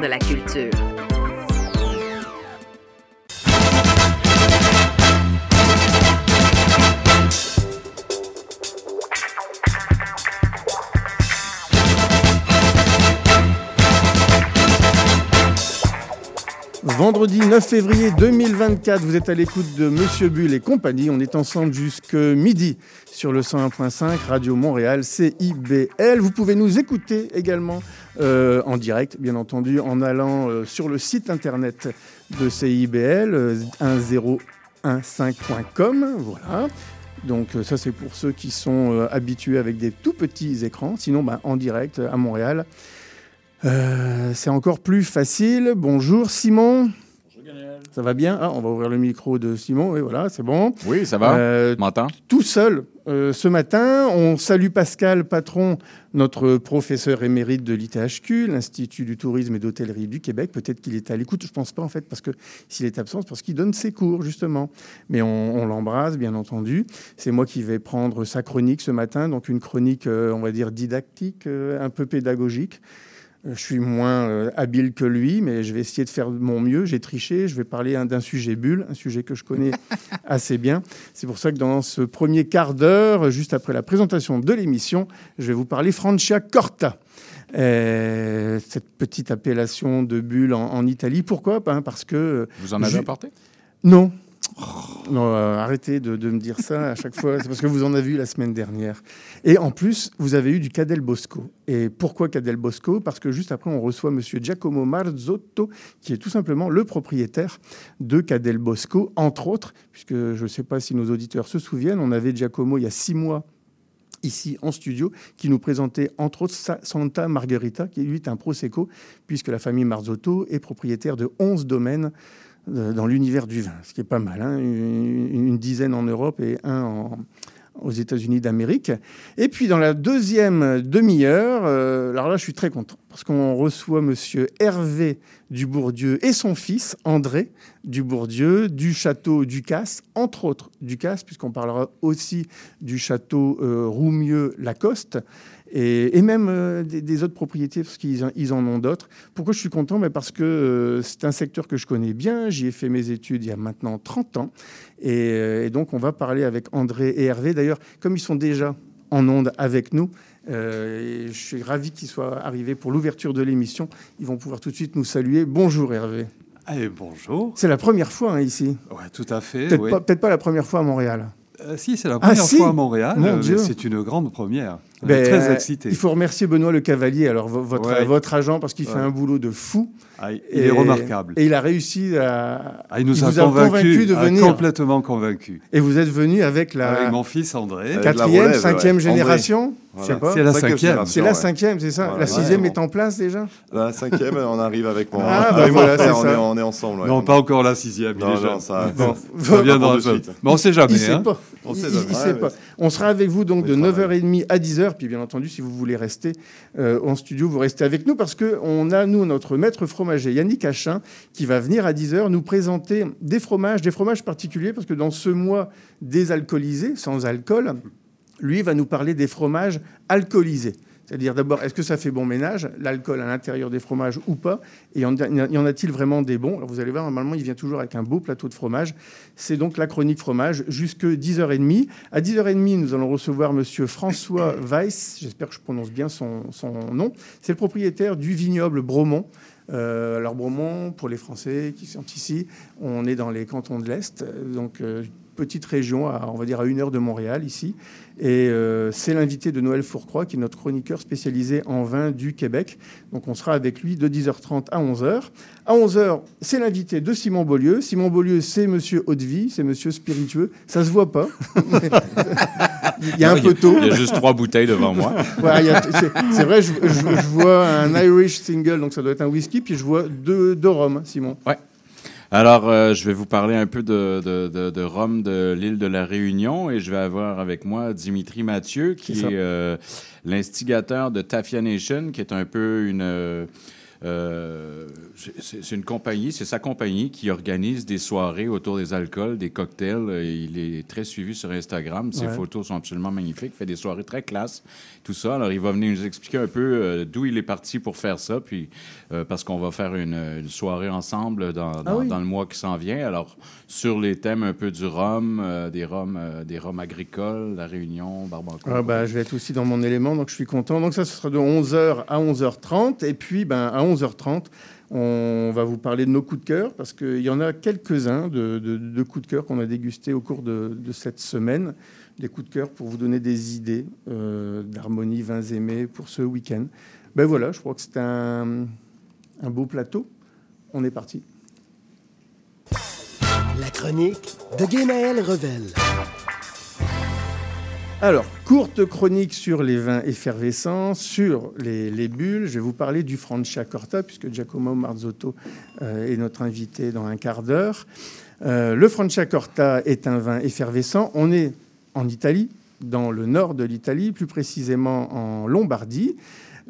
De la culture. Vendredi 9 février 2024, vous êtes à l'écoute de Monsieur Bull et compagnie. On est ensemble jusque midi sur le 101.5 Radio Montréal CIBL. Vous pouvez nous écouter également euh, en direct, bien entendu, en allant euh, sur le site internet de CIBL, euh, 1015.com. Voilà. Donc ça c'est pour ceux qui sont habitués avec des tout petits écrans. Sinon, bah, en direct à Montréal. C'est encore plus facile. Bonjour Simon. Ça va bien? Ah, On va ouvrir le micro de Simon. Oui, voilà, c'est bon. Oui, ça va. Euh, m'entends? tout seul euh, ce matin. On salue Pascal Patron, notre professeur émérite de l'ITHQ, l'Institut du tourisme et d'hôtellerie du Québec. Peut-être qu'il est à l'écoute. Je pense pas en fait, parce que s'il est absent, c'est parce qu'il donne ses cours justement. Mais on, on l'embrasse, bien entendu. C'est moi qui vais prendre sa chronique ce matin, donc une chronique, euh, on va dire didactique, euh, un peu pédagogique. Euh, Je suis moins euh, habile que lui, mais je vais essayer de faire mon mieux. J'ai triché. Je vais parler d'un sujet bulle, un sujet que je connais assez bien. C'est pour ça que dans ce premier quart d'heure, juste après la présentation de l'émission, je vais vous parler Francia Corta. Euh, cette petite appellation de bulle en, en Italie. Pourquoi? Ben, Parce que... Vous en avez apporté? Non. Euh, arrêtez de, me dire ça à chaque fois. C'est parce que vous en avez eu la semaine dernière. Et en plus, vous avez eu du Cadel Bosco. Et pourquoi Cadel Bosco? Parce que juste après, on reçoit Monsieur Giacomo Marzotto, qui est tout simplement le propriétaire de Cadel Bosco, entre autres, puisque je ne sais pas si nos auditeurs se souviennent, on avait Giacomo il y a six mois ici en studio, qui nous présentait entre autres Sa- Santa Margherita, qui lui est un Prosecco, puisque la famille Marzotto est propriétaire de 11 domaines dans l'univers du vin, ce qui est pas mal, hein, une, dizaine en Europe et un aux États-Unis d'Amérique. Et puis dans la deuxième demi-heure, euh, alors là je suis très content, parce qu'on reçoit Monsieur Hervé Dubourdieu et son fils André Dubourdieu du château Ducasse, entre autres Ducasse, puisqu'on parlera aussi du château euh, Roumieux-Lacoste, et, et même euh, des, des autres propriétés, parce qu'ils en- ils en ont d'autres. Pourquoi je suis content? Ben Parce que euh, c'est un secteur que je connais bien, j'y ai fait mes études il y a maintenant 30 ans, et, euh, et donc on va parler avec André et Hervé. D'ailleurs, comme ils sont déjà en onde avec nous, et je suis ravi qu'ils soient arrivés pour l'ouverture de l'émission. Ils vont pouvoir tout de suite nous saluer. Bonjour Hervé. Eh, bonjour. C'est la première fois hein, ici. Ouais, tout à fait. Peut-être oui. pas, la première fois à Montréal. Euh, si, c'est la Ah, première si? fois à Montréal. Mon euh. C'est une grande première. On Ben, est très excité. Il faut remercier Benoît Le Cavalier, alors vo- votre, Ouais. votre agent, parce qu'il fait un boulot de fou. Ah, il est remarquable. Et il a réussi à. Ah, il nous il a vous a convaincus, convaincu de ah, venir. complètement convaincus. Et vous êtes venu avec la Avec mon fils André. Quatrième, relève, cinquième ouais. génération. Je sais Voilà. pas. C'est la Cinquième. C'est la cinquième, c'est ça. Voilà, la sixième ouais. est en place déjà. La cinquième, on arrive avec mon, Ah, bah voilà, c'est on, ça. est, on est ensemble. ouais. Non, pas encore la sixième. Non, non, ça, Bon. Ça viendra de suite. Mais on sait Il jamais. sait hein. pas. On sait jamais. On sera avec vous donc de Oui, travail. 9h30 à 10h. Puis bien entendu, si vous voulez rester euh, en studio, vous restez avec nous parce qu'on a, nous, notre maître fromager Yannick Achin qui va venir à 10h nous présenter des fromages, des fromages particuliers parce que dans ce mois désalcoolisé, sans alcool, lui va nous parler des fromages alcoolisés. C'est-à-dire d'abord, est-ce que ça fait bon ménage, l'alcool à l'intérieur des fromages ou pas Et y en a-t-il vraiment des bons? Alors vous allez voir, normalement, il vient toujours avec un beau plateau de fromage. C'est donc la chronique fromage jusque 10h30. À 10h30, nous allons recevoir Monsieur François Weiss, j'espère que je prononce bien son, son nom. C'est le propriétaire du vignoble Bromont. Euh, alors Bromont, pour les Français qui sont ici, on est dans les cantons de l'Est, donc euh, petite région, à, on va dire à une heure de Montréal ici. Et euh, c'est l'invité de Noël Fourcroy, qui est notre chroniqueur spécialisé en vin du Québec. Donc on sera avec lui de 10h30 à 11h. À 11h, c'est l'invité de Simon Beaulieu. Simon Beaulieu, c'est monsieur Haute-Vie, c'est monsieur spiritueux. Ça se voit pas. Il y a un peu tôt. Il y a juste trois bouteilles devant moi. Ouais, c'est vrai, je, je- je vois un Irish single, donc ça doit être un whisky, puis je vois deux, deux rhums, Simon. Alors, euh, je vais vous parler un peu de, de, de, de Rome de l'île de la Réunion et je vais avoir avec moi Dimitri Mathieu, qui est euh, l'instigateur de Tafia Nation, qui est un peu une, euh, Euh, c'est une compagnie, c'est sa compagnie qui organise des soirées autour des alcools, des cocktails. Euh, Il est très suivi sur Instagram. Ses Ouais. photos sont absolument magnifiques. Il fait des soirées très classe, tout ça. Alors, il va venir nous expliquer un peu euh, d'où il est parti pour faire ça, puis euh, parce qu'on va faire une, une soirée ensemble dans, dans- oui. dans le mois qui s'en vient. Alors, sur les thèmes un peu du rhum, euh, des rhums, des rhums agricoles, la Réunion, Barbancourt. Ah bah, je vais être aussi dans mon élément, donc je suis content. Donc ça, ce sera de 11h à 11h30. Et puis, ben, à 11h30, on va vous parler de nos coups de cœur, parce qu'il y en a quelques-uns de, coups de cœur qu'on a dégustés au cours de, cette semaine. Des coups de cœur pour vous donner des idées euh, d'harmonie vins aimés pour ce week-end. Ben voilà, je crois que c'est un, un beau plateau. On est parti. La chronique de Guénaël Revel. Alors, courte chronique sur les vins effervescents, sur les, les bulles. Je vais vous parler du Franciacorta, puisque Giacomo Marzotto euh, est notre invité dans un quart d'heure. Euh, le Franciacorta est un vin effervescent. On est en Italie, dans le nord de l'Italie, plus précisément en Lombardie.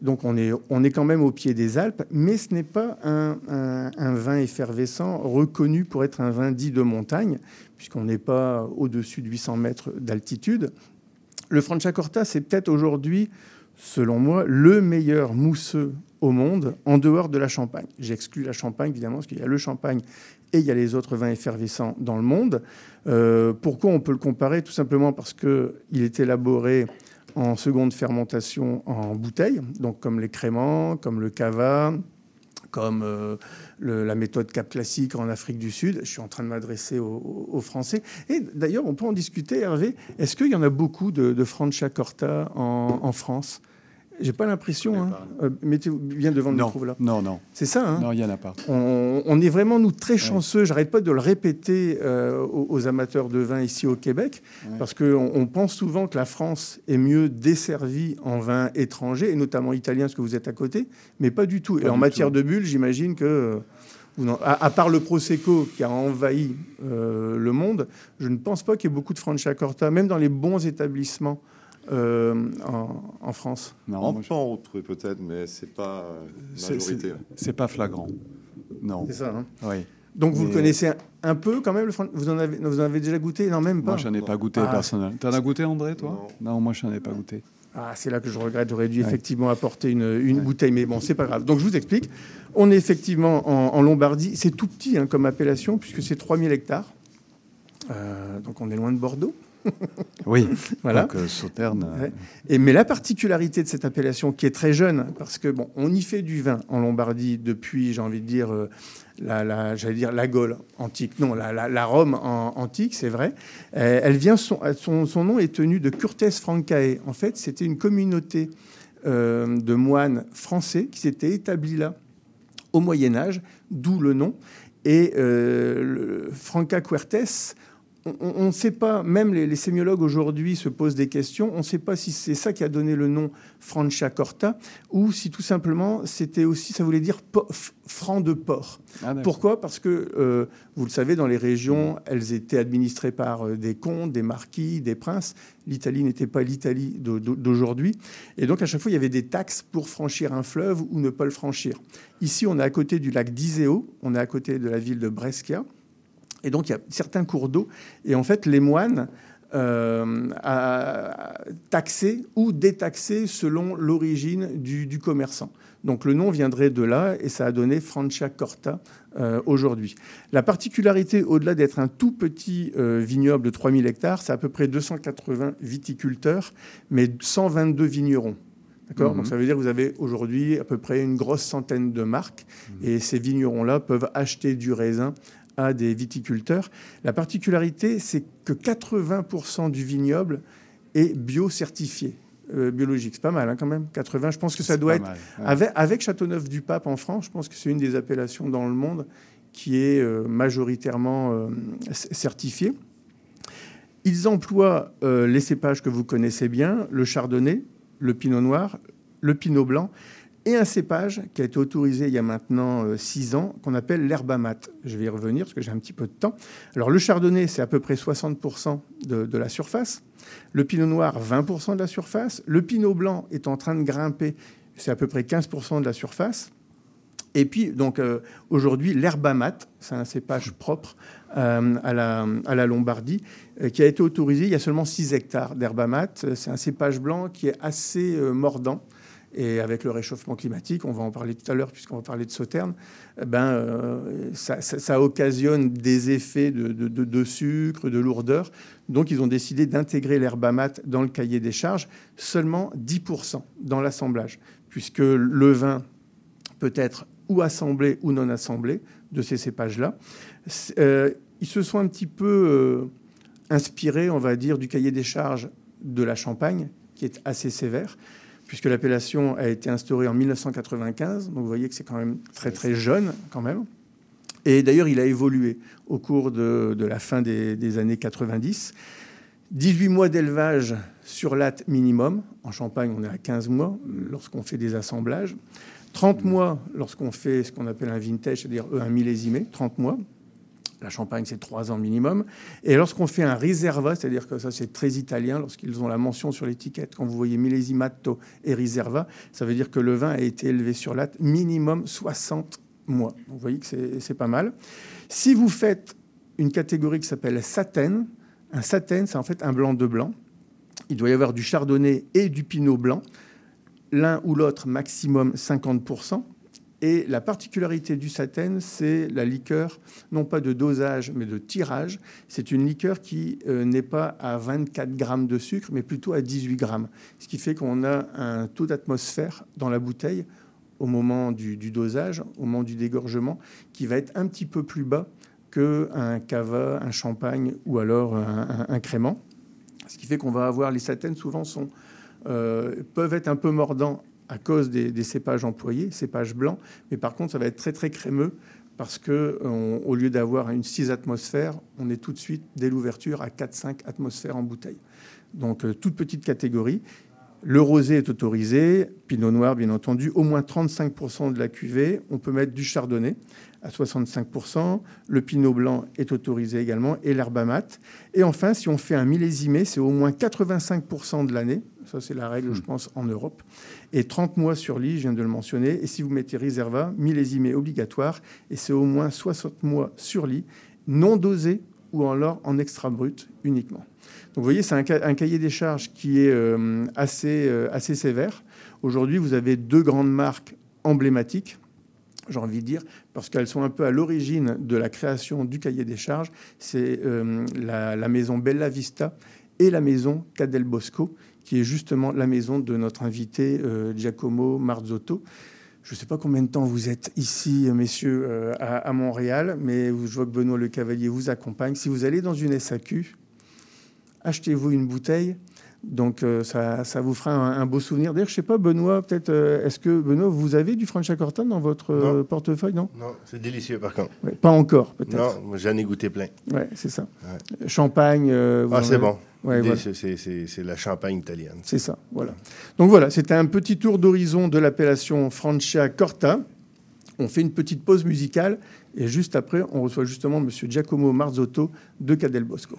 Donc on est, quand même au pied des Alpes, mais ce n'est pas un, un- un vin effervescent reconnu pour être un vin dit de montagne, puisqu'on n'est pas au-dessus de 800 mètres d'altitude. Le Franciacorta, c'est peut-être aujourd'hui, selon moi, le meilleur mousseux au monde en dehors de la Champagne. J'exclus la Champagne, évidemment, parce qu'il y a le Champagne et il y a les autres vins effervescents dans le monde. Euh, pourquoi on peut le comparer? Tout simplement parce qu'il est élaboré en seconde fermentation en bouteille, donc comme les créments, comme le cava, comme euh, la méthode Cap classique en Afrique du Sud. Je suis en train de m'adresser aux, Français. Et d'ailleurs, on peut en discuter, Hervé. Est-ce qu'il y en a beaucoup de, de Franciacorta en, en France? J'ai pas l'impression. Hein. Euh, mettez bien devant le Non, micro là. non, non, C'est ça. Hein non, il n'y en a pas. on, on est vraiment, nous, très chanceux. J'arrête pas de le répéter euh, aux, aux amateurs de vin ici au Québec, Ouais. parce qu'on on pense souvent que la France est mieux desservie en vin étranger, et notamment italien, parce que vous êtes à côté, mais pas du tout. Pas et en matière tout. de bulles, j'imagine que, euh, à, à part le Prosecco qui a envahi euh, le monde, je ne pense pas qu'il y ait beaucoup de Franciacorta, même dans les bons établissements euh, en, en France. Non, On moi, je- peut en retrouver peut-être, mais c'est pas euh, c'est- majorité. c'est- pas flagrant. Non. C'est ça. hein Oui. Donc vous Mais- le connaissez un, peu quand même, le Fran- vous en avez, vous en avez déjà goûté Non, même pas. Moi, j'en ai pas goûté Ah, personnellement. T'en as goûté, André, toi? Non, moi, j'en ai pas goûté. Ah, c'est là que je regrette. J'aurais dû Ouais. effectivement apporter une, une bouteille, mais bon, c'est pas grave. Donc je vous explique. On est effectivement en, en Lombardie. C'est tout petit hein, comme appellation puisque c'est 3000 hectares. Euh, donc on est loin de Bordeaux. Oui. Voilà. Donc, euh, Sauterne. euh. Et, mais la particularité de cette appellation, qui est très jeune, parce que bon, on y fait du vin en Lombardie depuis, j'ai envie de dire, euh, la, la- j'allais dire la Gaule antique, non, la, la- la Rome en- antique, c'est vrai. Euh, elle vient, son, son, son nom est tenu de Curtes Francae. En fait, c'était une communauté de moines français qui s'était établie là au Moyen Âge, d'où le nom. Et Franca Cuertes, on ne sait pas, même les, les sémiologues aujourd'hui se posent des questions, on ne sait pas si c'est ça qui a donné le nom Franciacorta ou si tout simplement c'était aussi, ça voulait dire franc de porc. ah. Pourquoi? Parce que, euh, vous le savez, dans les régions, elles étaient administrées par euh, des comtes, des marquis, des princes. L'Italie n'était pas l'Italie d'au- d'au- d'aujourd'hui. Et donc, à chaque fois, il y avait des taxes pour franchir un fleuve ou ne pas le franchir. Ici, on est à côté du lac d'Iseo, on est à côté de la ville de Brescia. Et donc, il y a certains cours d'eau. Et en fait, les moines euh, ou détaxaient selon l'origine du, du commerçant. Donc, le nom viendrait de là et ça a donné Franciacorta euh, aujourd'hui. La particularité, au-delà d'être un tout petit euh, vignoble de 3000 hectares, c'est à peu près 280 viticulteurs, mais 122 vignerons. D'accord Mhm. Donc ça veut dire que vous avez aujourd'hui à peu près une grosse centaine de marques et ces vignerons-là peuvent acheter du raisin à des viticulteurs. La particularité, c'est que 80% du vignoble est bio-certifié, euh, biologique. C'est pas mal hein, quand même, 80. Je pense que ça doit être mal, ouais. avec, avec Châteauneuf-du-Pape en France, je pense que c'est une des appellations dans le monde qui est euh, majoritairement euh, certifiée. Ils emploient les cépages que vous connaissez bien, le chardonnay, le pinot noir, le pinot blanc et un cépage qui a été autorisé il y a maintenant euh, six ans, qu'on appelle l'herba mate. Je vais y revenir parce que j'ai un petit peu de temps. Alors le chardonnay, c'est à peu près 60% de, la surface. Le pinot noir, 20% de la surface. Le pinot blanc est en train de grimper, c'est à peu près 15% de la surface. Et puis, donc, euh, aujourd'hui, l'herba mate, c'est un cépage propre euh, à, la, Lombardie, qui a été autorisé. Il y a seulement 6 hectares d'herba mate. C'est un cépage blanc qui est assez mordant. Et avec le réchauffement climatique, on va en parler tout à l'heure puisqu'on va parler de sauterne, eh ben, euh, ça, occasionne des effets de, de- de- sucre, de lourdeur. Donc ils ont décidé d'intégrer l'herba mate dans le cahier des charges, seulement 10% dans l'assemblage, puisque le vin peut être ou assemblé ou non assemblé de ces cépages-là. Euh, ils se sont un petit peu euh, inspirés, on va dire, du cahier des charges de la Champagne, qui est assez sévère, puisque l'appellation a été instaurée en 1995. Donc vous voyez que c'est quand même très très jeune quand même. Et d'ailleurs, il a évolué au cours de, de la fin des, des années 90. 18 mois d'élevage sur latte minimum. En Champagne, on est à 15 mois lorsqu'on fait des assemblages. 30 mois lorsqu'on fait ce qu'on appelle un vintage, c'est-à-dire eux, un millésimé, 30 mois. La Champagne, c'est 3 ans minimum. Et lorsqu'on fait un riserva, c'est-à-dire que ça, c'est très italien, lorsqu'ils ont la mention sur l'étiquette, quand vous voyez millesimato et riserva, ça veut dire que le vin a été élevé sur latte minimum 60 mois. Vous voyez que c'est pas mal. Si vous faites une catégorie qui s'appelle Saten, un Saten, c'est en fait un blanc de blanc. Il doit y avoir du chardonnay et du pinot blanc, l'un ou l'autre maximum 50%. Et la particularité du Saten, c'est la liqueur, non pas de dosage, mais de tirage. C'est une liqueur qui euh, n'est pas à 24 grammes de sucre, mais plutôt à 18 grammes. Ce qui fait qu'on a un taux d'atmosphère dans la bouteille au moment du, dosage, au moment du dégorgement, qui va être un petit peu plus bas qu'un cava, un champagne ou alors un, un- un crément. Ce qui fait qu'on va avoir les satènes souvent sont, euh, peuvent être un peu mordants à cause des, des cépages employés, cépages blancs, mais par contre ça va être très très crémeux parce que on- au lieu d'avoir une 6 atmosphères, on est tout de suite dès l'ouverture à 4-5 atmosphères en bouteille. Donc euh, toute petite catégorie. Le rosé est autorisé, pinot noir bien entendu, au moins 35% de la cuvée. On peut mettre du chardonnay à 65%. Le pinot blanc est autorisé également et l'herba mate. Et enfin, si on fait un millésimé, c'est au moins 85% de l'année. Ça, c'est la règle, je pense, en Europe. Et 30 mois sur lit, je viens de le mentionner. Et si vous mettez Reserva, millésimé obligatoire. Et c'est au moins 60 mois sur lit, non dosé ou alors en extra brut uniquement. Donc vous voyez, c'est un, ca- un cahier des charges qui est euh, assez, euh, assez sévère. Aujourd'hui, vous avez deux grandes marques emblématiques, j'ai envie de dire, parce qu'elles sont un peu à l'origine de la création du cahier des charges. C'est euh, la, la maison Bella Vista et la maison Cadel Bosco, qui est justement la maison de notre invité euh, Giacomo Marzotto. Je ne sais pas combien de temps vous êtes ici, messieurs, euh, à, Montréal, mais je vois que Benoît Le Cavalier vous accompagne. Si vous allez dans une SAQ, achetez-vous une bouteille. Donc, euh, ça, ça vous fera un, un beau souvenir. D'ailleurs, je ne sais pas, Benoît, peut-être, euh, est-ce que, Benoît, vous avez du Franciacorta dans votre euh, Non. portefeuille Non? Non, c'est délicieux par contre. Ouais, Pas encore, peut-être. Non, j'en ai goûté plein. Ouais, c'est ça. Champagne. euh, Ah, c'est avez- bon. Ouais, voilà. c'est- la champagne italienne. C'est ça, voilà. Donc voilà, c'était un petit tour d'horizon de l'appellation Franciacorta. On fait une petite pause musicale et juste après, on reçoit justement Monsieur Giacomo Marzotto de Cadel Bosco.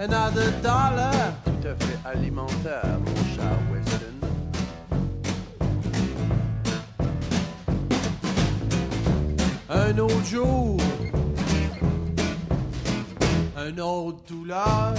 Another dollar. Tout à fait alimentaire, mon cher Weston. Un autre jour, un autre douleur.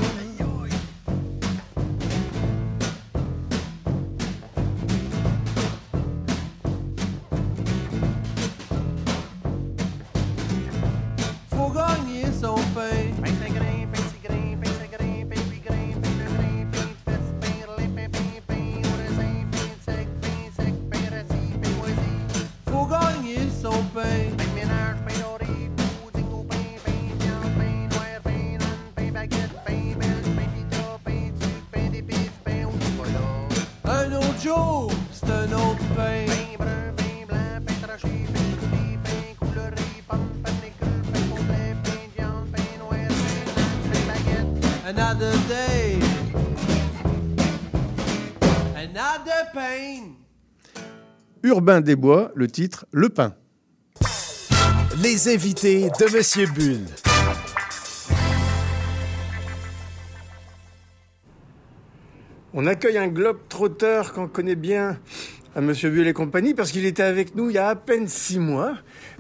Another day, another pain. Urbain Desbois, le titre Le Pain. Les invités de Monsieur Bull. On accueille un globe trotteur qu'on connaît bien à Monsieur Bull et compagnie parce qu'il était avec nous il y a à peine six mois.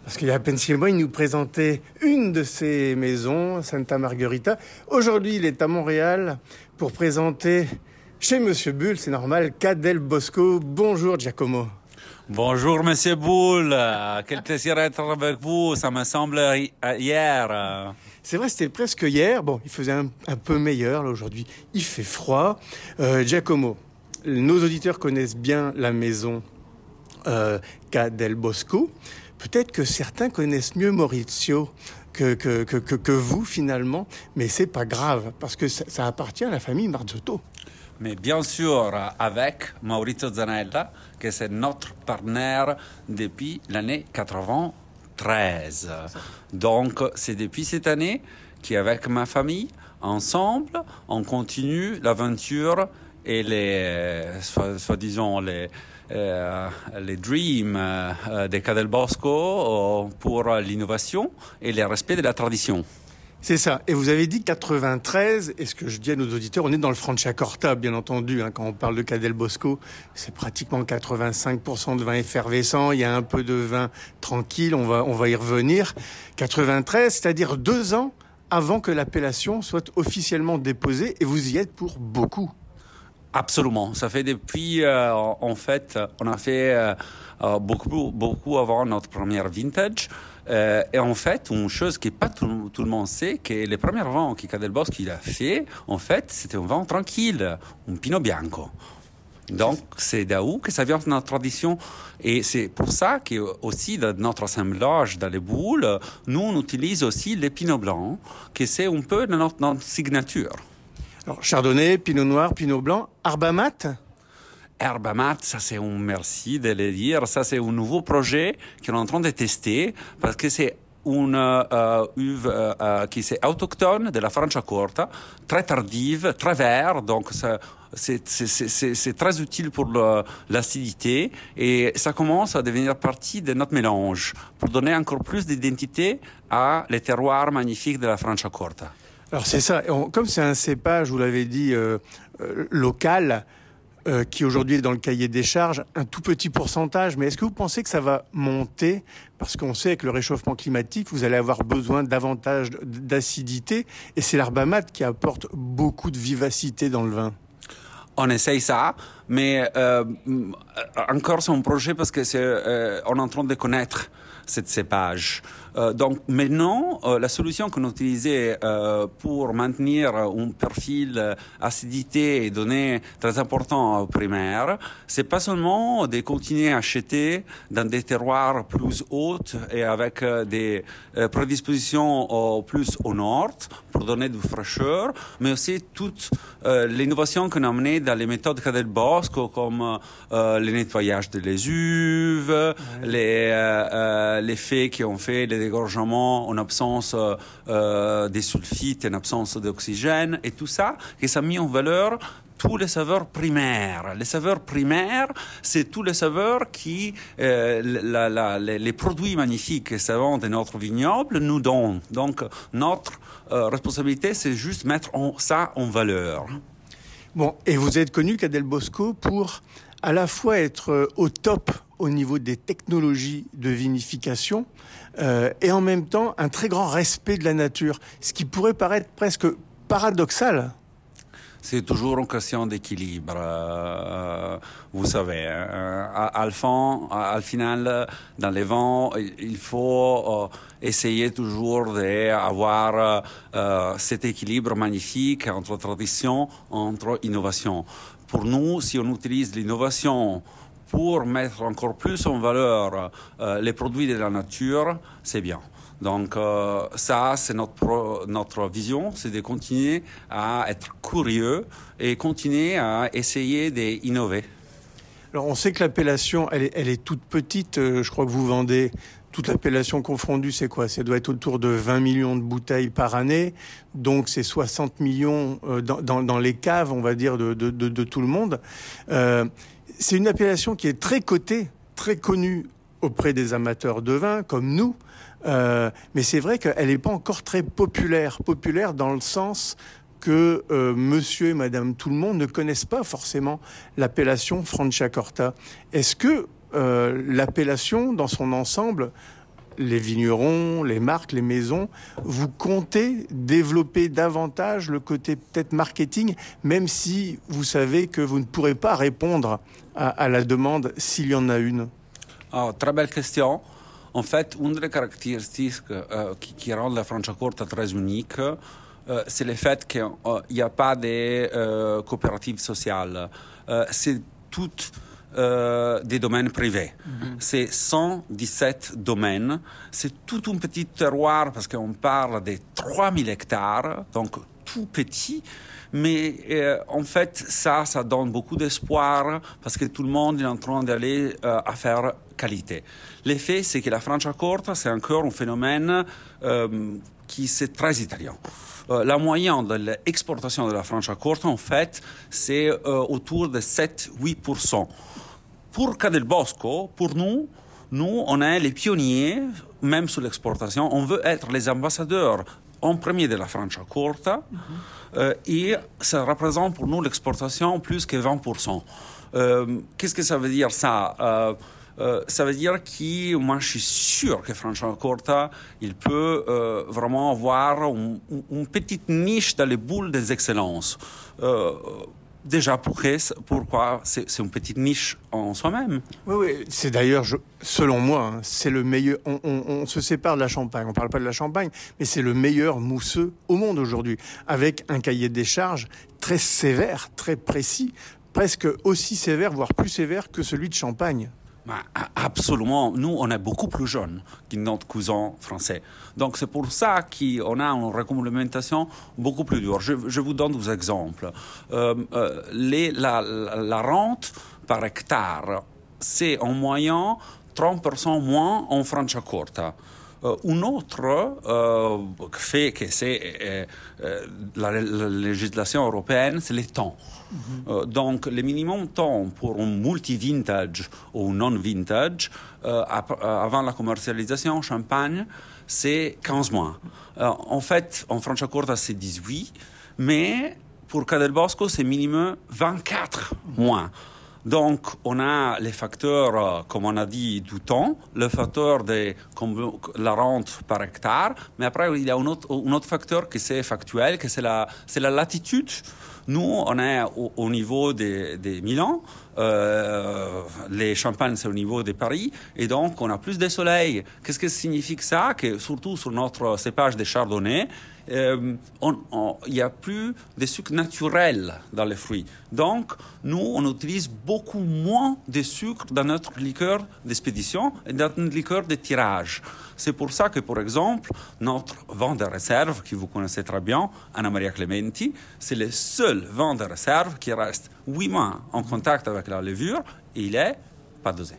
Parce qu'il y a à peine six mois, il nous présentait une de ses maisons, Santa Margherita. Aujourd'hui, il est à Montréal pour présenter chez Monsieur Bull, c'est normal, Cadel Bosco. Bonjour Giacomo. Bonjour, Monsieur Boulle. Euh, Quel plaisir d'être avec vous. Ça me semble hi- hier. euh. C'est vrai, c'était presque hier. Bon, il faisait un, un peu meilleur là aujourd'hui. Il fait froid. Euh, Giacomo, nos auditeurs connaissent bien la maison euh, Ca del Bosco. Peut-être que certains connaissent mieux Maurizio que, que, que, vous finalement, mais c'est pas grave parce que ça, ça appartient à la famille Marzotto. Mais bien sûr, avec Maurizio Zanella, que c'est notre partenaire depuis l'année 93. Donc, c'est depuis cette année qu'avec ma famille, ensemble, on continue l'aventure et les, euh, soi- soi-disant, les, les dreams euh, euh, de Cadel Bosco euh, pour l'innovation et le respect de la tradition. C'est ça. Et vous avez dit 93. Et ce que je dis à nos auditeurs, on est dans le Franciacorta, bien entendu. hein, quand on parle de Cadel Bosco, c'est pratiquement 85% de vin effervescent. Il y a un peu de vin tranquille. On va, on va y revenir. 93, c'est-à-dire deux ans avant que l'appellation soit officiellement déposée. Et vous y êtes pour beaucoup. Absolument. Ça fait depuis, euh, en fait, on a fait euh, euh, beaucoup, beaucoup avant notre première vintage. Et en fait, une chose que pas tout, le monde sait, que les premiers vins que Cadel Bosco il a fait, en fait, c'était un vin tranquille, un Pinot Bianco. Donc, c'est d'où que ça vient de notre tradition. Et c'est pour ça que aussi dans notre assemblage, dans les boules, nous, on utilise aussi les Pinot Blancs, que c'est un peu notre signature. Chardonnay, Pinot Noir, Pinot Blanc, Arbamat. Herbe mat, ça c'est un merci de le dire. Ça c'est un nouveau projet qu'on est en train de tester parce que c'est une euh, uve euh, euh, qui est autochtone de la Franciacorta, très tardive, très vert, donc c'est, très utile pour l'acidité et ça commence à devenir partie de notre mélange pour donner encore plus d'identité à les terroirs magnifiques de la Franciacorta. Alors c'est ça. Comme c'est un cépage, vous l'avez dit, euh, euh, local, euh, qui aujourd'hui est dans le cahier des charges, un tout petit pourcentage. Mais est-ce que vous pensez que ça va monter? Parce qu'on sait que le réchauffement climatique, vous allez avoir besoin davantage d'acidité. Et c'est l'herbamat qui apporte beaucoup de vivacité dans le vin. on essaye ça, mais encore c'est un projet parce que on est en train de connaître cette cépage. Euh, donc maintenant, euh, la solution qu'on utilisait euh, pour maintenir un profil euh, acidité et données très important au primaire, c'est pas seulement de continuer à acheter dans des terroirs plus hautes et avec des prédispositions plus au nord pour donner de fraîcheur, mais aussi toute l'innovation qu'on a amenée dans les méthodes Cadel Bosco, comme le nettoyage de les uves, les, euh, euh, les faits qui ont fait les dégorgements en absence euh, euh, des sulfites, en absence d'oxygène, et tout ça, et ça a mis en valeur tous les saveurs primaires. Les saveurs primaires, c'est tous les saveurs qui, euh, les, produits magnifiques que savons de notre vignoble nous donnent. Donc, notre responsabilité, c'est juste mettre ça en valeur. Bon, et vous êtes connu, Cadel Bosco, pour à la fois être au top au niveau des technologies de vinification euh, et en même temps un très grand respect de la nature, ce qui pourrait paraître presque paradoxal. C'est toujours une question d'équilibre. euh, vous savez, euh, à, fond, final, dans les vents, il, faut euh, essayer toujours d'avoir euh, euh, cet équilibre magnifique entre tradition, entre innovation. Pour nous, si on utilise l'innovation pour mettre encore plus en valeur euh, les produits de la nature, c'est bien. Donc euh, ça, c'est notre, notre vision, c'est de continuer à être curieux et continuer à essayer d'innover. Alors on sait que l'appellation, elle est, toute petite. Euh, je crois que vous vendez toute l'appellation confondue, c'est quoi? Ça doit être autour de 20 millions de bouteilles par année. Donc c'est 60 millions dans, les caves, on va dire, de, tout le monde. C'est une appellation qui est très cotée, très connue auprès des amateurs de vin, comme nous. Euh, mais c'est vrai qu'elle n'est pas encore très populaire. Populaire dans le sens que euh, monsieur et madame tout le monde ne connaissent pas forcément l'appellation Franciacorta. Est-ce que euh, l'appellation dans son ensemble, les vignerons, les marques, les maisons, vous comptez développer davantage le côté peut-être marketing, même si vous savez que vous ne pourrez pas répondre à, la demande s'il y en a une Ah, très belle question. En fait, une des caractéristiques euh, qui, rend la Franciacorta très unique, euh, c'est le fait qu'il n'y a pas de euh, coopératives sociales. C'est toutes euh, des domaines privés. C'est 117 domaines. C'est tout un petit terroir parce qu'on parle de 3000 hectares, donc tout petit. Mais euh, en fait, ça, ça donne beaucoup d'espoir parce que tout le monde est en train d'aller euh, à faire qualité. L'effet, c'est que la Franciacorta, c'est encore un phénomène euh, qui c'est très italien. La moyenne de l'exportation de la Franciacorta, en fait, c'est autour de 7-8%. Pour Cadel Bosco, pour nous, nous, on est les pionniers, même sur l'exportation. On veut être les ambassadeurs en premier de la Franciacorta. Euh, et ça représente pour nous l'exportation plus que 20%. Euh, Qu'est-ce que ça veut dire ça? Euh, ça veut dire que moi je suis sûr que Franciacorta il peut vraiment avoir un- un- une petite niche dans les boules des excellences. Déjà pourquoi, pourquoi c'est une petite niche en soi-même. Oui, oui. C'est d'ailleurs, selon moi, hein, c'est le meilleur. On se sépare de la Champagne. On parle pas de la Champagne, mais c'est le meilleur mousseux au monde aujourd'hui, avec un cahier des charges très sévère, très précis, presque aussi sévère, voire plus sévère que celui de Champagne. Ben, absolument. Nous, on est beaucoup plus jeunes que notre cousin français. Donc, c'est pour ça qu'on a une réglementation beaucoup plus dure. Je, vous donne des exemples. Euh, euh, la, rente par hectare, c'est en moyenne 30% moins en Franciacorta. Euh, un autre euh, fait que c'est euh, euh, la, la législation européenne, c'est les temps. Euh, donc, le minimum temps pour un multi-vintage ou non-vintage, avant la commercialisation en Champagne, c'est 15 mois. En fait, en Franciacorta, c'est 18, mais pour Cadel Bosco, c'est minimum 24 mois. Donc, on a les facteurs, euh, comme on a dit, du temps, le facteur de la rente par hectare, mais après, il y a un autre, un autre facteur qui c'est factuel, que c'est la, c'est la latitude. Nous, on est au, au niveau des, des Milan, euh, les Champagnes, c'est au niveau de Paris, et donc on a plus de soleil. Qu'est-ce que signifie que ça? Que surtout sur notre cépage de Euh, il n'y a plus de sucre naturel dans les fruits. Donc, nous, on utilise beaucoup moins de sucre dans notre liqueur d'expédition et dans notre liqueur de tirage. C'est pour ça que, par exemple, notre vin de réserve, que vous connaissez très bien, Anna Maria Clementi, c'est le seul vin de réserve qui reste 8 mois en contact avec la levure et il est pas dosé.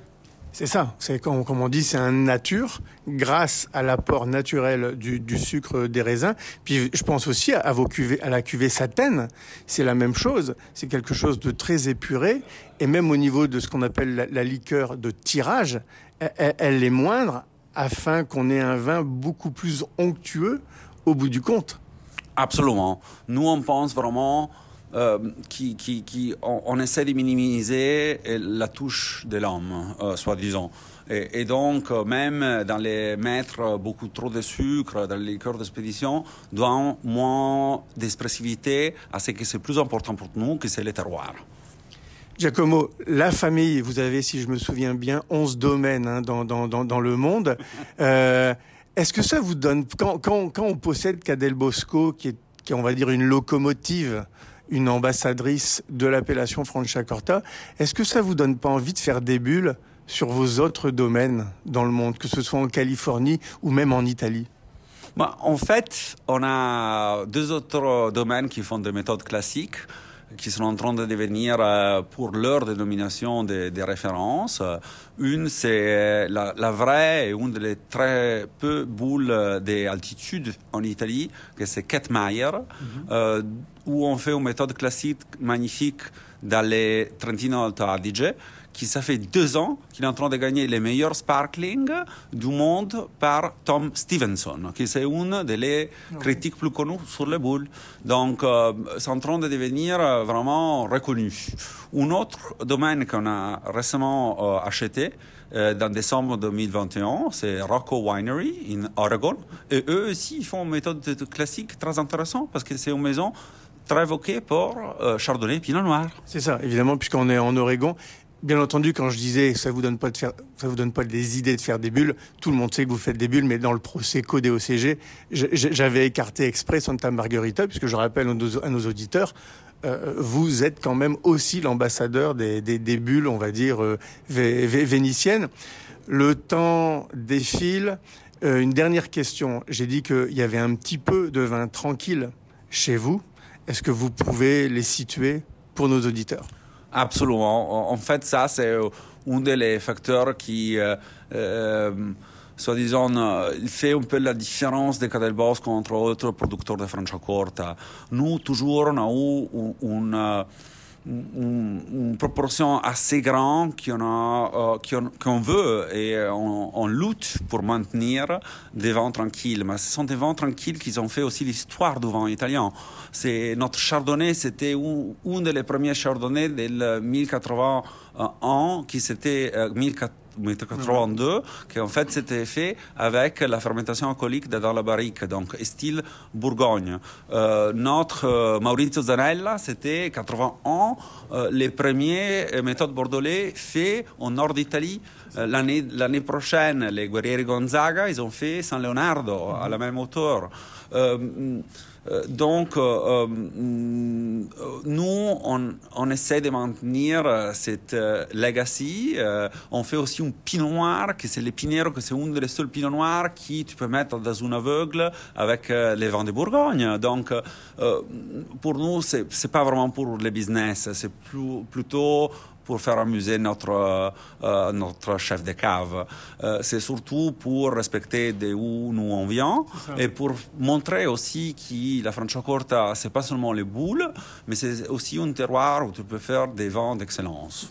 C'est ça. C'est comme, on dit, c'est un nature grâce à l'apport naturel du, sucre des raisins. Puis je pense aussi à, vos cuvées, à la cuvée Satène. C'est la même chose. C'est quelque chose de très épuré. Et même au niveau de ce qu'on appelle la, liqueur de tirage, elle, elle- elle est moindre afin qu'on ait un vin beaucoup plus onctueux au bout du compte. Absolument. Nous, on pense vraiment euh, qui, qui, qui, on, on essaie de minimiser euh, la touche de l'homme, euh, soi-disant. Et, et donc, même dans les mettre beaucoup trop de sucre dans les liqueurs d'expédition, doit moins d'expressivité à ce que c'est plus important pour nous, que c'est le terroir. Giacomo, la famille, vous avez, si je me souviens bien, 11 domaines hein, dans, dans, dans, dans le monde. Euh, Est-ce que ça vous donne, quand, quand, quand on possède Cadel Bosco, qui est, qui est, on va dire, une locomotive, une ambassadrice de l'appellation Franciacorta, est-ce que ça vous donne pas envie de faire des bulles sur vos autres domaines dans le monde, que ce soit en Californie ou même en Italie? Bah, en fait, on a deux autres domaines qui font des méthodes classiques. Qui sont en train de devenir euh, pour leur dénomination des, des références. Euh, Une, c'est la, la vraie et une des très peu boules d'altitude en Italie, que c'est Kettmeyer, euh, où on fait une méthode classique magnifique dans les Trentino Alto Adige, qui ça fait deux ans qu'il est en train de gagner les meilleurs sparkling du monde par Tom Stevenson, qui c'est une des critiques plus connues sur les boules. Donc, euh, c'est en train de devenir euh, vraiment reconnu. Un autre domaine qu'on a récemment euh, acheté, euh, dans décembre 2021, c'est Rocco Winery en Oregon. Et eux aussi, ils font une méthode de- de classique très intéressante parce que c'est une maison très évoquée pour euh, Chardonnay et Pinot Noir. C'est ça, évidemment, puisqu'on est en Oregon. Bien entendu, quand je disais ça vous donne pas de ça vous donne pas des idées de faire des bulles, tout le monde sait que vous faites des bulles, mais dans le Prosecco des OCG, j'avais écarté exprès Santa Margherita, puisque je rappelle à nos, auditeurs, euh, vous êtes quand même aussi l'ambassadeur des, des, bulles, on va dire, euh, vé- vé- vénitiennes. Le temps défile. Euh, une dernière question. J'ai dit qu'il y avait un petit peu de vin tranquille chez vous. Est-ce que vous pouvez les situer pour nos auditeurs? Absolument. En fait, ça, c'est euh, un des facteurs qui, euh, euh, soi-disant, euh, il fait un peu la différence de Cadel Bosco entre autres producteurs de Franciacorta. Nous, toujours, on a eu un- une, euh, une, proportion assez grande qu'on euh, qu'on qu'on veut et euh, on, lutte pour maintenir des vents tranquilles. Mais ce sont des vents tranquilles qui ont fait aussi l'histoire du vin italien. C'est notre chardonnay, c'était un, des premiers chardonnays del 1081 qui c'était euh, 1400 1082, qui en fait s'était fait avec la fermentation alcoolique dans la barrique, donc style Bourgogne. Euh, notre euh, Maurizio Zanella, c'était 81, euh, les premiers euh, méthodes bordelais faits au nord d'Italie. L'année, l'année prochaine, les Guerrieri Gonzaga, ils ont fait San Leonardo à la même hauteur. Euh, donc, mm, euh, nous, on, essaie de maintenir cette legacy. On fait aussi un pinot noir, que c'est le Pinero, que c'est un des seuls pinot noirs qui tu peux mettre dans un aveugle avec les vins de Bourgogne. Donc, pour nous, c'est c'est pas vraiment pour le business, c'est plus, plutôt pour faire amuser notre, euh, euh, notre chef de cave. Euh, c'est surtout pour respecter d'où nous on vient et pour montrer aussi que la Franciacorta, c'est pas seulement les boules, mais c'est aussi un terroir où tu peux faire des vins d'excellence.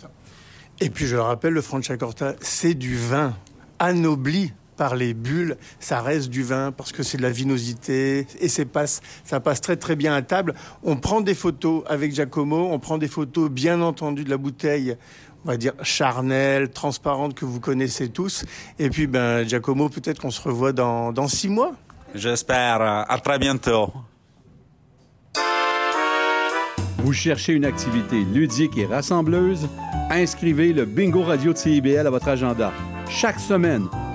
Et puis je le rappelle, le Franciacorta, c'est du vin anobli par les bulles. Ça reste du vin parce que c'est de la vinosité et c'est passe, ça passe très très bien à table. On prend des photos avec Giacomo, on prend des photos bien entendu de la bouteille. On va dire charnelle, transparente que vous connaissez tous. Et puis, ben, Giacomo, peut-être qu'on se revoit dans, dans six mois. J'espère. À très bientôt. Vous cherchez une activité ludique et rassembleuse? Inscrivez le Bingo Radio de CIBL à votre agenda. Chaque semaine,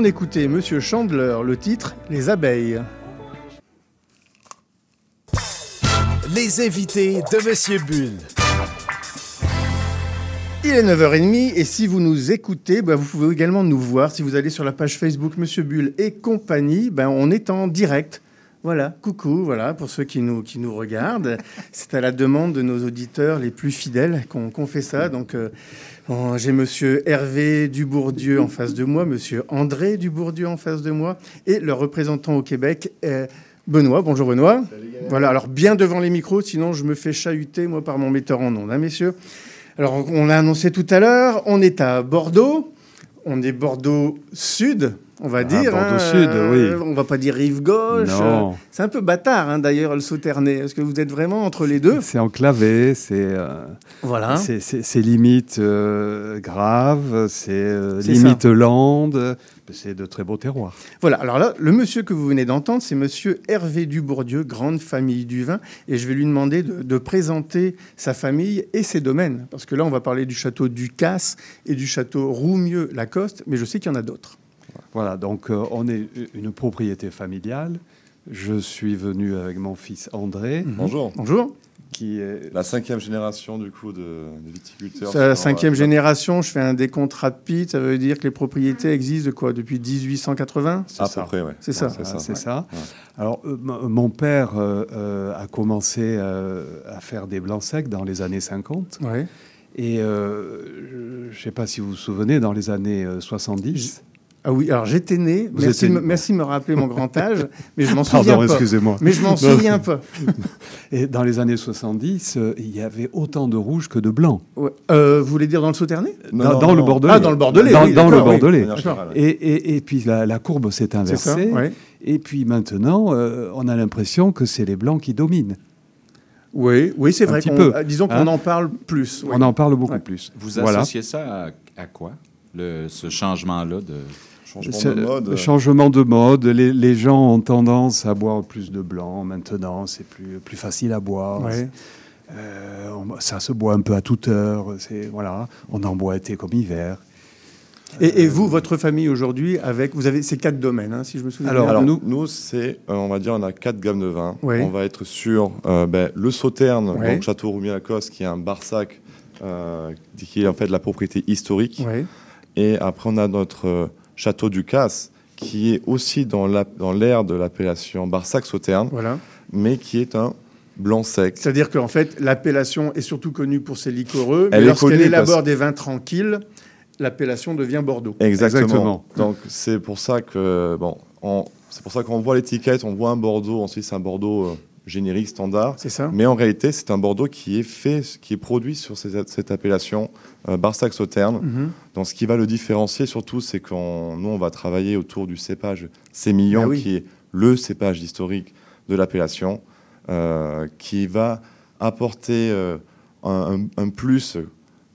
on écoutait Monsieur Chandler, le titre Les abeilles. Les invités de Monsieur Bull. Il est 9h30 et si vous nous écoutez, bah, vous pouvez également nous voir. Si vous allez sur la page Facebook Monsieur Bull et compagnie, bah, on est en direct. Voilà, coucou, voilà, pour ceux qui nous, regardent. C'est à la demande de nos auditeurs les plus fidèles qu'on fait ça. Donc, euh, j'ai monsieur Hervé Dubourdieu en face de moi, monsieur André Dubourdieu en face de moi, et le représentant au Québec, Benoît. Bonjour Benoît. Voilà, alors bien devant les micros, sinon je me fais chahuter, moi, par mon metteur en ondes, hein, messieurs. Alors, on l'a annoncé tout à l'heure, on est à Bordeaux. On est Bordeaux Sud, on va Ah, dire. Hein, Sud, euh, oui. On va pas dire rive gauche. Non. euh, C'est un peu bâtard, hein, d'ailleurs, le Sauternay. Est-ce que vous êtes vraiment entre les deux? C'est enclavé, c'est euh, Voilà. c'est- limite euh, grave, c'est euh, limite lande, c'est de très beaux terroirs. Voilà, alors là, le monsieur que vous venez d'entendre, c'est monsieur Hervé Dubourdieu, grande famille du vin, et je vais lui demander de, de présenter sa famille et ses domaines, parce que là, on va parler du château Ducasse et du château Roumieux-Lacoste, mais je sais qu'il y en a d'autres. Voilà, donc euh, on est une propriété familiale. Je suis venu avec mon fils André. Bonjour. Bonjour. Qui est La cinquième génération du coup de, de viticulteurs. C'est la sur, cinquième euh, génération, je fais un décompte rapide, ça veut dire que les propriétés existent de quoi? Depuis 1880 À peu près, ouais. C'est ça. Ouais, c'est ouais. ça. Ouais. Alors, euh, mon père euh, euh, a commencé euh, à faire des blancs secs dans les années 50. Ouais. Et euh, je ne sais pas si vous vous souvenez, dans les années euh, 70. Ah oui, alors j'étais né, Vous merci, étiez- de me- merci de me rappeler mon grand âge, mais je m'en souviens pas. excusez-moi. Mais je m'en souviens pas. Et dans les années 70, euh, il y avait autant de rouges que de blancs. Ouais. Euh, vous voulez dire dans le Sauternay Non, dans non, dans non. le Bordelais. Ah, dans le Bordelais, Dans, oui, dans le oui. Bordelais. Et, et- et puis la, la courbe s'est ça inversée. ouais. Et puis maintenant, euh, on a l'impression que c'est les blancs qui dominent. Oui, oui c'est Un vrai. petit qu'on- peu, euh, Disons qu'on hein. en parle plus. oui. On en parle beaucoup Ouais. plus. Vous Voilà. associez ça à, à quoi, le, ce changement-là de... Changement C'est- de mode. le changement de mode. Les, les gens ont tendance à boire plus de blanc maintenant. C'est plus, plus facile à boire. Ouais. Euh, on- ça se boit un peu à toute heure. Voilà. On en boit été comme hiver. Et, et vous, votre famille aujourd'hui, avec vous avez ces quatre domaines, hein, si je me souviens Alors, bien. Alors, nous- nous, c'est, euh, on va dire, on a quatre gammes de vins. On va être sur euh, ben, le Sauterne, donc Château Roumier-Lacoste, qui est un Barsac, euh, qui est en fait la propriété historique. Et après, on a notre Château Ducasse, qui est aussi dans l'ère de l'appellation Barsac-Sauterne, Voilà. mais qui est un blanc sec. C'est-à-dire qu'en fait, l'appellation est surtout connue pour ses liquoreux, mais lorsqu'elle élabore parce- des vins tranquilles, l'appellation devient Bordeaux. Exactement. Exactement. Donc c'est pour ça que bon, on- c'est pour ça qu'on voit l'étiquette, on voit un Bordeaux. Ensuite, c'est un Bordeaux euh, générique standard. C'est ça Mais en réalité, c'est un Bordeaux qui est fait, qui est produit sur ces- cette appellation euh, Barsac Sauterne. Donc, ce qui va le différencier surtout, c'est qu'on nous on va travailler autour du cépage sémillon, Ah oui. qui est le cépage historique de l'appellation, euh, qui va apporter euh, un, un- un plus.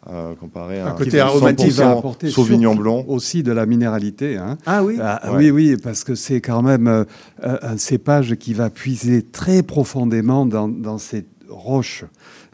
Euh, comparé à Un côté qui va aromatique, 100% va apporter Sauvignon blanc. aussi de la minéralité. hein. Ah oui Ah, Ouais. Oui, oui, parce que c'est quand même euh, euh, un cépage qui va puiser très profondément dans, dans ces roches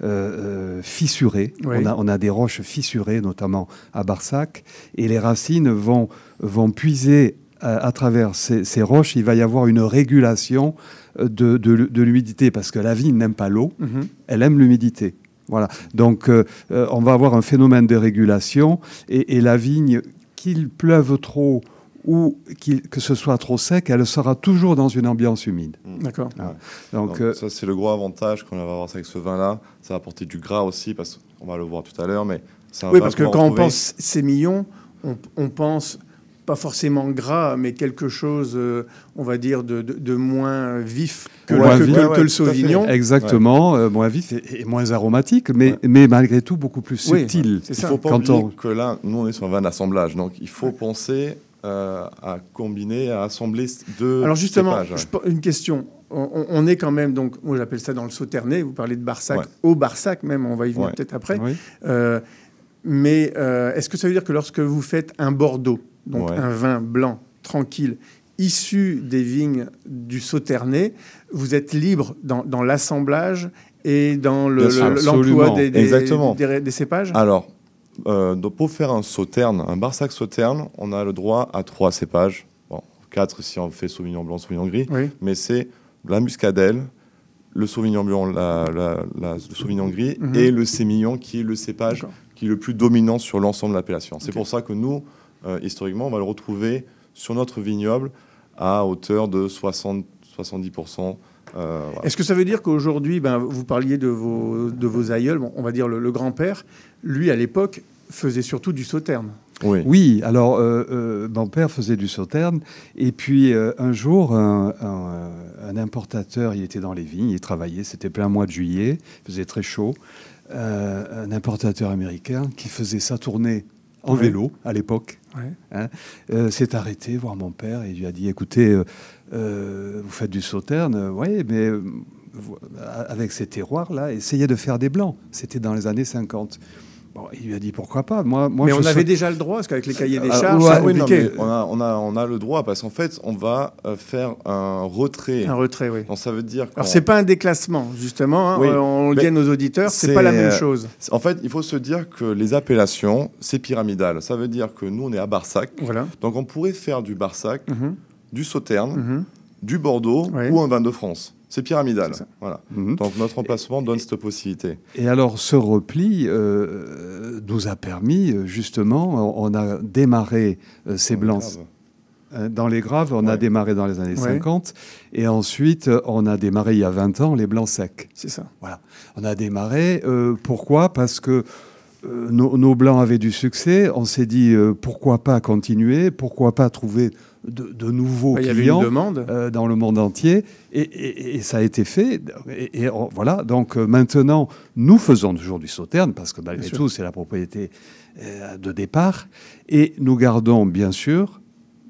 euh, fissurées. Oui. On, a, on a des roches fissurées, notamment à Barsac, et les racines vont, vont puiser à, à travers ces, ces roches. Il va y avoir une régulation de, de, de l'humidité, parce que la vigne n'aime pas l'eau, Mhm. elle aime l'humidité. Voilà. Donc, euh, euh, on va avoir un phénomène de régulation et, et la vigne, qu'il pleuve trop ou que ce soit trop sec, elle sera toujours dans une ambiance humide. D'accord. Voilà. Donc, Donc, euh, ça, c'est le gros avantage qu'on va avoir avec ce vin-là. Ça va apporter du gras aussi, parce qu'on va le voir tout à l'heure, mais c'est un Oui, parce que quand on pense sémillon, on, on pense pas forcément gras, mais quelque chose, euh, on va dire, de, de- de moins vif que, Moins le, que- vif. que- Ouais, que ouais, le tout à fait. Sauvignon. exactement, euh, moins vif et, et moins aromatique, mais, Ouais. mais malgré tout beaucoup plus Oui, subtil. c'est Il ça. faut pas Quand oublier on- que là, nous, on est sur un vin d'assemblage. Donc, il faut penser euh, à combiner, à assembler deux Alors justement, cépages, ouais. je po- une question. On, est quand même, donc, moi j'appelle ça dans le Sauternay, vous parlez de Barsac, Ouais. au Barsac même, on va y venir Ouais. peut-être après. Oui. Euh, mais euh, est-ce que ça veut dire que lorsque vous faites un Bordeaux, donc Ouais. un vin blanc, tranquille, issu des vignes du Sauternay, vous êtes libre dans, dans l'assemblage et dans le- l'emploi des, des- Exactement. des- des cépages? Alors, euh, donc pour faire un sauterne, un Barsac sauterne, on a le droit à trois cépages. Bon, quatre si on fait Sauvignon blanc, Sauvignon gris. Oui. Mais c'est la muscadelle, le Sauvignon blanc, la, la- la- le Sauvignon gris Mhm. et le sémillon qui est le cépage qui est le plus dominant sur l'ensemble de l'appellation. C'est pour ça que nous, historiquement, on va le retrouver sur notre vignoble à hauteur de 60, 70%. euh, voilà. Est-ce que ça veut dire qu'aujourd'hui, ben, vous parliez de vos, de vos aïeuls, bon, on va dire le, le grand-père, lui à l'époque faisait surtout du sauterne. Oui. alors euh, euh, mon père faisait du sauterne et puis euh, un jour, un, un- un importateur, il était dans les vignes, il travaillait, c'était plein mois de juillet, il faisait très chaud. Euh, un importateur américain qui faisait sa tournée en Ouais. vélo à l'époque Ouais. hein, euh, s'est arrêté voir mon père et lui a dit écoutez, euh, euh, vous faites du sauterne, oui, mais euh, avec ces terroirs-là, essayez de faire des blancs. C'était dans les années 50. Bon, il lui a dit pourquoi pas. Moi, moi, Mais on avait déjà le droit, parce qu'avec les cahiers des Ah, charges, ouais, non, on, a, on, a, on a le droit parce qu'en fait, on va euh, faire un retrait. Un retrait, oui. Donc ça veut dire. Alors c'est pas un déclassement, justement, hein, Oui, euh, on le dit à nos auditeurs, c'est pas la même euh, chose. En fait, il faut se dire que les appellations, c'est pyramidal. Ça veut dire que nous, on est à Barsac. Voilà. Donc on pourrait faire du Barsac, Mhm. du Sauterne, Mhm. du Bordeaux ou un vin de France. C'est pyramidal. Voilà. Donc notre emplacement donne cette possibilité. Et alors, ce repli euh, nous a permis, euh, justement, on a démarré euh, ces blancs. graves. Euh, Dans les graves, on a démarré dans les années Ouais. 50. Et ensuite, on a démarré il y a 20 ans les blancs secs. C'est ça. Voilà. On a démarré. euh, pourquoi? Parce que euh, nos, nos blancs avaient du succès. On s'est dit euh, pourquoi pas continuer? Pourquoi pas trouver de, de nouveaux il y avait une clients demande. euh, dans le monde entier et, et- et ça a été fait. Et, et on- voilà. Donc euh, maintenant, nous faisons toujours du sauterne parce que malgré Bien tout, c'est la propriété euh, de départ. Et nous gardons bien sûr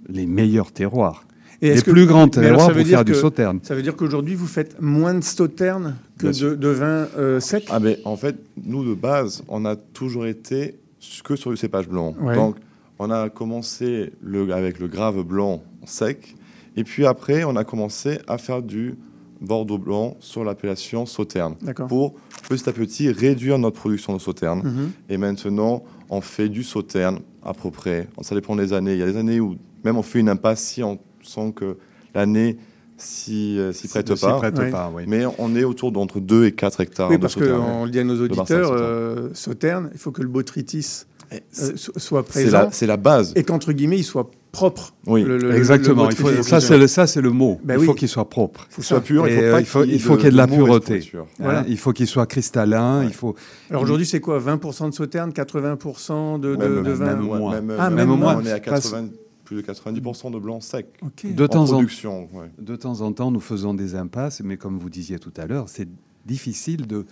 les meilleurs terroirs. Et les est-ce que- plus grands terroirs ça veut pour dire faire du sauterne. Ça veut dire qu'aujourd'hui, vous faites moins de sauterne que de, de vin euh, sec? Ah mais en fait, nous de base, on a toujours été que sur du cépage blanc. Ouais. Donc on a commencé le, avec le grave blanc sec, et puis après on a commencé à faire du Bordeaux blanc sur l'appellation sauterne, D'accord. pour petit à petit réduire notre production de sauterne. Mhm. Et maintenant, on fait du sauterne à peu près. Ça dépend des années. Il y a des années où même on fait une impasse si on sent que l'année s'y euh, prête s'y pas. prête Ouais. pas, oui. Mais on est autour d'entre 2 et 4 hectares Oui, parce qu'on le dit à nos auditeurs, sauterne. euh, sauterne, il faut que le botrytis euh, soit c'est présent. la- c'est la base. Et qu'entre guillemets, il soit propre. Oui, Le- le- Exactement. le Il faut- botrytis. ça, c'est le, ça, c'est le mot. Ben il oui. faut qu'il soit propre. Faut qu'il soit pur, il Et, faut euh, il faut, qu'il y ait il de- qu'il y ait de la pureté. Hein, Voilà. Il faut qu'il soit cristallin. Il faut. Alors aujourd'hui, c'est quoi? 20% de sauterne, 80% de, de, Même, de vin même moins. Même, Ah, même même moins. On est à Parce- 80 plus de 90% de blanc sec. De, en temps en, ouais. de temps en temps, nous faisons des impasses, mais comme vous disiez tout à l'heure, c'est difficile de,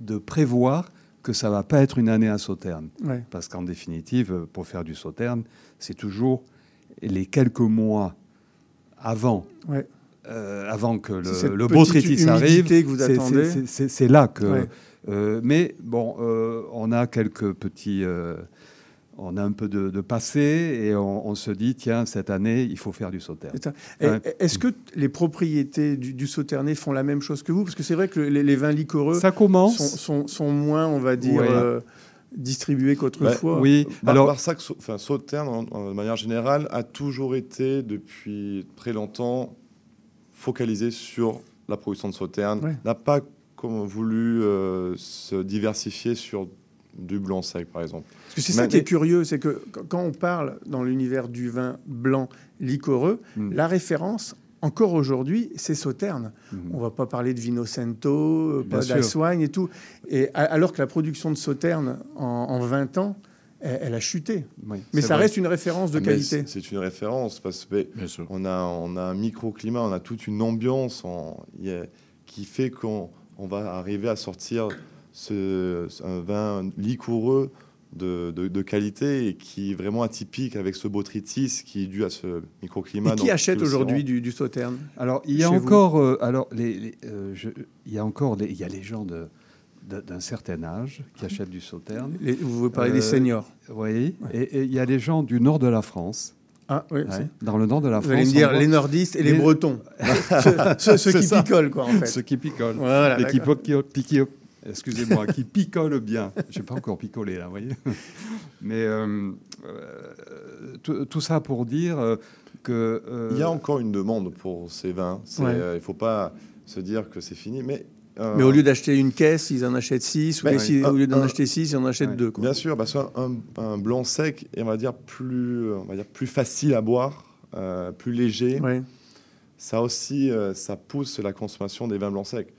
de prévoir que ça va pas être une année à sauterne. Ouais. Parce qu'en définitive, pour faire du sauterne, c'est toujours les quelques mois avant. Ouais. euh, avant que le, le petite botrytis arrive, c'est- là que. Ouais. euh, mais bon, euh, on a quelques petits, on a un peu de, de passé et on, on se dit tiens cette année il faut faire du sauterne. C'est ça. Et- Ouais. Est-ce que les propriétés du, du font la même chose que vous? Parce que c'est vrai que les, les vins liquoreux Ça commence. Sont, sont- sont moins, on va dire, Ouais. euh, distribués qu'autrefois. Bar- Barsac, sau- enfin, Sauternes, en- en- de manière générale, a toujours été, depuis très longtemps, focalisé sur la production de Sauternes. Ouais. N'a pas comme, voulu euh, se diversifier sur du blanc sec, par exemple. Parce que c'est ça qui est curieux, c'est que qu- quand on parle dans l'univers du vin blanc liquoreux, Hmm. la référence, encore aujourd'hui, c'est Sauterne. On va pas parler de Vinocento, euh, pas d'Assoigne et tout. Et alors que la production de Sauterne, en, en 20 ans, elle, elle a chuté. Oui, Mais ça vrai. reste une référence de Ah, mais qualité. c'est- une référence parce que on a, on a un microclimat, on a toute une ambiance a- qui fait qu'on on va arriver à sortir ce, un vin liquoreux de, de- de qualité et qui est vraiment atypique avec ce botrytis qui est dû à ce microclimat. Et qui achète aujourd'hui du, du Sauterne Alors il y a vous encore, euh, alors les, les, euh, je- il y a encore, des- il y a les gens de d'un certain âge qui achètent du sauterne. Les- vous parlez des seniors. Oui, et et il y a les gens du nord de la France. Ah, oui, Ouais, dans le nord de la Vous France. allez me dire les nordistes et les Bretons. Ceux- ceux- ceux C'est qui ça. picolent, quoi, en fait. Ceux qui picolent. Voilà, et qui- qui- excusez-moi, qui picolent bien. Je n'ai pas encore picolé, là, vous voyez. Mais euh, euh, tout, ça pour dire euh, que... euh, Il y a encore une demande pour ces vins. Ouais. euh, il ne faut pas se dire que c'est fini. Mais, euh, Mais au lieu d'acheter une caisse, ils en achètent six. Ou Mais- si- un- au lieu d'en acheter six, ils en achètent deux. quoi. Bien sûr, parce qu'un un, un blanc sec est on va dire plus, on va dire plus facile à boire, euh, plus léger. Ouais. ça aussi, euh, ça pousse la consommation des vins blancs secs.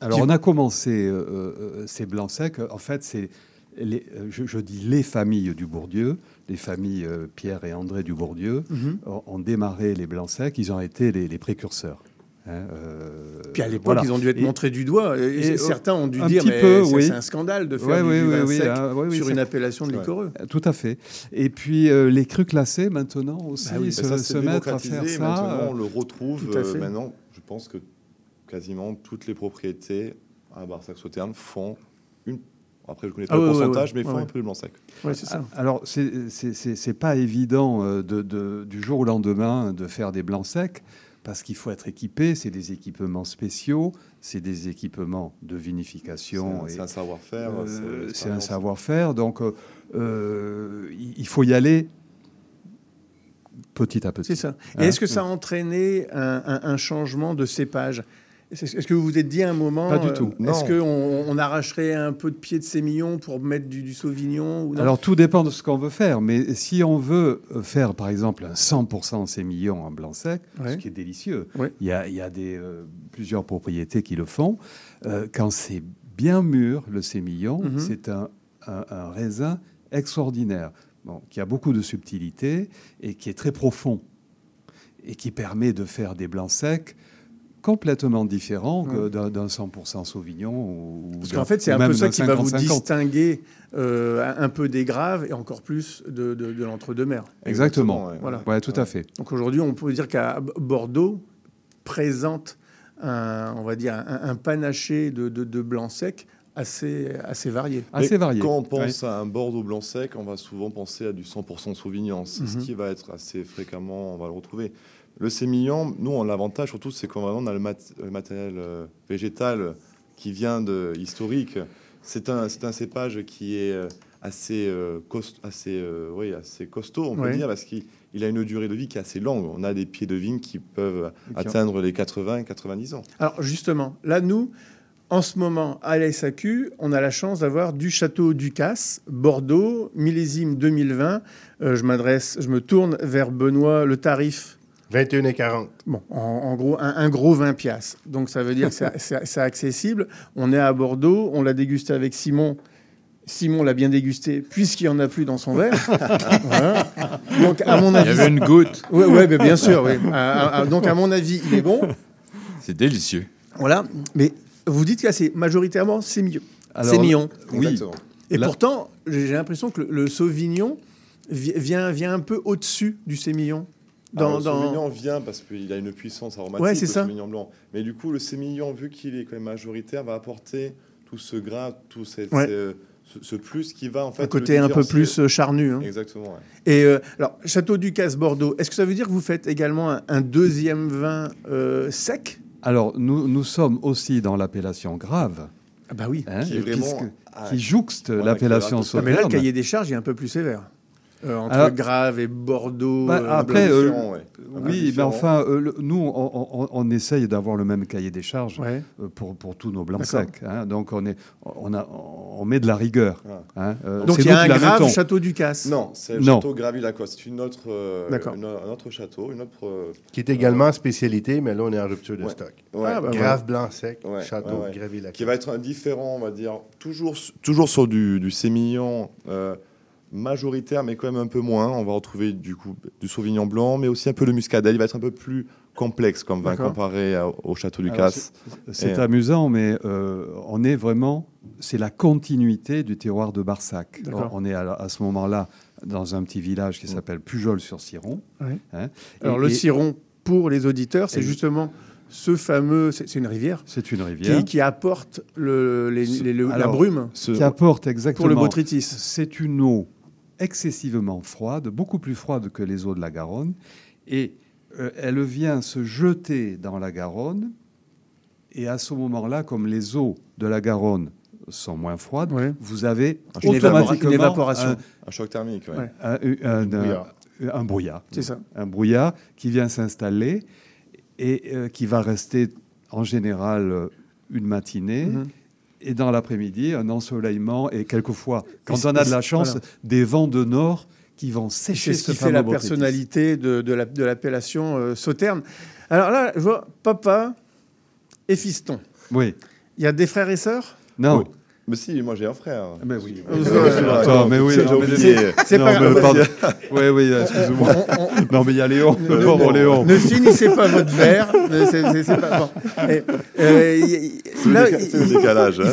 Alors, on a commencé euh, euh, ces blancs secs. En fait, c'est les- euh, je, je dis les familles du Bourdieu, les familles euh, Pierre et André du Bourdieu, Mhm. ont, ont démarré les blancs secs. Ils ont été les, les précurseurs. hein, euh, Puis à l'époque, voilà. ils ont dû être Et- montrés du doigt. Et, et- certains ont dû dire mais peu, c'est oui. c'est un scandale de faire Ouais, du, oui, du oui, vin oui, sec oui, oui, sur une appellation de liquoreux. Tout à fait. Et puis euh, les crus classés maintenant aussi Ah oui, se, bah ça, se mettre à faire ça. Maintenant, on le retrouve. tout à euh, fait. maintenant, je pense que quasiment toutes les propriétés à Barsac-Sauternes font une. Après, je connais pas Ah le ouais, ouais, pourcentage, ouais. mais font Ouais. un peu de blanc sec. Ouais, c'est ça. Alors, c'est- c'est c'est- c'est pas évident euh, de, de- du jour au lendemain de faire des blancs secs parce qu'il faut être équipé. C'est des équipements spéciaux, c'est des équipements de vinification. C'est un- et- c'est un savoir-faire, euh, c'est un savoir-faire. Donc, euh, il il faut y aller petit à petit. C'est ça. Et Hein est-ce que ça a entraîné un, un- un changement de cépage? Est-ce que vous vous êtes dit à un moment Pas du euh, tout. Est-ce qu'on on arracherait un peu de pied de sémillon pour mettre du, du sauvignon ou Alors tout dépend de ce qu'on veut faire, mais si on veut euh, faire par exemple un 100% sémillon en blanc sec, Ouais. ce qui est délicieux, Ouais. il y a, il y a des, euh, plusieurs propriétés qui le font, euh, quand c'est bien mûr, le sémillon, Mhm. c'est un, un- un raisin extraordinaire, bon, qui a beaucoup de subtilité et qui est très profond, et qui permet de faire des blancs secs complètement Ouais. d'un d'un 100% Sauvignon. Ou, Parce qu'en fait, c'est un peu ça qui va vous 50-50. distinguer euh, un peu des graves et encore plus de, de- de l'entre-deux-mer. Exactement. ouais. Voilà. Ouais, tout à fait. Donc aujourd'hui, on peut dire qu'à Bordeaux présente un, on va dire, un, un panaché de, de, de blanc sec assez, assez varié. Assez varié. Quand on pense à un Bordeaux blanc sec, on va souvent penser à du 100% Sauvignon. C'est ce Mhm. qui va être assez fréquemment, on va le retrouver. Le sémillant, nous, on l'avantage surtout, c'est qu'on on a le, mat- le matériel euh, végétal qui vient de historique. C'est un, cépage qui est euh, assez, euh, cost- assez, euh, oui, assez costaud, on peut Ouais. dire, parce qu'il il a une durée de vie qui est assez longue. On a des pieds de vigne qui peuvent atteindre les 80-90 ans. Alors justement, là, nous, en ce moment, à la SAQ, on a la chance d'avoir du château Ducasse, Bordeaux, millésime 2020. Euh, je m'adresse, je me tourne vers Benoît, le tarif. 21 et 40. Bon, en, en gros, un, un gros 20 piastres. Donc ça veut dire que c'est- accessible. On est à Bordeaux, on l'a dégusté avec Simon. Simon l'a bien dégusté puisqu'il n'y en a plus dans son verre. Voilà. Donc à mon Il y avis, avait une goutte. Ouais, mais bien sûr. Oui. À- à- à- donc à mon avis, il est bon. C'est délicieux. Voilà. Mais vous dites que c'est majoritairement c'est mieux. Alors, C'est mignon. oui. Exactement. Et Là- pourtant, j'ai l'impression que le, le Sauvignon vi- vient, vient un peu au-dessus du Sémillon. Dans, Alors, le dans- Sauvignon vient parce qu'il a une puissance aromatique, Ouais, c'est le ça. Sauvignon blanc. Mais du coup, le Sémillon, vu qu'il est quand même majoritaire, va apporter tout ce gras, tout cette- Ouais. ce, ce- ce plus qui va en fait un côté un peu plus euh, charnu. hein. Exactement. ouais. Et euh, alors, Château Ducasse Bordeaux, est-ce que ça veut dire que vous faites également un, un deuxième vin euh, sec? Alors, nous, nous sommes aussi dans l'appellation grave, Ah bah oui. hein, Qui est vraiment- puisque- ah, qui jouxte voilà, l'appellation est Ah, mais là, le cahier des charges est un peu plus sévère. Euh, entre Alors- Grave et Bordeaux. Bah, euh, après, euh, ouais. Oui, mais différent. enfin, euh, le- nous, on, on- on essaye d'avoir le même cahier des charges Ouais. pour, pour tous nos blancs secs. hein. Donc, on, est, on, a, on met de la rigueur. Ah. hein. Euh, Donc il y a un Grave mettons. Château Ducasse. Non, c'est le château Gravy-Lacoste. C'est une autre, euh, D'accord. une- un autre château, une autre. euh, Qui est également spécialité, mais là, on est en rupture de Ouais. stock. ouais, Ah, bah, Grave blanc sec, Ouais, château, ouais, ouais. gravé la qui va être un différent, on va dire, toujours, toujours sur du, du sémillant euh, majoritaire, mais quand même un peu moins. On va retrouver du coup du sauvignon blanc, mais aussi un peu le muscadet. Il va être un peu plus complexe comme vin comparé à- au château du Casse. C'est Et- amusant, mais euh, on est vraiment, c'est la continuité du terroir de Barsac. On est à, à ce moment-là dans un petit village qui s'appelle Pujol-sur-Ciron. Ouais. hein. Alors Et- le et Ciron, pour les auditeurs, c'est Et- justement ce fameux. C'est une rivière C'est une rivière qui, qui apporte le, les- Ce- les- le- la brume Ce- qui apporte exactement. pour le botrytis. C'est une eau excessivement froide, beaucoup plus froide que les eaux de la Garonne, et euh, elle vient se jeter dans la Garonne. Et à ce moment-là, comme les eaux de la Garonne sont moins froides, Ouais. vous avez Une automatiquement une évaporation. un- un choc thermique. ouais. Ouais. un, un- un- brouillard. un brouillard. C'est ça. Un brouillard qui vient s'installer et euh, qui va rester en général euh, une matinée. Mhm. Et dans l'après-midi, un ensoleillement et quelquefois, quand on a de la chance, voilà. des vents de nord qui vont sécher ce ce qui fait la personnalité de, de la- l'appellation euh, sauterne. Alors là, je vois papa et fiston. Oui. Il y a des frères et sœurs? Non. Oui. Mais si, moi j'ai un frère. Mais oui. Attends, mais oui, c'est- pas grave. Oui, oui, on- Non, mais il y a Léon, Ne- Léon. Finissez pas votre verre. c'est- pas- bon. Là, il- décalage, Il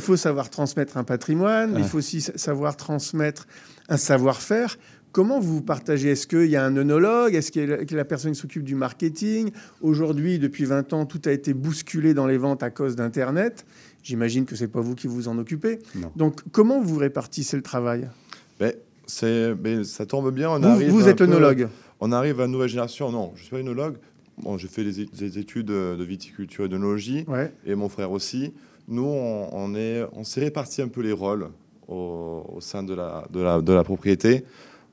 faut, savoir, transmettre un patrimoine, il faut aussi sa- savoir transmettre un savoir-faire. Comment vous partagez? Est-ce qu'il y a un œnologue Est-ce qu'il y a la- que la personne qui s'occupe du marketing? Aujourd'hui, depuis 20 ans, tout a été bousculé dans les ventes à cause d'Internet. J'imagine que c'est pas vous qui vous en occupez. Non. Donc, comment vous répartissez le travail? Ben, c'est, ben, ça tombe bien. On Vous- arrive vous êtes œnologue. On arrive à une nouvelle génération. Non, je suis pas œnologue. Bon, j'ai fait des, études de viticulture et d'œnologie, Ouais. et mon frère aussi. Nous, on, on est, on s'est réparti un peu les rôles au, au sein de la, de, la, de la propriété.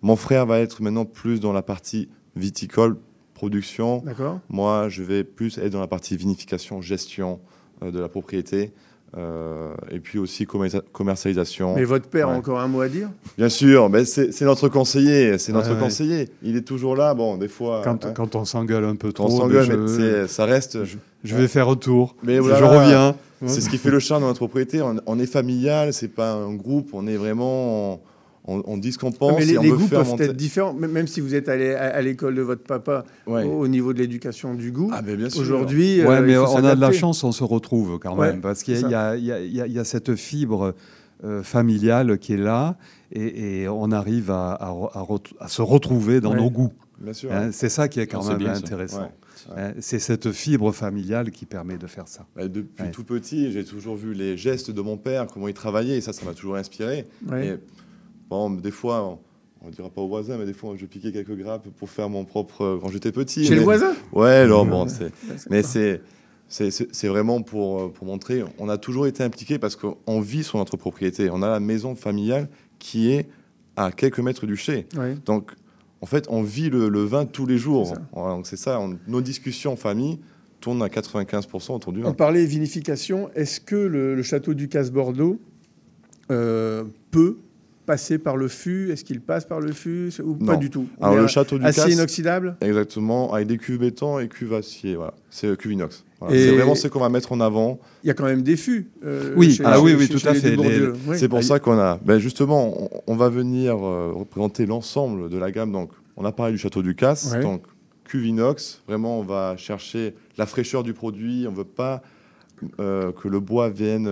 Mon frère va être maintenant plus dans la partie viticole, production. D'accord. Moi, je vais plus être dans la partie vinification, gestion euh, de la propriété. euh, et puis aussi commercia- commercialisation. Mais votre père a encore un mot à dire? Bien sûr, mais c'est notre conseiller, c'est notre Ouais, ouais. conseiller. Il est toujours là. Bon, des fois. Quand, hein, quand on s'engueule un peu trop, on s'engueule, mais ça reste. je vais faire un tour. Mais je reviens. C'est ce qui fait le charme de notre propriété. On, on est familial, c'est pas un groupe. On est vraiment. On, on dit ce qu'on pense Ah, Mais les, et on les veut goûts faire peuvent monter- être différents, même si vous êtes allé à, à l'école de votre papa Ouais. au, au niveau de l'éducation du goût. Ah, mais bien sûr. Aujourd'hui, Ouais, euh, mais on a de la chance, on se retrouve quand Ouais, même, parce qu'il y, a- y y y cette fibre euh, familiale qui est là, et, et on arrive à, à re- à re- à se retrouver dans Ouais. nos goûts. Bien sûr. Hein, c'est ça qui est quand même bien, intéressant. Ouais. Hein, c'est cette fibre familiale qui permet de faire ça. Bah, depuis Ouais. tout petit, j'ai toujours vu les gestes de mon père, comment il travaillait, et ça, ça m'a toujours inspiré. Ouais. Et, bon, des fois, on ne dira pas au voisin, mais des fois, je piquais quelques grappes pour faire mon propre quand j'étais petit. Chez le voisin? Ouais, non, bon, c'est. Mais c'est. C'est vraiment pour, euh, pour montrer, on a toujours été impliqué parce qu'on vit sur notre propriété. On a la maison familiale qui est à quelques mètres du chai. Ouais. Donc, en fait, on vit le, le vin tous les jours. C'est ça. Voilà, donc c'est ça, on- nos discussions en famille tournent à 95% autour du On vin. parlait vinification. Est-ce que le, le château du Casse-Bordeaux euh, peut passer par le fût? Est-ce qu'il passe par le fût? Ou pas du tout? On Alors, le château du acier Casse- inoxydable? Exactement, avec des cuves béton et cuves acier. Voilà. C'est euh, cuve inox. Voilà. Et- C'est vraiment ce qu'on va mettre en avant. Il y a quand même des fûts. euh, Oui, chez- ah chez- oui, oui, chez- tout chez à fait. Dubourdieu. Les- Oui. C'est pour Ah, ça qu'on a. Ben justement, on, on va venir euh, représenter l'ensemble de la gamme. Donc, on a parlé du château du Casse. Ouais. Donc, cuve inox. Vraiment, on va chercher la fraîcheur du produit. On veut pas euh, que le bois vienne.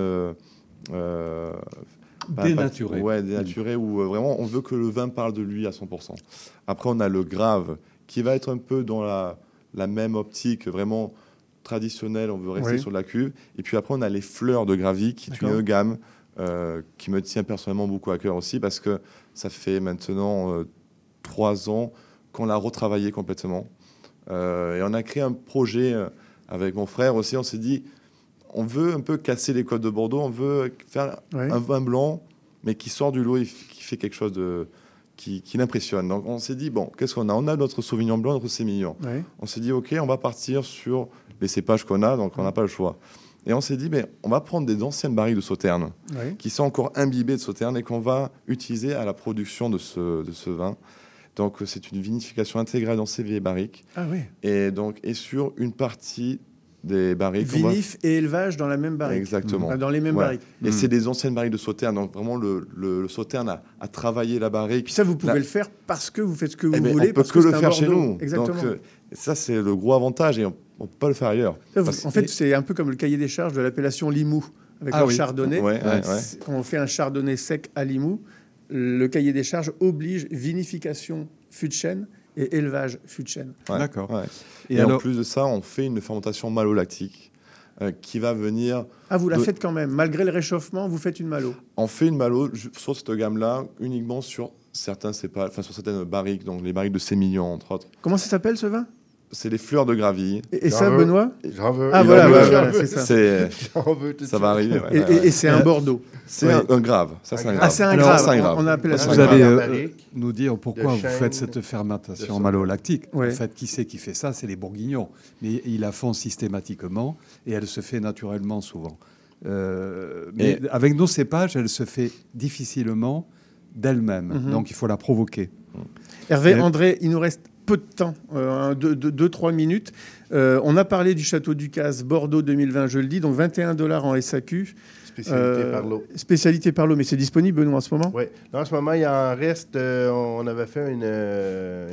Dénaturé. ouais, dénaturé. Ou euh, vraiment, on veut que le vin parle de lui à 100%. Après, on a le grave qui va être un peu dans la, la même optique, vraiment traditionnelle. On veut rester Oui. sur la cuve. Et puis après, on a les fleurs de Gravy, qui est une gamme euh, qui me tient personnellement beaucoup à cœur aussi, parce que ça fait maintenant euh, trois ans qu'on l'a retravaillé complètement. Et on a créé un projet avec mon frère aussi. On s'est dit, on veut un peu casser les codes de Bordeaux. On veut faire un vin blanc, mais qui sort du lot et qui fait quelque chose de qui, qui l'impressionne. Donc on s'est dit bon, qu'est-ce qu'on a? On a notre Sauvignon blanc, notre Sémillon. On s'est dit ok, on va partir sur les cépages qu'on a, donc on n'a pas le choix. Et on s'est dit mais on va prendre des anciennes barriques de Sauterne qui sont encore imbibées de Sauterne et qu'on va utiliser à la production de ce, de ce vin. Donc c'est une vinification intégrale dans ces vieilles barriques Ah oui. et donc et sur une partie des barriques. Vinif et élevage dans la même barrique. Exactement. Dans les mêmes barriques. Et c'est des anciennes barriques de Sauterne. Donc vraiment, le, le, le Sauterne a, a travaillé la barrique. Puis ça, vous pouvez La- le faire parce que vous faites ce que vous Eh ben, voulez. on peut parce que le faire chez nous. Exactement. Donc, euh, ça, c'est le gros avantage et on ne peut pas le faire ailleurs. Ça, vous- Parce- en fait, c'est un peu comme le cahier des charges de l'appellation Limoux, avec Ah oui. chardonnay. Ouais, ouais, Quand on fait un chardonnay sec à Limoux, le cahier des charges oblige vinification fût de chêne et élevage fût de chêne. Ouais, D'accord. ouais. Et Et, en plus de ça, on fait une fermentation malolactique euh, qui va venir. Ah, vous la de- faites quand même. Malgré le réchauffement, vous faites une malo. On fait une malo sur cette gamme-là uniquement sur certains cépages, enfin sur certaines barriques, donc les barriques de Sémillon entre autres. Comment ça s'appelle ce vin? C'est les fleurs de Gravy. Et, ça, veux. Benoît J'en veux. Ah, Il voilà, voilà, c'est ça. C'est, J'en veux tout de ça va arriver. ouais, Et, ouais, et- ouais. et c'est un Bordeaux. C'est un, un grave. Ça, c'est un grave. Ah, c'est un grave. On- grave. on appelle ça Vous allez grave. euh, nous dire pourquoi vous faites cette fermentation malolactique. Ouais. En fait, qui c'est qui fait ça? C'est les bourguignons. Mais ils la font systématiquement et elle se fait naturellement souvent. Euh, mais Et- avec nos cépages, elle se fait difficilement d'elle-même. Mhm. Donc il faut la provoquer. Hervé, Et- André, il nous reste peu de temps, 2-3 minutes. Euh, on a parlé du Château Ducasse, Bordeaux 2020, je le dis, donc 21 dollars en SAQ. Spécialité par lot. Spécialité par lot, mais c'est disponible, Benoît, en ce moment? Oui. En ce moment, il en reste. euh, on avait fait une, euh,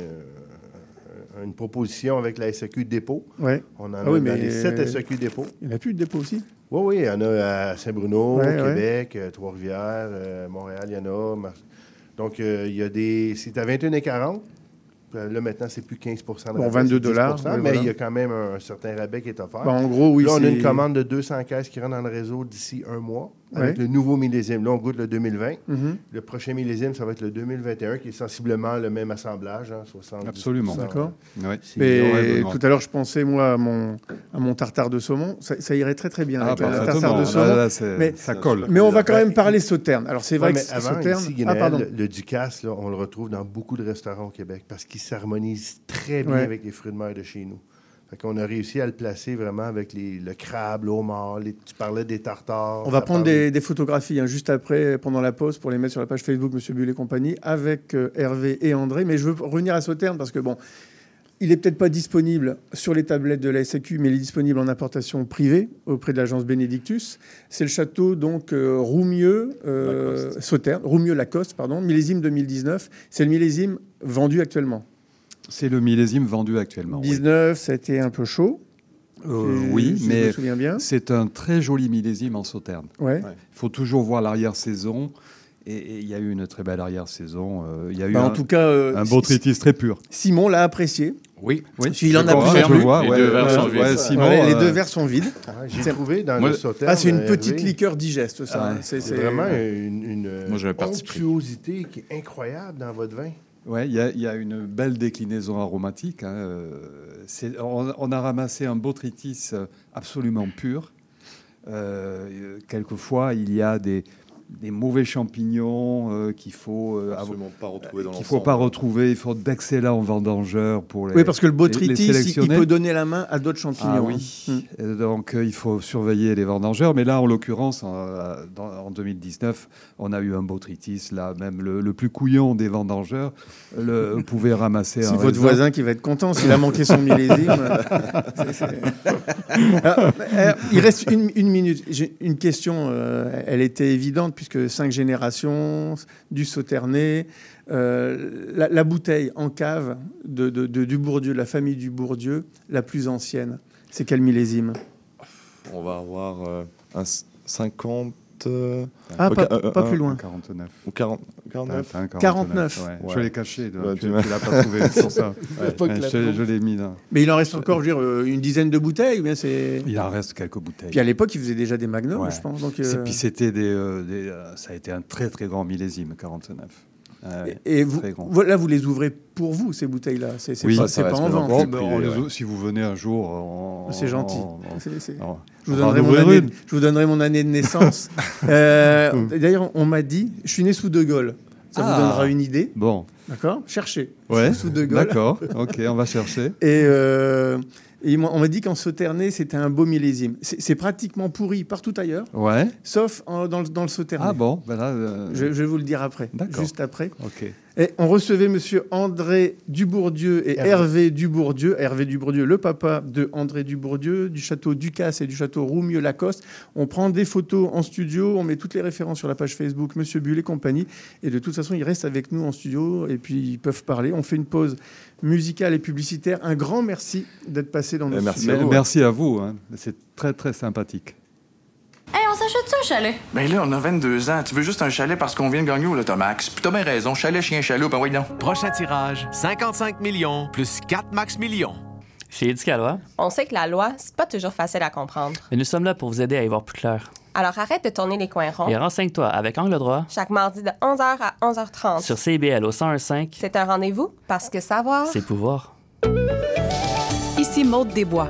une proposition avec la SAQ dépôt. Ouais. On en Ah a oui, dans mais- les 7 SAQ dépôts. Il n'y a plus de dépôt aussi? Oui, oui, il y en a à Saint-Bruno, Ouais, ouais. Québec, euh, Trois-Rivières, euh, Montréal, il y en a. Mar- Donc, euh, il y a des. C'est à 21,40. Euh, Là, maintenant, c'est plus 15 de Bon, rabais, 22 c'est 10 dollars, oui, mais voilà. il y a quand même un, certain rabais qui est offert. En gros, oui, Là, on a une commande de 200 caisses qui rentre dans le réseau d'ici un mois avec Ouais. le nouveau millésime. Là, on goûte le 2020. Mhm. Le prochain millésime, ça va être le 2021, qui est sensiblement le même assemblage, hein, 70 Absolument. D'accord. Ouais. Ouais, tout à l'heure, je pensais, moi, à mon, à mon tartare de saumon. Ça, ça irait très, très bien Ah, avec la- tartare de Là, saumon. là, mais, ça colle. Mais on va quand même parler sauterne. Alors, c'est vrai Ouais, que sauterne. ah, pardon. le, le Ducasse, là, on le retrouve dans beaucoup de restaurants au Québec parce qu'il s'harmonise très bien Ouais. avec les fruits de mer de chez nous. Fait qu'on a réussi à le placer vraiment avec les- le crabe, le homard, les- tu parlais des tartares. On va prendre des, des photographies hein, juste après, pendant la pause, pour les mettre sur la page Facebook Monsieur Bull et compagnie, avec euh, Hervé et André. Mais je veux revenir à Sauterne parce que, bon, il est peut-être pas disponible sur les tablettes de la SAQ, mais il est disponible en importation privée auprès de l'agence Benedictus. C'est le château, donc, euh, Roumieux, euh, Sauterne, Roumieux-Lacoste, pardon, millésime 2019. C'est le millésime vendu actuellement. C'est le millésime vendu actuellement. oui. 19, ça a été un peu chaud. Euh, Si- oui, si mais me souviens bien. c'est un très joli millésime en sauterne. Ouais. Il faut toujours voir l'arrière-saison. Et et il y a eu une très belle arrière-saison. euh, Il y a eu Bah, en un, tout cas, euh, un si- botrytis très pur. Simon l'a apprécié. Oui. Oui, il en a vois, Les ouais, deux verres ouais, sont ouais, vides. Simon, Ouais, les deux verres sont vides. Ah, J'ai C'est- trouvé dans Moi- le sauterne. Ah, c'est une euh, petite Hervé, liqueur digeste, ça. Ah, C'est- vraiment une, une Moi, j'ai un parti pris. onctuosité qui est incroyable dans votre vin. Ouais, il y, a- une belle déclinaison aromatique. hein, euh, on, a ramassé un botrytis absolument pur. Euh, quelquefois, il y a des, des mauvais champignons euh, qu'il faut euh, Absolument pas retrouvé dans qu'il faut pas retrouver. Il faut d'excellents vendangeurs pour les. Oui, parce que le botrytis, il- peut donner la main à d'autres champignons. Ah hein. oui. Mm. Euh, Donc euh, il faut surveiller les vendangeurs. Mais là, en l'occurrence, en, euh, dans- en 2019, on a eu un botrytis. Là, même le, le plus couillon des vendangeurs le, pouvait ramasser C'est un votre raisin. voisin qui va être content s'il a manqué son millésime. C'est- c'est- Alors, euh, il reste une, une minute. J'ai une question, euh, elle était évidente puisque cinq générations, du Sauternet, euh, la, bouteille en cave de, du Bourdieu, la famille du Bourdieu, la plus ancienne. C'est quel millésime? On va avoir euh, un 50 40. Euh... Ah, pas, pas, plus loin. 49. Ou 49. 49. Ouais. Ouais. Je l'ai caché, ouais, tu, tu l'as pas trouvé sur ça. je, je l'ai mis là. Mais il en reste encore, je veux dire, euh, une dizaine de bouteilles bien Il en reste quelques bouteilles. Puis à l'époque, il faisait déjà des magnums, je pense. Donc, euh... Puis c'était des, euh, des, euh, ça a été un très très grand millésime, 49. Ouais, Et vous, voilà, vous les ouvrez pour vous, ces bouteilles-là. C'est Oui, pas, reste en vente. Bon, ben, si vous venez un jour, C'est gentil. Je vous, donnerai mon année, une. je vous donnerai mon année de naissance. Euh, D'ailleurs, on m'a dit, je suis né sous De Gaulle. Ça Ah. vous donnera une idée. Bon, D'accord? Cherchez. Je ouais, suis sous De Gaulle. d'accord, ok, on va chercher. Et, euh, et on m'a dit qu'en Sauternay, c'était un beau millésime. C'est pratiquement pourri partout ailleurs, Ouais. sauf en- dans, le, dans le Sauternay. Ah bon, ben là, euh, Je, je vais vous le dire après, D'accord. juste après. ok. Et on recevait Monsieur André Dubourdieu et Hervé. Hervé Dubourdieu. Hervé Dubourdieu, le papa de André Dubourdieu, du château Ducasse et du château Roumieux-Lacoste. On prend des photos en studio, on met toutes les références sur la page Facebook Monsieur Bull et compagnie. Et de toute façon, ils restent avec nous en studio et puis ils peuvent parler. On fait une pause musicale et publicitaire. Un grand merci d'être passé dans nos Eh, merci studios. Mais- Merci à vous, hein. c'est très très sympathique. Hey, on s'achète ça un chalet? Ben là, on a 22 ans. Tu veux juste un chalet parce qu'on vient de gagner au Lotomax. Puis t'as bien raison. Chalet, chien, chaloupe, ben oui, non. Prochain tirage, 55 millions plus 4 max millions. Chez Éducalois, On sait que la loi, c'est pas toujours facile à comprendre. mais nous sommes là pour vous aider à y voir plus clair. Alors arrête de tourner les coins ronds. Et renseigne-toi avec Angle Droit Chaque mardi de 11h à 11h30. sur CBL au 1015, C'est un rendez-vous parce que savoir. c'est pouvoir. Ici Maude Desbois.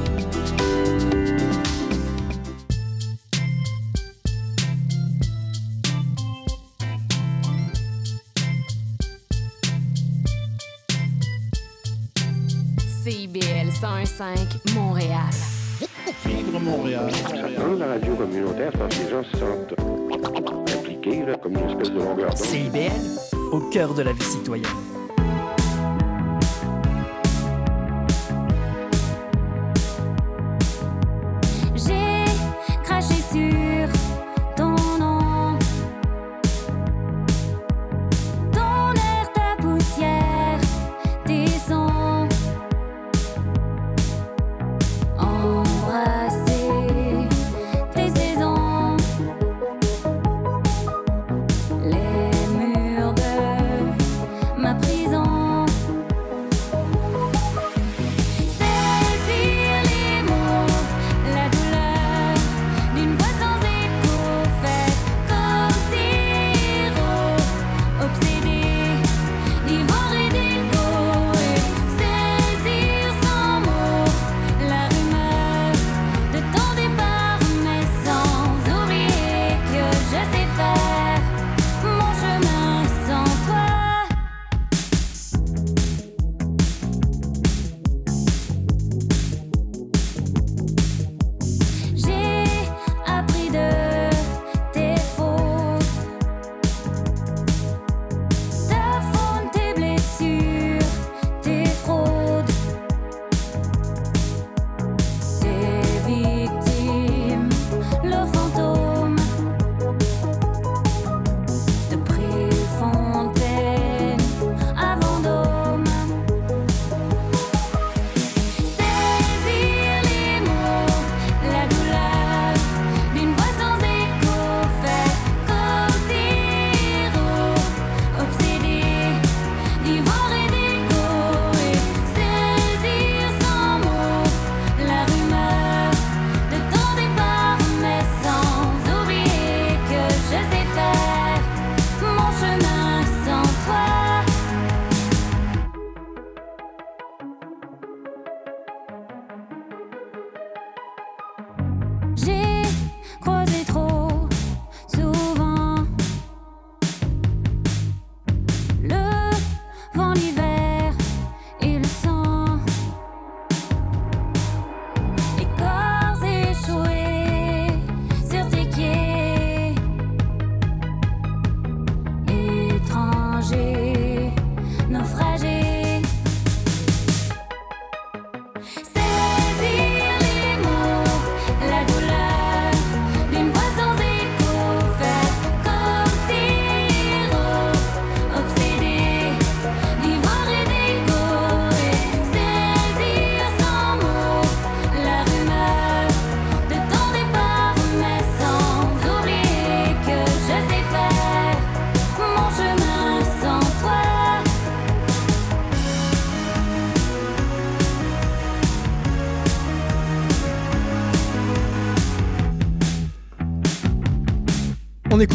101.5 Montréal. Vivre Montréal. Dans la radio communautaire, parce que les gens se sentent impliqués, là, comme une espèce de longueur d'onde. CIBL, au cœur de la vie citoyenne.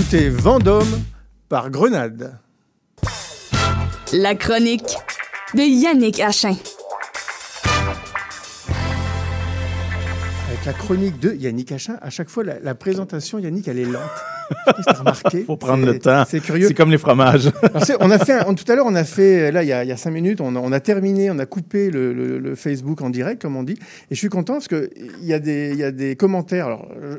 On écoutait Vendôme par Grenade. La chronique de Yannick Achin. Avec la chronique de Yannick Achin, à chaque fois, la, la présentation, Yannick, elle est lente. Remarqué Faut prendre C'est- le temps. C'est curieux. C'est comme les fromages. Alors, on a fait un- tout à l'heure, on a fait là il y a, il y a cinq minutes, on a, on a terminé, on a coupé le, le- le Facebook en direct, comme on dit, et je suis content parce que il y a des, il y a des commentaires. Alors, je-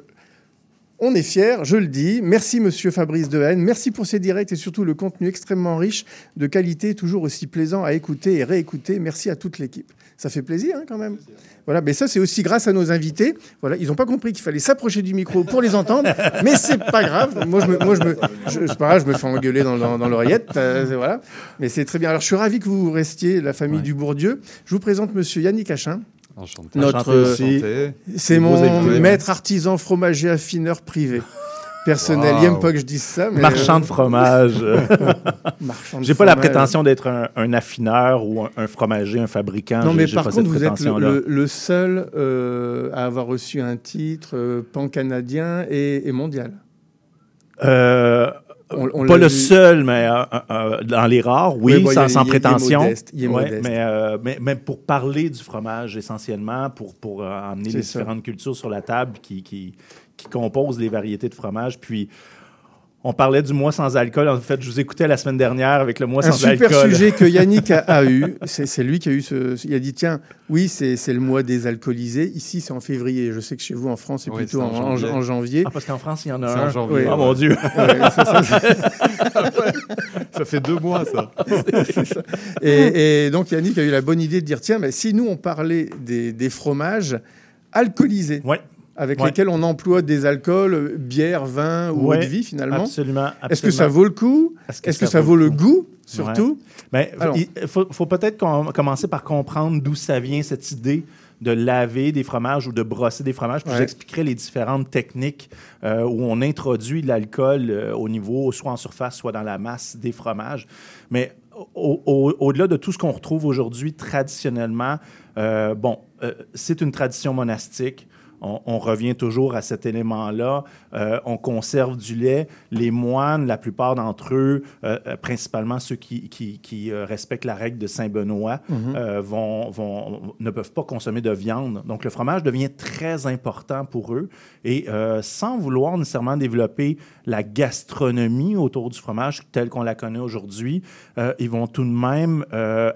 on est fiers, je le dis. Merci, monsieur Fabrice Dehaene. Merci pour ces directs et surtout le contenu extrêmement riche, de qualité, toujours aussi plaisant à écouter et réécouter. Merci à toute l'équipe. Ça fait plaisir, hein, quand même. Voilà, mais ça, c'est aussi grâce à nos invités. Voilà, ils n'ont pas compris qu'il fallait s'approcher du micro pour les entendre, mais c'est pas grave. Moi, je me, moi, je me, je, c'est pas grave, je me fais engueuler dans, dans- dans l'oreillette. euh, voilà, mais c'est très bien. Alors, je suis ravi que vous restiez la famille du Bourdieu. Je vous présente Monsieur Yannick Achin. Enchanté. Notre, Enchanté euh, c'est mon maître artisan fromager affineur privé. Personnel, Wow. il n'aime pas que je dise ça. Mais Marchand de fromage. Marchand de J'ai pas la prétention d'être un, un affineur ou un, un fromager, un fabricant. Non, J'ai- mais j'ai par pas contre, vous êtes le, prétention-là. le- le seul euh, à avoir reçu un titre euh, pan-canadien et, et mondial. Euh, On- on pas le seul, mais euh, euh, dans les rares, oui, Oui, bon, il sans, sans il est- il est prétention. modeste, il est Ouais, modeste. Mais, euh, mais, mais pour parler du fromage essentiellement, pour, pour C'est les ça. différentes cultures sur la table qui, qui, qui composent les variétés de fromage. Puis, on parlait du mois sans alcool. En fait, je vous écoutais la semaine dernière avec le mois Un sans super alcool. sujet que Yannick a, a eu. C'est lui qui a eu ce. Il a dit tiens, oui, c'est le mois des alcoolisés. Ici, c'est en février. Je sais que chez vous, en France, c'est Oui, plutôt en en, en- janvier. en janvier. Ah, parce qu'en France, il y en a en un. janvier. Ah, mon Dieu. Ouais, ça, ça, ça- Ça fait deux mois, ça. Et, et donc Yannick a eu la bonne idée de dire tiens, mais si nous on parlait des, des fromages alcoolisés, avec Ouais. lesquels on emploie des alcools, euh, bière, vin ou Ouais, eau de vie finalement, absolument, Est-ce que ça vaut le coup? Est-ce que ça vaut vaut le goût surtout? Ouais. Ben, il faut, faut peut-être com- commencer par comprendre d'où ça vient, cette idée de laver des fromages ou de brosser des fromages. Puis j'expliquerai les différentes techniques euh, où on introduit de l'alcool euh, au niveau, soit en surface, soit dans la masse des fromages. Mais au- au- au-delà de tout ce qu'on retrouve aujourd'hui traditionnellement, euh, bon, c'est une tradition monastique. On, on revient toujours à cet élément-là. Euh, on conserve du lait. Les moines, la plupart d'entre eux, euh, euh, principalement ceux qui, qui- qui, respectent la règle de Saint-Benoît, Mhm. euh, vont, vont- ne peuvent pas consommer de viande. Donc, le fromage devient très important pour eux. Et sans vouloir nécessairement développer la gastronomie autour du fromage telle qu'on la connaît aujourd'hui, ils vont tout de même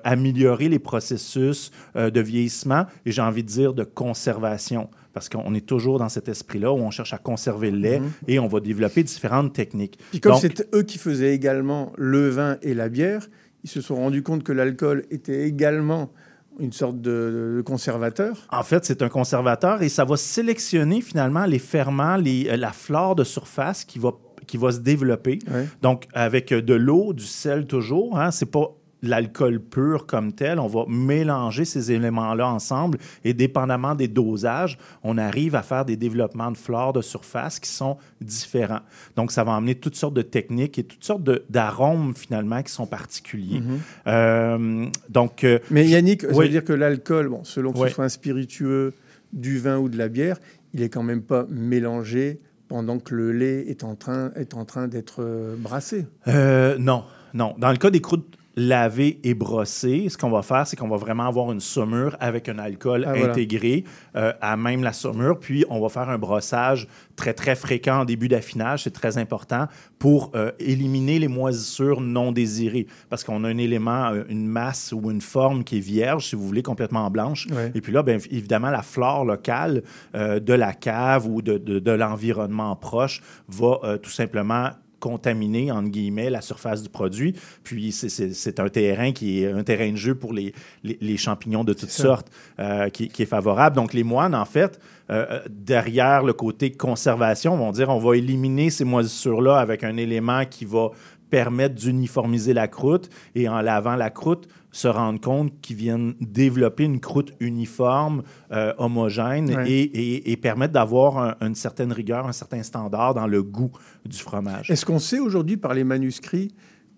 améliorer les processus de vieillissement et j'ai envie de dire de conservation. Parce qu'on est toujours dans cet esprit-là où on cherche à conserver le lait Mhm. et on va développer différentes techniques. Puis comme c'est eux qui faisaient également le vin et la bière, ils se sont rendus compte que l'alcool était également une sorte de, de conservateur. En fait, c'est un conservateur et ça va sélectionner finalement les ferments, les, euh, la flore de surface qui va, qui va se développer. Ouais. Donc, avec euh, de l'eau, du sel toujours, hein, c'est pas l'alcool pur comme tel. On va mélanger ces éléments-là ensemble et dépendamment des dosages, on arrive à faire des développements de flore de surface qui sont différents. Donc, ça va amener toutes sortes de techniques et toutes sortes d'arômes finalement qui sont particuliers. Mhm. Euh, donc, euh, Mais Yannick, ça oui. veut dire que l'alcool, bon, selon que ce soit un spiritueux, du vin ou de la bière, il est quand même pas mélangé pendant que le lait est en train, est en train d'être euh, brassé. Euh, non, non. Dans le cas des croûtes lavées et brossées, ce qu'on va faire, c'est qu'on va vraiment avoir une saumure avec un alcool Ah, voilà. intégré euh, à même la saumure, puis on va faire un brossage très, très fréquent en début d'affinage, c'est très important, pour euh, éliminer les moisissures non désirées, parce qu'on a un élément, euh, une masse ou une forme qui est vierge, si vous voulez, complètement blanche, Ouais. et puis là, bien évidemment, la flore locale euh, de la cave ou de, de- de l'environnement proche va tout simplement contaminer, entre guillemets, la surface du produit. Puis c'est- un terrain qui est un terrain de jeu pour les, les, les champignons de toutes sortes euh, qui, qui est favorable. Donc les moines, en fait, euh, euh, derrière le côté conservation, vont dire on va éliminer ces moisissures-là avec un élément qui va permettre d'uniformiser la croûte et en lavant la croûte, se rendre compte qu'ils viennent développer une croûte uniforme, euh, homogène Ouais. et, et- et permettre d'avoir un- une certaine rigueur, un certain standard dans le goût du fromage. Est-ce qu'on sait aujourd'hui par les manuscrits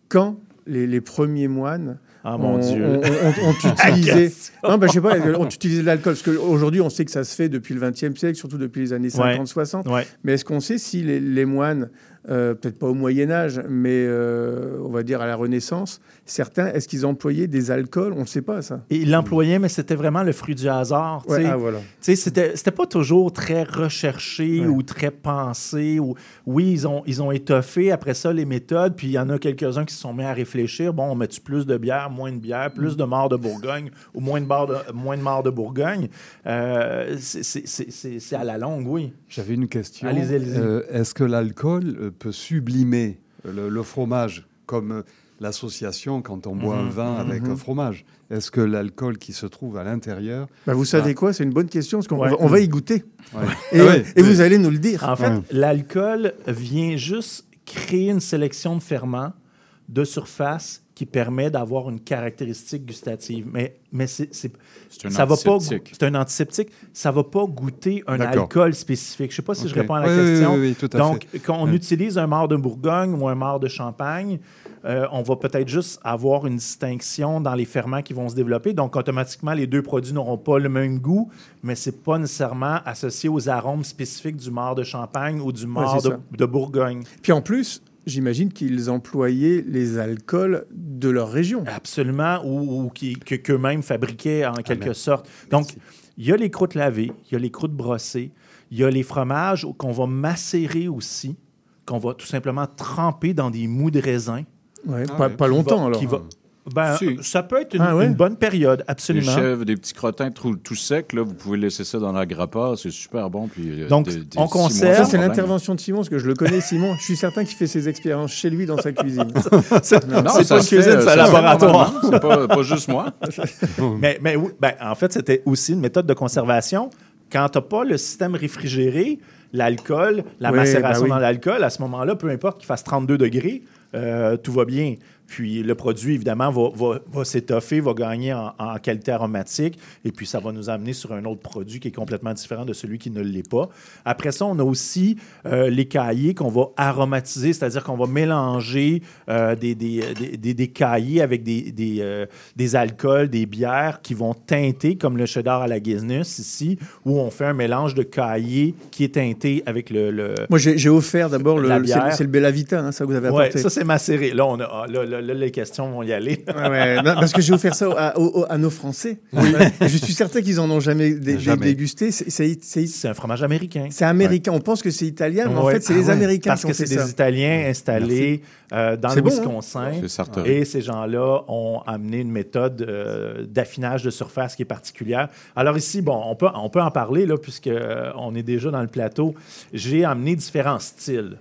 quand les, les premiers moines Ah, mon Dieu. non, ben, je sais pas, ont utilisé de l'alcool Parce qu'aujourd'hui, on sait que ça se fait depuis le XXe siècle, surtout depuis les années Ouais. 50-60. Ouais. Mais est-ce qu'on sait si les, les moines, euh, peut-être pas au Moyen Âge, mais euh, on va dire à la Renaissance, certains, est-ce qu'ils employaient des alcools? On ne sait pas ça. Et il l'employait, mais c'était vraiment le fruit du hasard. tu Ouais, sais. ah, voilà. C'était c'était pas toujours très recherché Ouais. ou très pensé. Ou... Oui, ils ont, ils ont étoffé après ça les méthodes, puis il y en a quelques-uns qui se sont mis à réfléchir. Bon, on met-tu plus de bière, moins de bière, plus de morts de Bourgogne ou moins de, morts de, moins de morts de Bourgogne? Euh, c'est- à la longue, oui. J'avais une question. Allez-y, allez-y. Euh, Est-ce que l'alcool euh, peut sublimer le, le fromage comme l'association quand on boit un Mhm, vin avec mhm. un fromage Est-ce que l'alcool qui se trouve à l'intérieur Bah, vous savez va- quoi C'est une bonne question, parce qu'on Ouais. va, on va y goûter. Ouais. Et, Ah ouais, et vous allez nous le dire. En fait, Ouais. l'alcool vient juste créer une sélection de ferments de surface qui permet d'avoir une caractéristique gustative. Mais, mais c'est, c'est- C'est un ça va pas. C'est un antiseptique. Ça va pas goûter un D'accord. alcool spécifique. Je sais pas si je réponds à la Oui, question. oui, oui, tout à Donc, fait. quand on utilise un mort de Bourgogne ou un mort de Champagne, euh, on va peut-être juste avoir une distinction dans les ferments qui vont se développer. Donc, automatiquement, les deux produits n'auront pas le même goût, mais c'est pas nécessairement associé aux arômes spécifiques du mort de Champagne ou du mort de, de Bourgogne. Puis en plus, j'imagine qu'ils employaient les alcools de leur région. Absolument, ou, ou qui, que, qu'eux-mêmes fabriquaient en quelque sorte. Donc, il y a les croûtes lavées, il y a les croûtes brossées, il y a les fromages qu'on va macérer aussi qu'on va tout simplement tremper dans des mous de raisin. Ouais, Ah pas, ouais. pas Qui longtemps va- alors. qui va- Ben, Si. ça peut être une, Ah ouais? une bonne période, Des absolument. chèvres, des petits crottins tout, tout secs, là, vous pouvez laisser ça dans la grappa, c'est super bon. Puis, euh, Donc, des- des on conserve- Ça, c'est l'intervention de Simon, parce que je le connais, Simon. Je suis certain qu'il fait ses expériences chez lui dans sa cuisine. Non, C'est pas une cuisine, euh, c'est un laboratoire. C'est pas, pas juste moi. mais mais oui, ben, en fait, c'était aussi une méthode de conservation. Quand tu n'as pas le système réfrigéré, l'alcool, la Oui, macération ben oui. dans l'alcool, à ce moment-là, peu importe qu'il fasse 32 degrés, euh, tout va bien. Puis le produit, évidemment, va, va, va s'étoffer, va gagner en, en qualité aromatique, et puis ça va nous amener sur un autre produit qui est complètement différent de celui qui ne l'est pas. Après ça, on a aussi euh, les cahiers qu'on va aromatiser, c'est-à-dire qu'on va mélanger euh, des, des, des, des- cahiers avec des, des, euh, des alcools, des bières qui vont teinter, comme le cheddar à la Guinness ici, où on fait un mélange de cahiers qui est teinté avec le... le- Moi, j'ai offert d'abord le, c'est- le Bella Vita, hein, ça que vous avez apporté. ça c'est macéré. Là, on a, ah, là, là, là, les questions vont y aller. Ouais, ouais, non, parce que j'ai offert ça à, au- au- à nos Français. Je suis certain qu'ils en ont jamais, dé- dé- Jamais. dégusté. C'est- un fromage américain. c'est américain. On pense que c'est italien, mais en Ouais. fait, c'est Ah les ouais. Américains Parce qui que ont fait c'est des Italiens installés euh, dans le bon, hein? Wisconsin. C'est Sartori. Et ces gens-là ont amené une méthode euh, d'affinage de surface qui est particulière. Alors ici, bon, on peut, on peut en parler, là, puisque euh, on est déjà dans le plateau. J'ai amené différents styles.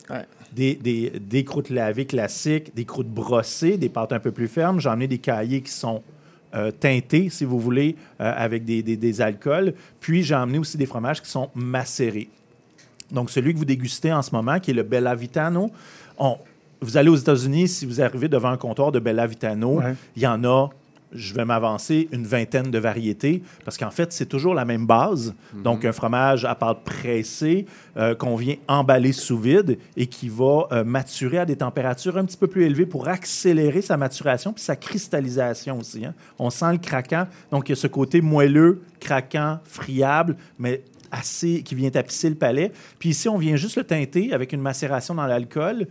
Des, des, des croûtes lavées classiques, des croûtes brossées, des pâtes un peu plus fermes. J'ai amené des cahiers qui sont euh, teintés, si vous voulez, euh, avec des, des- alcools. Puis j'ai amené aussi des fromages qui sont macérés. Donc, celui que vous dégustez en ce moment, qui est le Bella Vitano, on- vous allez aux États-Unis, si vous arrivez devant un comptoir de Bella Vitano, Ouais. il y en a, je vais m'avancer, une vingtaine de variétés, parce qu'en fait, c'est toujours la même base. Donc, un fromage à pâte pressée euh, qu'on vient emballer sous vide et qui va euh, maturer à des températures un petit peu plus élevées pour accélérer sa maturation puis sa cristallisation aussi. hein. On sent le craquant. Donc, il y a ce côté moelleux, craquant, friable, mais assez qui vient tapisser le palais. Puis ici, on vient juste le teinter avec une macération dans l'alcool.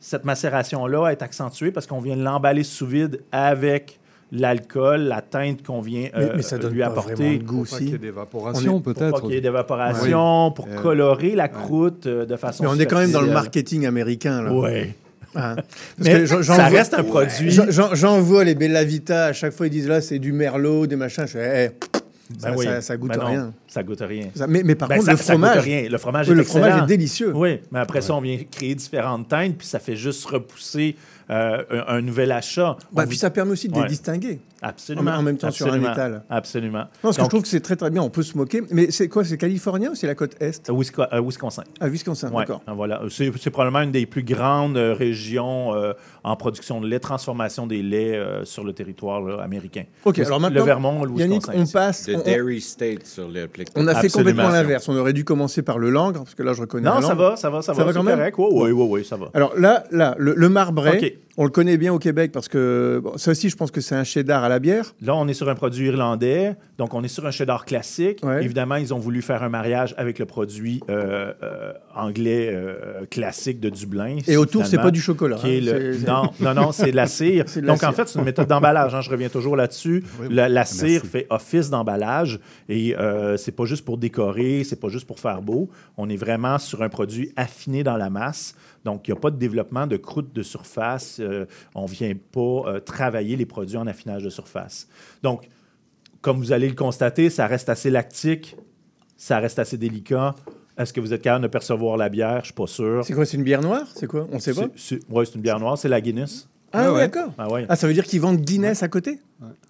Cette macération-là est accentuée parce qu'on vient l'emballer sous vide avec l'alcool, la teinte qu'on vient euh, mais ça donne lui pas apporter. goût Pour pas qu'il y ait aussi. d'évaporation, On est- Pour peut-être. pas qu'il y ait d'évaporation, pour Euh, colorer la croûte euh, de façon Mais on est quand même dans le marketing américain. Là. Ouais. Hein? Parce Mais que j'en- j'en ça vois- reste un produit. J'en- vois les Bella Vita, à chaque fois ils disent là c'est du merlot, des machins. Je fais, eh, ça, Ben oui. ça, ça goûte Ben non, rien. Ça goûte rien. Ça- mais, mais par Ben, contre, ça- le fromage, rien. Le fromage Oui, est le fromage excellent. est délicieux. Oui, mais après ça, on vient créer différentes teintes, puis ça fait juste repousser euh, un, un nouvel achat. Bah, On puis vous- ça permet aussi de Ouais. les distinguer. Absolument. En, en même temps sur un Absolument. étal. Absolument. Non, parce que Donc, je trouve que c'est très très bien. On peut se moquer. Mais c'est quoi? C'est californien ou c'est la côte est? À Wisco- à Wisconsin. Ah, Wisconsin, Ouais, d'accord. ah, Voilà. C'est probablement une des plus grandes euh, régions euh, en production de lait, transformation des laits euh, sur le territoire là, américain. Ok, Le- alors maintenant, Le Vermont, le Yannick, Wisconsin. on passe. The on- on- Dairy State sur le On a fait Absolument. complètement l'inverse. On aurait dû commencer par le langre, parce que là, je reconnais Non, ça va, ça va, ça va. quand même correct. Oui, oui, oui, oui, ça va. Alors là, là le, le marbré, on le connaît bien au Québec parce que bon, ça aussi, je pense que c'est un cheddar à la bière. Là, on est sur un produit irlandais, donc on est sur un cheddar classique. Évidemment, ils ont voulu faire un mariage avec le produit euh, euh, anglais euh, classique de Dublin. Et autour, c'est pas du chocolat, qui est hein, le- Non, non, non, c'est de la cire. C'est de la donc, en fait, c'est une méthode d'emballage. hein, je reviens toujours là-dessus. la, la Merci. cire fait office d'emballage et euh, c'est pas juste pour décorer, c'est pas juste pour faire beau. On est vraiment sur un produit affiné dans la masse. Donc, il n'y a pas de développement de croûte de surface. Euh, on ne vient pas euh, travailler les produits en affinage de surface. Donc, comme vous allez le constater, ça reste assez lactique, ça reste assez délicat. Est-ce que vous êtes capable de percevoir la bière? Je ne suis pas sûr. C'est quoi C'est une bière noire? C'est quoi? On sait pas? Oui, c'est une bière noire, c'est la Guinness. Ah, oui, d'accord. Ah, ouais. Ah, ça veut dire qu'ils vendent Guinness à côté?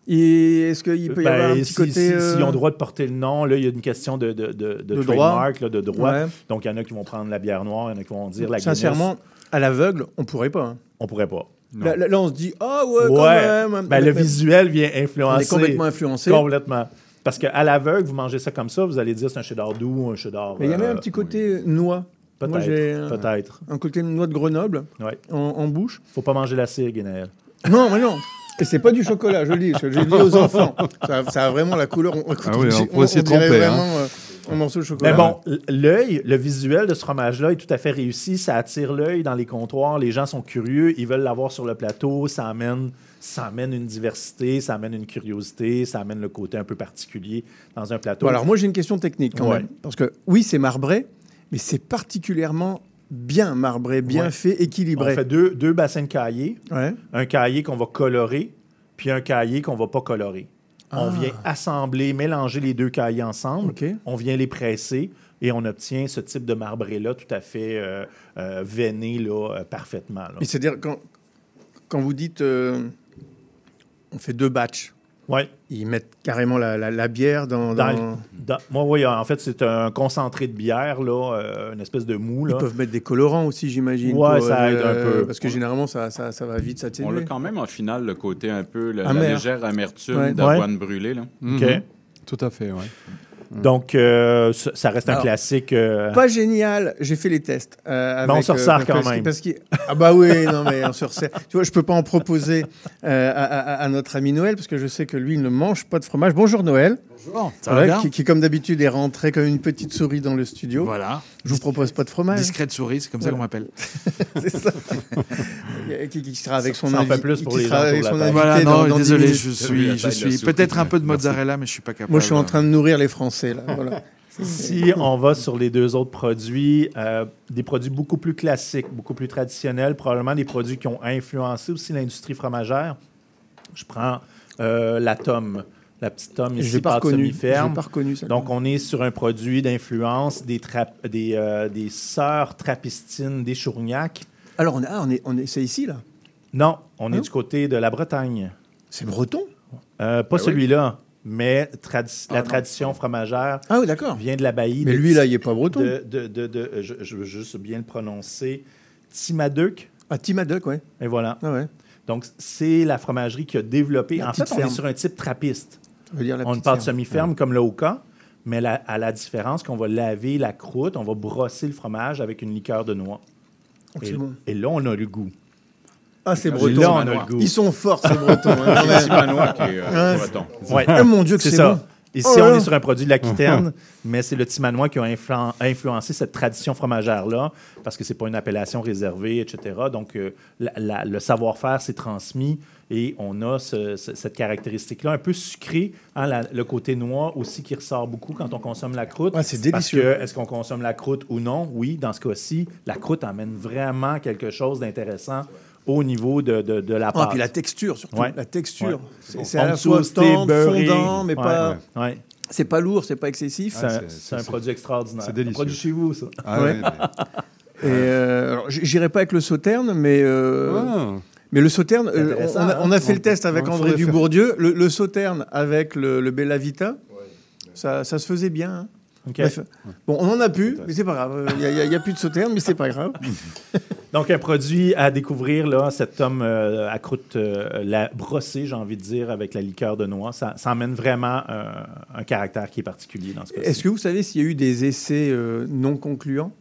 Et est-ce qu'il peut y Ben, avoir un petit si- côté. si- euh, S'ils ont le droit de porter le nom, là, il y a une question de, de, de, de De droit. trademark, là, de droit. Ouais. Donc, il y en a qui vont prendre la bière noire, il y en a qui vont dire la Guinness. Sincèrement, à l'aveugle, on pourrait pas. hein. On pourrait pas. Là, on se dit, ah ouais, quand Ouais. même. Ben, le visuel vient influencer. On est complètement influencé. Complètement. Parce qu'à l'aveugle, vous mangez ça comme ça, vous allez dire c'est un cheddar doux, un cheddar. Mais il y a même euh, un petit côté noix. Peut-être, Moi, j'ai un- peut-être. Un côté noix de Grenoble Ouais. en, en bouche. Faut pas manger la cire, Guénaël. Non, mais non. Et c'est pas du chocolat, je le dis. Je le dis aux enfants. Ça, a- ça a vraiment la couleur. On, Ah oui, on on dirait tromper, hein. vraiment euh, un morceau de chocolat. Mais bon, l'œil, le visuel de ce fromage-là est tout à fait réussi. Ça attire l'œil dans les comptoirs. Les gens sont curieux. Ils veulent l'avoir sur le plateau. Ça amène, ça amène une diversité, ça amène une curiosité, ça amène le côté un peu particulier dans un plateau. Bon, alors moi j'ai une question technique quand Ouais. même. Parce que oui, c'est marbré, mais c'est particulièrement bien marbré, bien Ouais. fait, équilibré. On fait deux, deux bassins de cahiers. Ouais. Un cahier qu'on va colorer, puis un cahier qu'on va pas colorer. On Ah. vient assembler, mélanger les deux cahiers ensemble. On vient les presser et on obtient ce type de marbré-là tout à fait euh, euh, veiné là, euh, parfaitement. là. Et c'est-à-dire, quand, quand vous dites on fait deux batchs, Ouais. ils mettent carrément la, la- la bière dans. Dans- dans- dans- moi, oui, en fait, c'est un concentré de bière, là, euh, une espèce de mou. Là. Ils peuvent mettre des colorants aussi, j'imagine. Ouais, pour, ça aide un euh, peu. Parce que généralement, ça, ça, ça va vite On a quand même en finale le côté un peu, la, légère amertume Ouais. d'avoine brûlée. Là. OK. Mhm. Tout à fait, oui. Donc, euh, ça reste un classique. euh, Pas génial, j'ai fait les tests. euh, Mais on avec, se resserre euh, quand parce même. parce qu'il- ah bah oui, non mais on se resserre. Tu vois, je peux pas en proposer à, à- à notre ami Noël parce que je sais que lui il ne mange pas de fromage. Bonjour Noël. Bonjour, ça va Ouais, bien qui, qui, comme d'habitude est rentré comme une petite souris dans le studio. Voilà. Je vous propose pas de fromage. Discrète souris, c'est comme ça qu'on m'appelle. C'est ça. qui, qui sera avec son Ça en fait invi- plus pour qui les gens avec son invité Voilà, non, dans désolé, je suis, je suis peut-être un peu de mozzarella, mais je suis pas capable. Moi je suis en train de nourrir les Français là. Voilà. Si on va sur les deux autres produits, euh, des produits beaucoup plus classiques, beaucoup plus traditionnels, probablement des produits qui ont influencé aussi l'industrie fromagère. Je prends euh, la tome, la petite ici, pas pâte semi-ferme. Donc, on est sur un produit d'influence des, euh, des sœurs trapistines des Chourgnac. Alors on est, ah, on est, on est, c'est ici là? Non, on est Hein? du côté de la Bretagne. C'est breton? Euh, pas Ben oui. celui-là, mais tradi- Ah, la non. tradition fromagère Ah oui d'accord. vient de l'abbaye. Mais de lui là il est pas breton. de, de, de, de- je, je veux juste bien le prononcer, Timaduc. Ah Timaduc ouais. Et voilà. Ah ouais. Donc, c'est la fromagerie qui a développé. La en fait, on est sur un type trappiste. Dire la on ferme. semi-ferme comme le Oka, mais la- à la différence qu'on va laver la croûte, on va brosser le fromage avec une liqueur de noix. Oh, Et, c'est bon. et là, on a le goût. Ah c'est Et breton. là, on a manoir. le goût. Ils sont forts ces bretons. hein. C'est le petit manoir qui est euh, Ouais. breton. Ouais. Ah mon dieu que C'est c'est ça. Ici, Oh on là. est sur un produit de l'Aquitaine, mais c'est le Timanois qui a influ- influencé cette tradition fromagère-là, parce que c'est pas une appellation réservée, etc. Donc, euh, la- la- le savoir-faire s'est transmis et on a ce- ce- cette caractéristique-là un peu sucrée, hein, la- le côté noix aussi qui ressort beaucoup quand on consomme la croûte. Ouais, c'est délicieux. est-ce qu'on consomme la croûte ou non? Oui, dans ce cas-ci, la croûte amène vraiment quelque chose d'intéressant au niveau de, de, de la Ah, pâte. puis la texture surtout. Ouais. La texture. Ouais. C'est à la fois tendre, fondant, mais Ouais, pas. ouais. C'est pas lourd, c'est pas excessif. C'est un, un produit extraordinaire. c'est Un délicieux. produit chez vous, ça. Ah, mais- Et euh, j'irai pas avec le sauterne, mais euh, Ah. mais le sauterne, euh, on, a, hein? on a fait On- le test avec André. Dubourdieu. Le, le sauterne avec le, le Bella Vita, ça, ça se faisait bien. hein. Bref. Bon, on en a plus, mais c'est pas grave. Il n'y a, plus de sauterne, mais c'est pas grave. Donc, un produit à découvrir, là, cet homme euh, à croûte euh, la brossée, j'ai envie de dire, avec la liqueur de noix. Ça, ça amène vraiment euh, un caractère qui est particulier dans ce cas-ci. Est-ce que vous savez s'il y a eu des essais euh, non concluants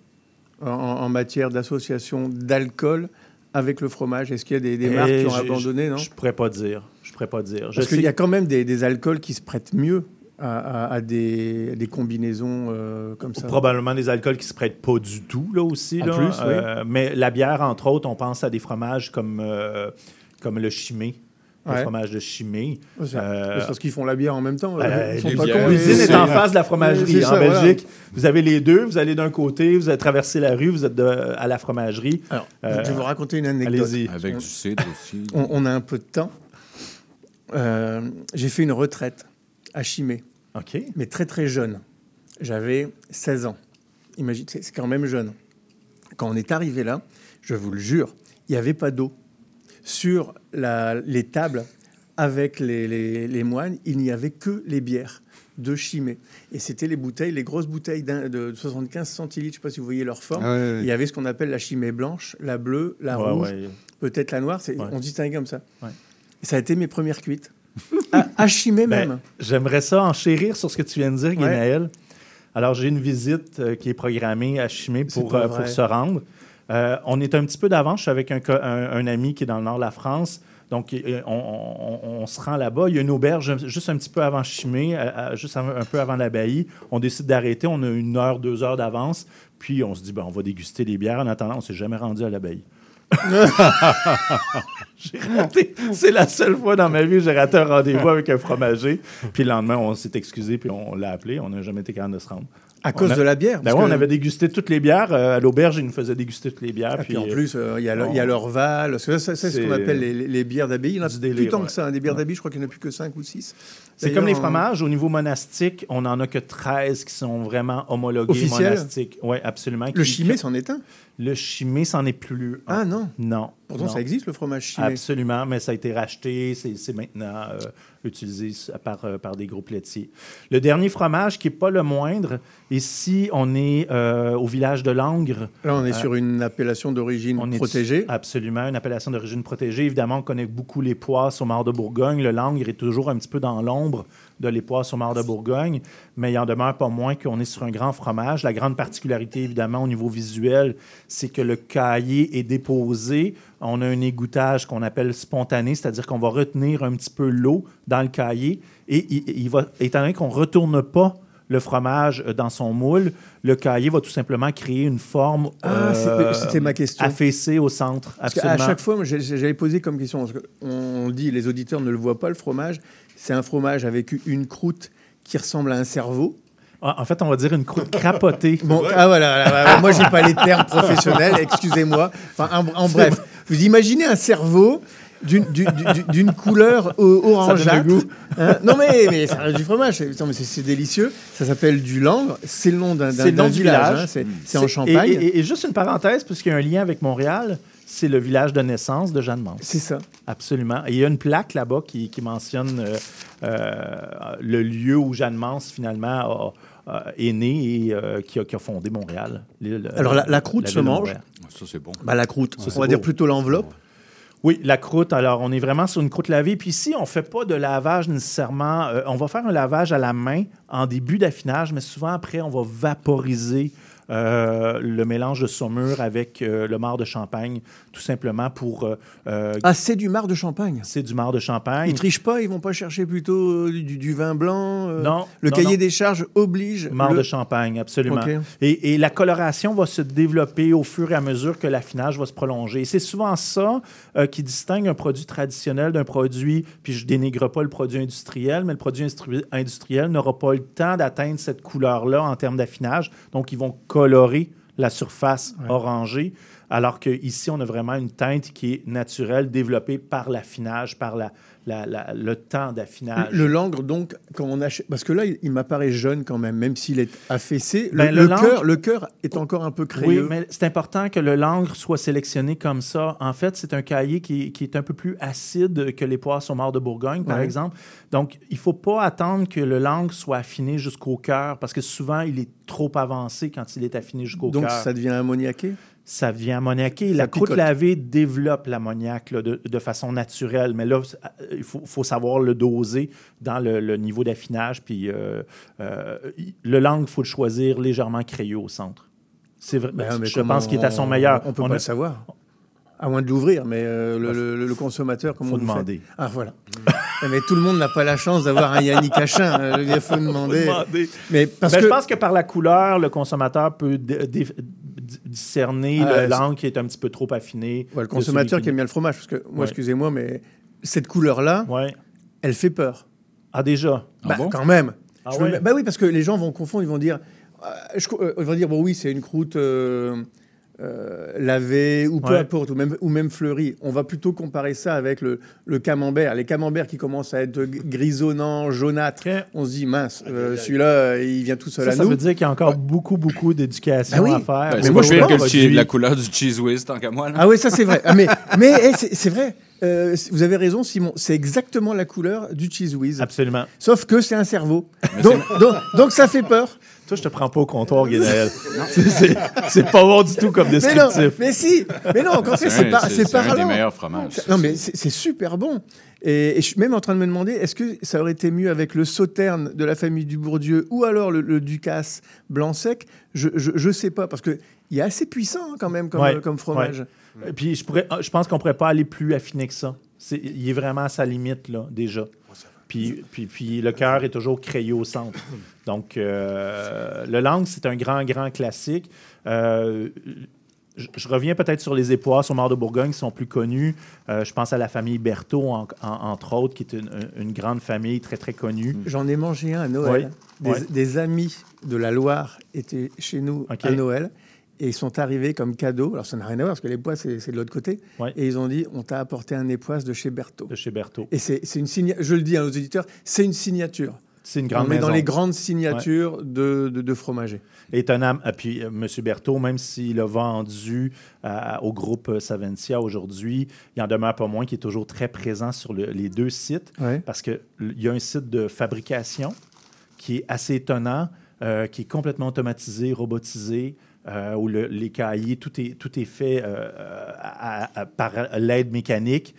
en, en matière d'association d'alcool avec le fromage? Est-ce qu'il y a des, des Eh, marques qui ont abandonné non? Je ne pourrais pas dire. Je pourrais pas dire. Je Parce qu'il y a quand même des, des alcools qui se prêtent mieux à, à- à des, des combinaisons euh, comme ça. Probablement des alcools qui se prêtent pas du tout, là aussi. En là. plus, oui. Euh, Mais la bière, entre autres, on pense à des fromages comme, euh, comme le chimay. Le Ouais. fromage de chimay. Ouais, c'est- Euh, parce qu'ils font la bière en même temps. Euh, cons, L'usine est en face de la fromagerie en voilà. Belgique. Vous avez les deux. Vous allez d'un côté, vous allez traverser la rue, vous êtes de- à la fromagerie. Alors, Euh, je vais vous raconter une anecdote. allez-y. Avec du cidre aussi. On, on a un peu de temps. Euh, J'ai fait une retraite à Chimay, OK. mais très très jeune. J'avais 16 ans. Imagine, c'est quand même jeune. Quand on est arrivé là, je vous le jure, il n'y avait pas d'eau. Sur la- les tables avec les, les- les moines, il n'y avait que les bières de Chimay. Et c'était les bouteilles, les grosses bouteilles de 75 centilitres. Je ne sais pas si vous voyez leur forme. Ah. Il y avait ce qu'on appelle la Chimay blanche, la bleue, la Ouais, rouge, ouais. peut-être la noire. Ouais. On distingue comme ça. Ça a été mes premières cuites. à, à Chimay Ben, même. J'aimerais ça enchérir sur ce que tu viens de dire, Guénaël. Alors, j'ai une visite euh, qui est programmée à Chimay pour, euh, pour se rendre. Euh, on est un petit peu d'avance. Je suis avec un, co- un- un ami qui est dans le nord de la France. Donc, on, on- on- on se rend là-bas. Il y a une auberge juste un petit peu avant Chimay, juste un, un peu avant l'abbaye. On décide d'arrêter. On a une heure, deux heures d'avance. Puis, on se dit, ben, on va déguster les bières. En attendant, on ne s'est jamais rendu à l'abbaye. J'ai raté. C'est la seule fois dans ma vie que j'ai raté un rendez-vous avec un fromager. Puis le lendemain, on s'est excusé, puis on l'a appelé. On n'a jamais été capable de se rendre. À cause On a- de la bière, Ben ouais, on que- avait dégusté toutes les bières. euh, à l'auberge, ils nous faisaient déguster toutes les bières. Et puis en euh, plus, euh, il y a on- y l'Orval. c'est ce qu'on appelle les, bières d'abbaye. Il y en a plus tant ouais. que ça. Des bières d'abbaye, je crois qu'il n'y en a plus que 5 ou 6. C'est comme les fromages. Au niveau monastique, on n'en a que 13 qui sont vraiment homologués Officiels? monastiques. Oui, absolument. Le Qui- chimé, c'en est un. Le chimé, c'en est plus. un. Ah non. Non. Pourtant, non. ça existe, le fromage chimé. Absolument, mais ça a été racheté, c'est maintenant euh, utilisé par, euh, par des groupes laitiers. Le dernier fromage, qui n'est pas le moindre, ici, on est euh, au village de Langres. Là, on est sur une appellation d'origine protégée. Absolument, une appellation d'origine protégée. Évidemment, on connaît beaucoup les poisses au Mar de Bourgogne. Le Langres est toujours un petit peu dans l'ombre de au Mar de Bourgogne, mais il en demeure pas moins qu'on est sur un grand fromage. La grande particularité, évidemment, au niveau visuel, c'est que le cahier est déposé. On a un égouttage qu'on appelle spontané, c'est-à-dire qu'on va retenir un petit peu l'eau dans le cahier et il, il va, étant donné qu'on ne retourne pas le fromage dans son moule, le cahier va tout simplement créer une forme Ah, euh, c'était ma question. affaissée au centre. Parce Absolument. chaque fois, j'avais posé comme question, on dit, les auditeurs ne le voient pas, le fromage, c'est un fromage avec une croûte qui ressemble à un cerveau. Ah, En fait, on va dire une croûte crapotée. Bon, ah voilà, voilà, voilà. moi j'ai pas les termes professionnels, excusez-moi. Enfin, en, en bref, vous imaginez un cerveau d'une- couleur o- orangeâtre. goût. Hein non mais, mais ça reste du fromage, c'est non, mais c'est- c'est délicieux. Ça s'appelle du langre, c'est le nom d'un du village, village. hein, c'est Mm. en et- Champagne. Et, et juste une parenthèse, puisqu'il y a un lien avec Montréal, c'est le village de naissance de Jeanne Mance. C'est ça. Absolument. Et il y a une plaque là-bas qui, qui mentionne euh, euh, le lieu où Jeanne Mance, finalement, a- a- est née et euh, qui, a, qui a fondé Montréal. Alors la, la croûte la se mange? Montréal. Ça, c'est bon. Bah, la croûte, Ça, on va dire plutôt l'enveloppe. Oui, la croûte. Alors, on est vraiment sur une croûte lavée. Puis ici, on ne fait pas de lavage nécessairement. Euh, on va faire un lavage à la main en début d'affinage, mais souvent après, on va vaporiser euh, le mélange de saumure avec euh, le marc de champagne, tout simplement pour... euh, Ah, c'est du marc de champagne. c'est du marc de champagne. Ils trichent pas, ils vont pas chercher plutôt du, du vin blanc. Non, Le non, cahier non. des charges oblige. Marc le- de champagne, absolument. Et, et la coloration va se développer au fur et à mesure que l'affinage va se prolonger. Et c'est souvent ça qui distingue un produit traditionnel d'un produit, puis je dénigre pas le produit industriel, mais le produit industriel n'aura pas le temps d'atteindre cette couleur-là en termes d'affinage. Donc, ils vont colorer la surface orangée, alors qu'ici, on a vraiment une teinte qui est naturelle, développée par l'affinage, par la, la- la- le temps d'affinage. Le langre, donc, quand on achète. Parce que là, il, il m'apparaît jeune quand même, même s'il est affaissé. Le, Ben, le le langre- cœur, le cœur est encore un peu Oui, crayeux. mais c'est important que le langre soit sélectionné comme ça. En fait, c'est un cahier qui, qui est un peu plus acide que les poissons morts de Bourgogne, par Ouais. exemple. Donc, il ne faut pas attendre que le langre soit affiné jusqu'au cœur, parce que souvent, il est trop avancé quand il est affiné jusqu'au Donc, cœur. ça devient ammoniaqué? Ça devient ammoniaqué. La croûte picote. lavée développe l'ammoniac là, de, de façon naturelle, mais là, il faut, faut savoir le doser dans le, le niveau d'affinage. Puis euh, euh, le langue, il faut le choisir légèrement crayeux au centre. C'est vrai. Ben, je pense qu'il est à son meilleur. On peut On pas a- le savoir. À moins de l'ouvrir, mais euh, le, le- le consommateur, comment Faut faites demander. Ah, voilà. mais tout le monde n'a pas la chance d'avoir un Yannick Cachin. euh, Il faut demander. demander. Mais parce Ben, que. Je pense que par la couleur, le consommateur peut discerner Ah, le c'est- langue qui est un petit peu trop affiné. Ouais, le de consommateur qui aime bien le fromage, parce que moi, Ouais. excusez-moi, mais cette couleur-là, Ouais. elle fait peur. Ah, déjà? Bah, quand même. Ah bah oui, parce que les gens vont confondre, ils vont dire, euh, je euh, ils vont dire bon oui, c'est une croûte euh, euh, lavée ou peu Ouais. importe, ou même, ou même fleurie. On va plutôt comparer ça avec le, le camembert. Les camemberts qui commencent à être grisonnants, jaunâtres. On se dit mince, euh, celui-là, il vient tout seul Ça, à ça nous. veut dire qu'il y a encore beaucoup, beaucoup d'éducation oui. à faire. Ben, Mais c'est moi, pas je pire que le chi- la couleur du cheese whiz, tant qu'à moi. là. Ah oui, ça c'est vrai. Ah, mais mais eh, c'est c'est vrai. Euh, vous avez raison, Simon. C'est exactement la couleur du cheese whiz. Absolument. Sauf que c'est un cerveau. Donc, donc, donc ça fait peur. Toi, je te prends pas au comptoir, Guénaël. C'est- pas bon du tout comme Mais non, descriptif. mais si, mais non, quand C'est par- c'est- c'est des parlant. meilleurs fromages. Non, mais c'est super bon. Et, et je suis même en train de me demander, est-ce que ça aurait été mieux avec le sauterne de la famille du Bourdieu ou alors le, le Ducasse blanc sec? Je je, je sais pas parce que il est assez puissant hein, quand même comme, Ouais, comme fromage. ouais. Et Puis je, pourrais, je pense qu'on pourrait pas aller plus affiné que ça. C'est- il est vraiment à sa limite, là, déjà. Puis, puis, puis le cœur est toujours crayeux au centre. Donc, euh, le langue, c'est un grand, grand classique. Euh, je, je reviens peut-être sur les époisses au Nord de Bourgogne qui sont plus connues. Euh, je pense à la famille Berthaud, en- en- entre autres, qui est une, une grande famille très, très connue. J'en ai mangé un à Noël. Oui, Des, amis de la Loire étaient chez nous à Noël et ils sont arrivés comme cadeau. Alors ça n'a rien à voir parce que les pois c'est de l'autre côté. Ouais. Et ils ont dit on t'a apporté un époisse de chez Berthaud. De chez Berthaud. Et c'est une signature. Je le dis à nos auditeurs, c'est une signature. C'est une grande on est dans les grandes signatures de, de, de fromagers. Étonnant. Et puis, euh, M. Berthaud, même s'il a vendu euh, au groupe Saventia aujourd'hui, il en demeure pas moins qu'il est toujours très présent sur le- les deux sites Ouais. parce qu'il y a un site de fabrication qui est assez étonnant, euh, qui est complètement automatisé, robotisé, euh, où le- les cahiers, tout est, tout est fait euh, à- à- par l'aide mécanique.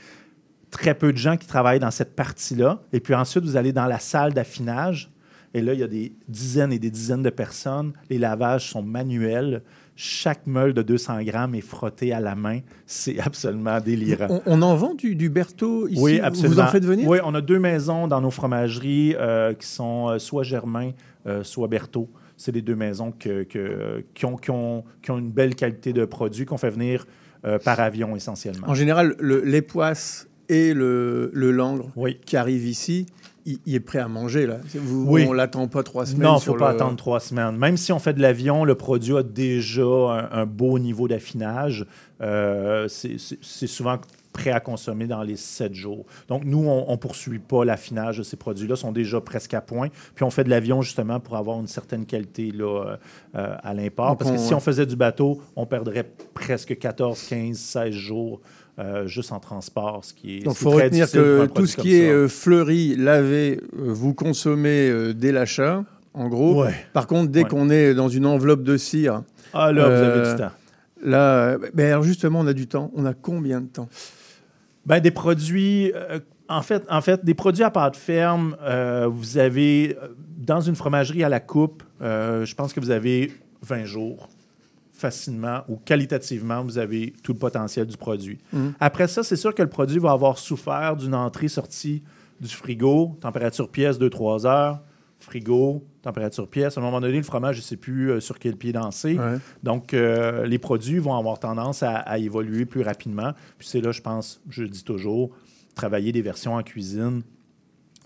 Très peu de gens qui travaillent dans cette partie-là. Et puis ensuite, vous allez dans la salle d'affinage. Et là, il y a des dizaines et des dizaines de personnes. Les lavages sont manuels. Chaque meule de 200 grammes est frotté à la main. C'est absolument délirant. On, on en vend du, du Berthaud ici? Oui, Vous absolument. en faites venir? Oui, on a deux maisons dans nos fromageries euh, qui sont euh, soit Germain, euh, soit Berthaud. C'est les deux maisons que- que- qui, ont, qui ont- qui ont une belle qualité de produit qu'on fait venir euh, par avion essentiellement. En général, le- les poisses et le, le langre Oui. qui arrive ici, il, il est prêt à manger. Là. Vous, Oui. On l'attend pas trois semaines. Non, il ne faut pas le- attendre trois semaines. Même si on fait de l'avion, le produit a déjà un, un beau niveau d'affinage. Euh, c'est souvent prêt à consommer dans les sept jours. Donc, nous, on ne poursuit pas l'affinage de ces produits-là, sont déjà presque à point. Puis, on fait de l'avion justement pour avoir une certaine qualité là, euh, euh, à l'import. Parce que si on faisait du bateau, on perdrait presque 14, 15, 16 jours euh, juste en transport, ce qui est Donc, il faut très retenir que tout ce qui est euh, fleuri, lavé, vous consommez dès l'achat, en gros. Ouais. Par contre, dès Ouais. qu'on est dans une enveloppe de cire. Ah, là, vous avez du temps. Là, ben alors justement, on a du temps. On a combien de temps? Ben, des produits, euh, en, fait, en fait, des produits à pâte ferme, euh, vous avez, euh, dans une fromagerie à la coupe, euh, je pense que vous avez 20 jours facilement ou qualitativement, vous avez tout le potentiel du produit. Mhm. Après ça, c'est sûr que le produit va avoir souffert d'une entrée-sortie du frigo, température pièce 2-3 heures, frigo, température pièce. À un moment donné, le fromage, je ne sais plus euh, sur quel pied danser. Ouais. Donc, euh, les produits vont avoir tendance à, à évoluer plus rapidement. Puis c'est là, je pense, je dis toujours, travailler des versions en cuisine.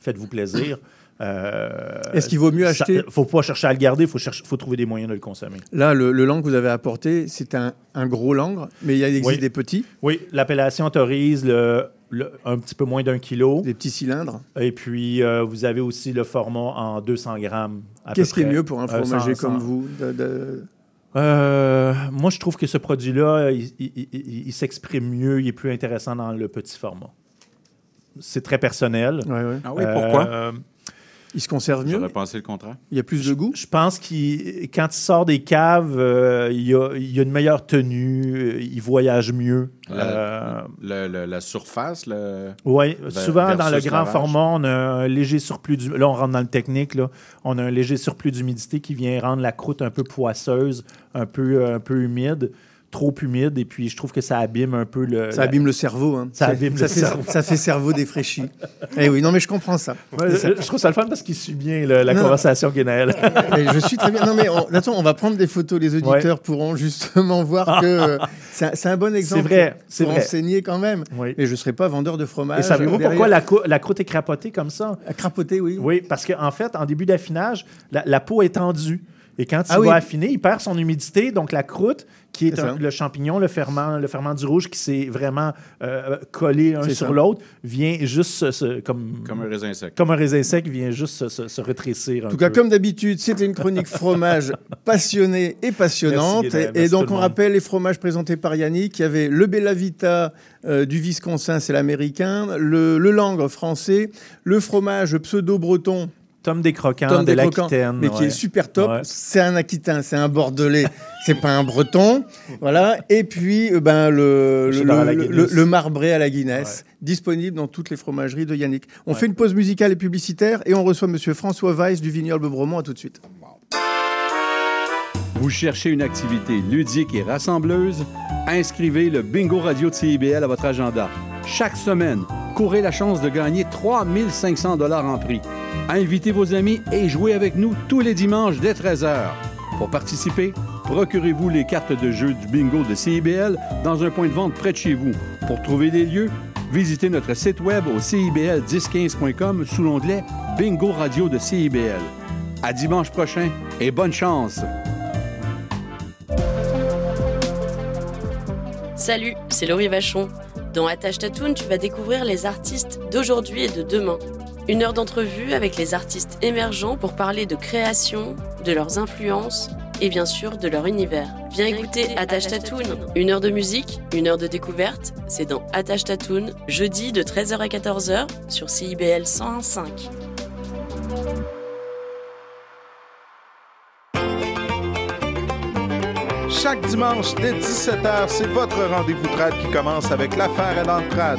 Faites-vous plaisir. Euh, Est-ce qu'il vaut mieux acheter- faut pas chercher à le garder, il faut, chercher- faut trouver des moyens de le consommer. Là, le, le langre que vous avez apporté, c'est un, un gros langre, mais il il existe Oui. des petits, Oui, l'appellation autorise le, le- un petit peu moins d'un kilo. des petits cylindres. Et puis, euh, vous avez aussi le format en 200 grammes. Qu'est-ce qui est mieux pour un Euh, fromager comme vous de- de- Euh, moi, je trouve que ce produit-là, il, il- il- il s'exprime mieux, il est plus intéressant dans le petit format. C'est très personnel. Ouais, ouais. Ah oui, pourquoi? Euh, Il se conserve mieux J'aurais pensé le contraire? Il y a plus de goût? je pense qu'il, quand il sort des caves, euh, il, y a, il y a une meilleure tenue, euh, il voyage mieux. Euh, La, le- le- la surface, le... Oui, souvent dans le grand lavage. format, on a un léger surplus d'humidité. Là, on rentre dans le technique. Là. On a un léger surplus d'humidité qui vient rendre la croûte un peu poisseuse, un peu, un peu humide, trop humide. Et puis, je trouve que ça abîme un peu le. Ça la- abîme le cerveau. hein. Ça C'est- abîme ça le fait, cerveau. Ça fait cerveau défraîchi. Eh oui, non, mais je comprends ça. Ouais, je, je trouve ça le fun parce qu'il suit bien le- la Non. conversation, Guénaël. Je suis très bien. Non, mais on, attends, on va prendre des photos. Les auditeurs pourront justement voir que euh, c'est un, c'est bon exemple. vrai, pour- c'est vrai. enseigner quand même. Oui. Mais je ne serai pas vendeur de fromage. Et savez-vous pourquoi la, croûte est crapotée comme ça? À crapoter, oui. Oui, parce qu'en fait, en début d'affinage, la, la peau est tendue. Et quand il Ah oui. va affiner, il perd son humidité. Donc, la croûte, qui est un- le champignon, le ferment, le ferment du rouge qui s'est vraiment euh, collé un sur l'autre, vient juste se- se- comme, Comme un raisin sec. comme un raisin sec, vient juste se, se- se rétrécir. En tout cas, comme d'habitude, c'était une chronique fromage passionnée et passionnante. Merci, et, donc, on rappelle les fromages présentés par Yannick. Il y avait le Bella Vita euh, du Wisconsin, c'est l'américain, le, le Langre français, le fromage pseudo-breton. Tom des croquants Tom de des Croquants, l'Aquitaine. mais qui est super top. Ouais. C'est un Aquitain, c'est un Bordelais, c'est pas un Breton. Voilà. Et puis, euh, ben, le, Le marbré à la Guinness, disponible dans toutes les fromageries de Yannick. On fait une pause musicale et publicitaire et on reçoit monsieur François Weiss du Vignoble Bromont. À tout de suite. Vous cherchez une activité ludique et rassembleuse? Inscrivez le Bingo Radio de CIBL à votre agenda. Chaque semaine, courez la chance de gagner 3500 dollars en prix. Invitez vos amis et jouez avec nous tous les dimanches dès 13h. Pour participer, procurez-vous les cartes de jeu du bingo de CIBL dans un point de vente près de chez vous. Pour trouver des lieux, visitez notre site web au cibl1015.com sous l'onglet Bingo Radio de CIBL. À dimanche prochain et bonne chance! Salut, c'est Laurie Vachon. Dans Attache Tatoon, tu vas découvrir les artistes d'aujourd'hui et de demain. Une heure d'entrevue avec les artistes émergents pour parler de création, de leurs influences et bien sûr de leur univers. Viens écouter Attache Tatoon. Une heure de musique, une heure de découverte, c'est dans Attache Tatoon, jeudi de 13h à 14h sur CIBL 101.5. Chaque dimanche dès 17h, c'est votre rendez-vous trad qui commence avec l'affaire dans le trad.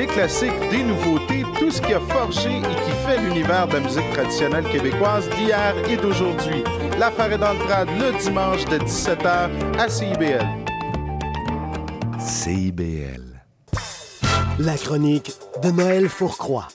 Des classiques, des nouveautés, tout ce qui a forgé et qui fait l'univers de la musique traditionnelle québécoise d'hier et d'aujourd'hui. L'affaire est dans le trad le dimanche de 17h à CIBL. CIBL. La chronique de Noël Fourcroy.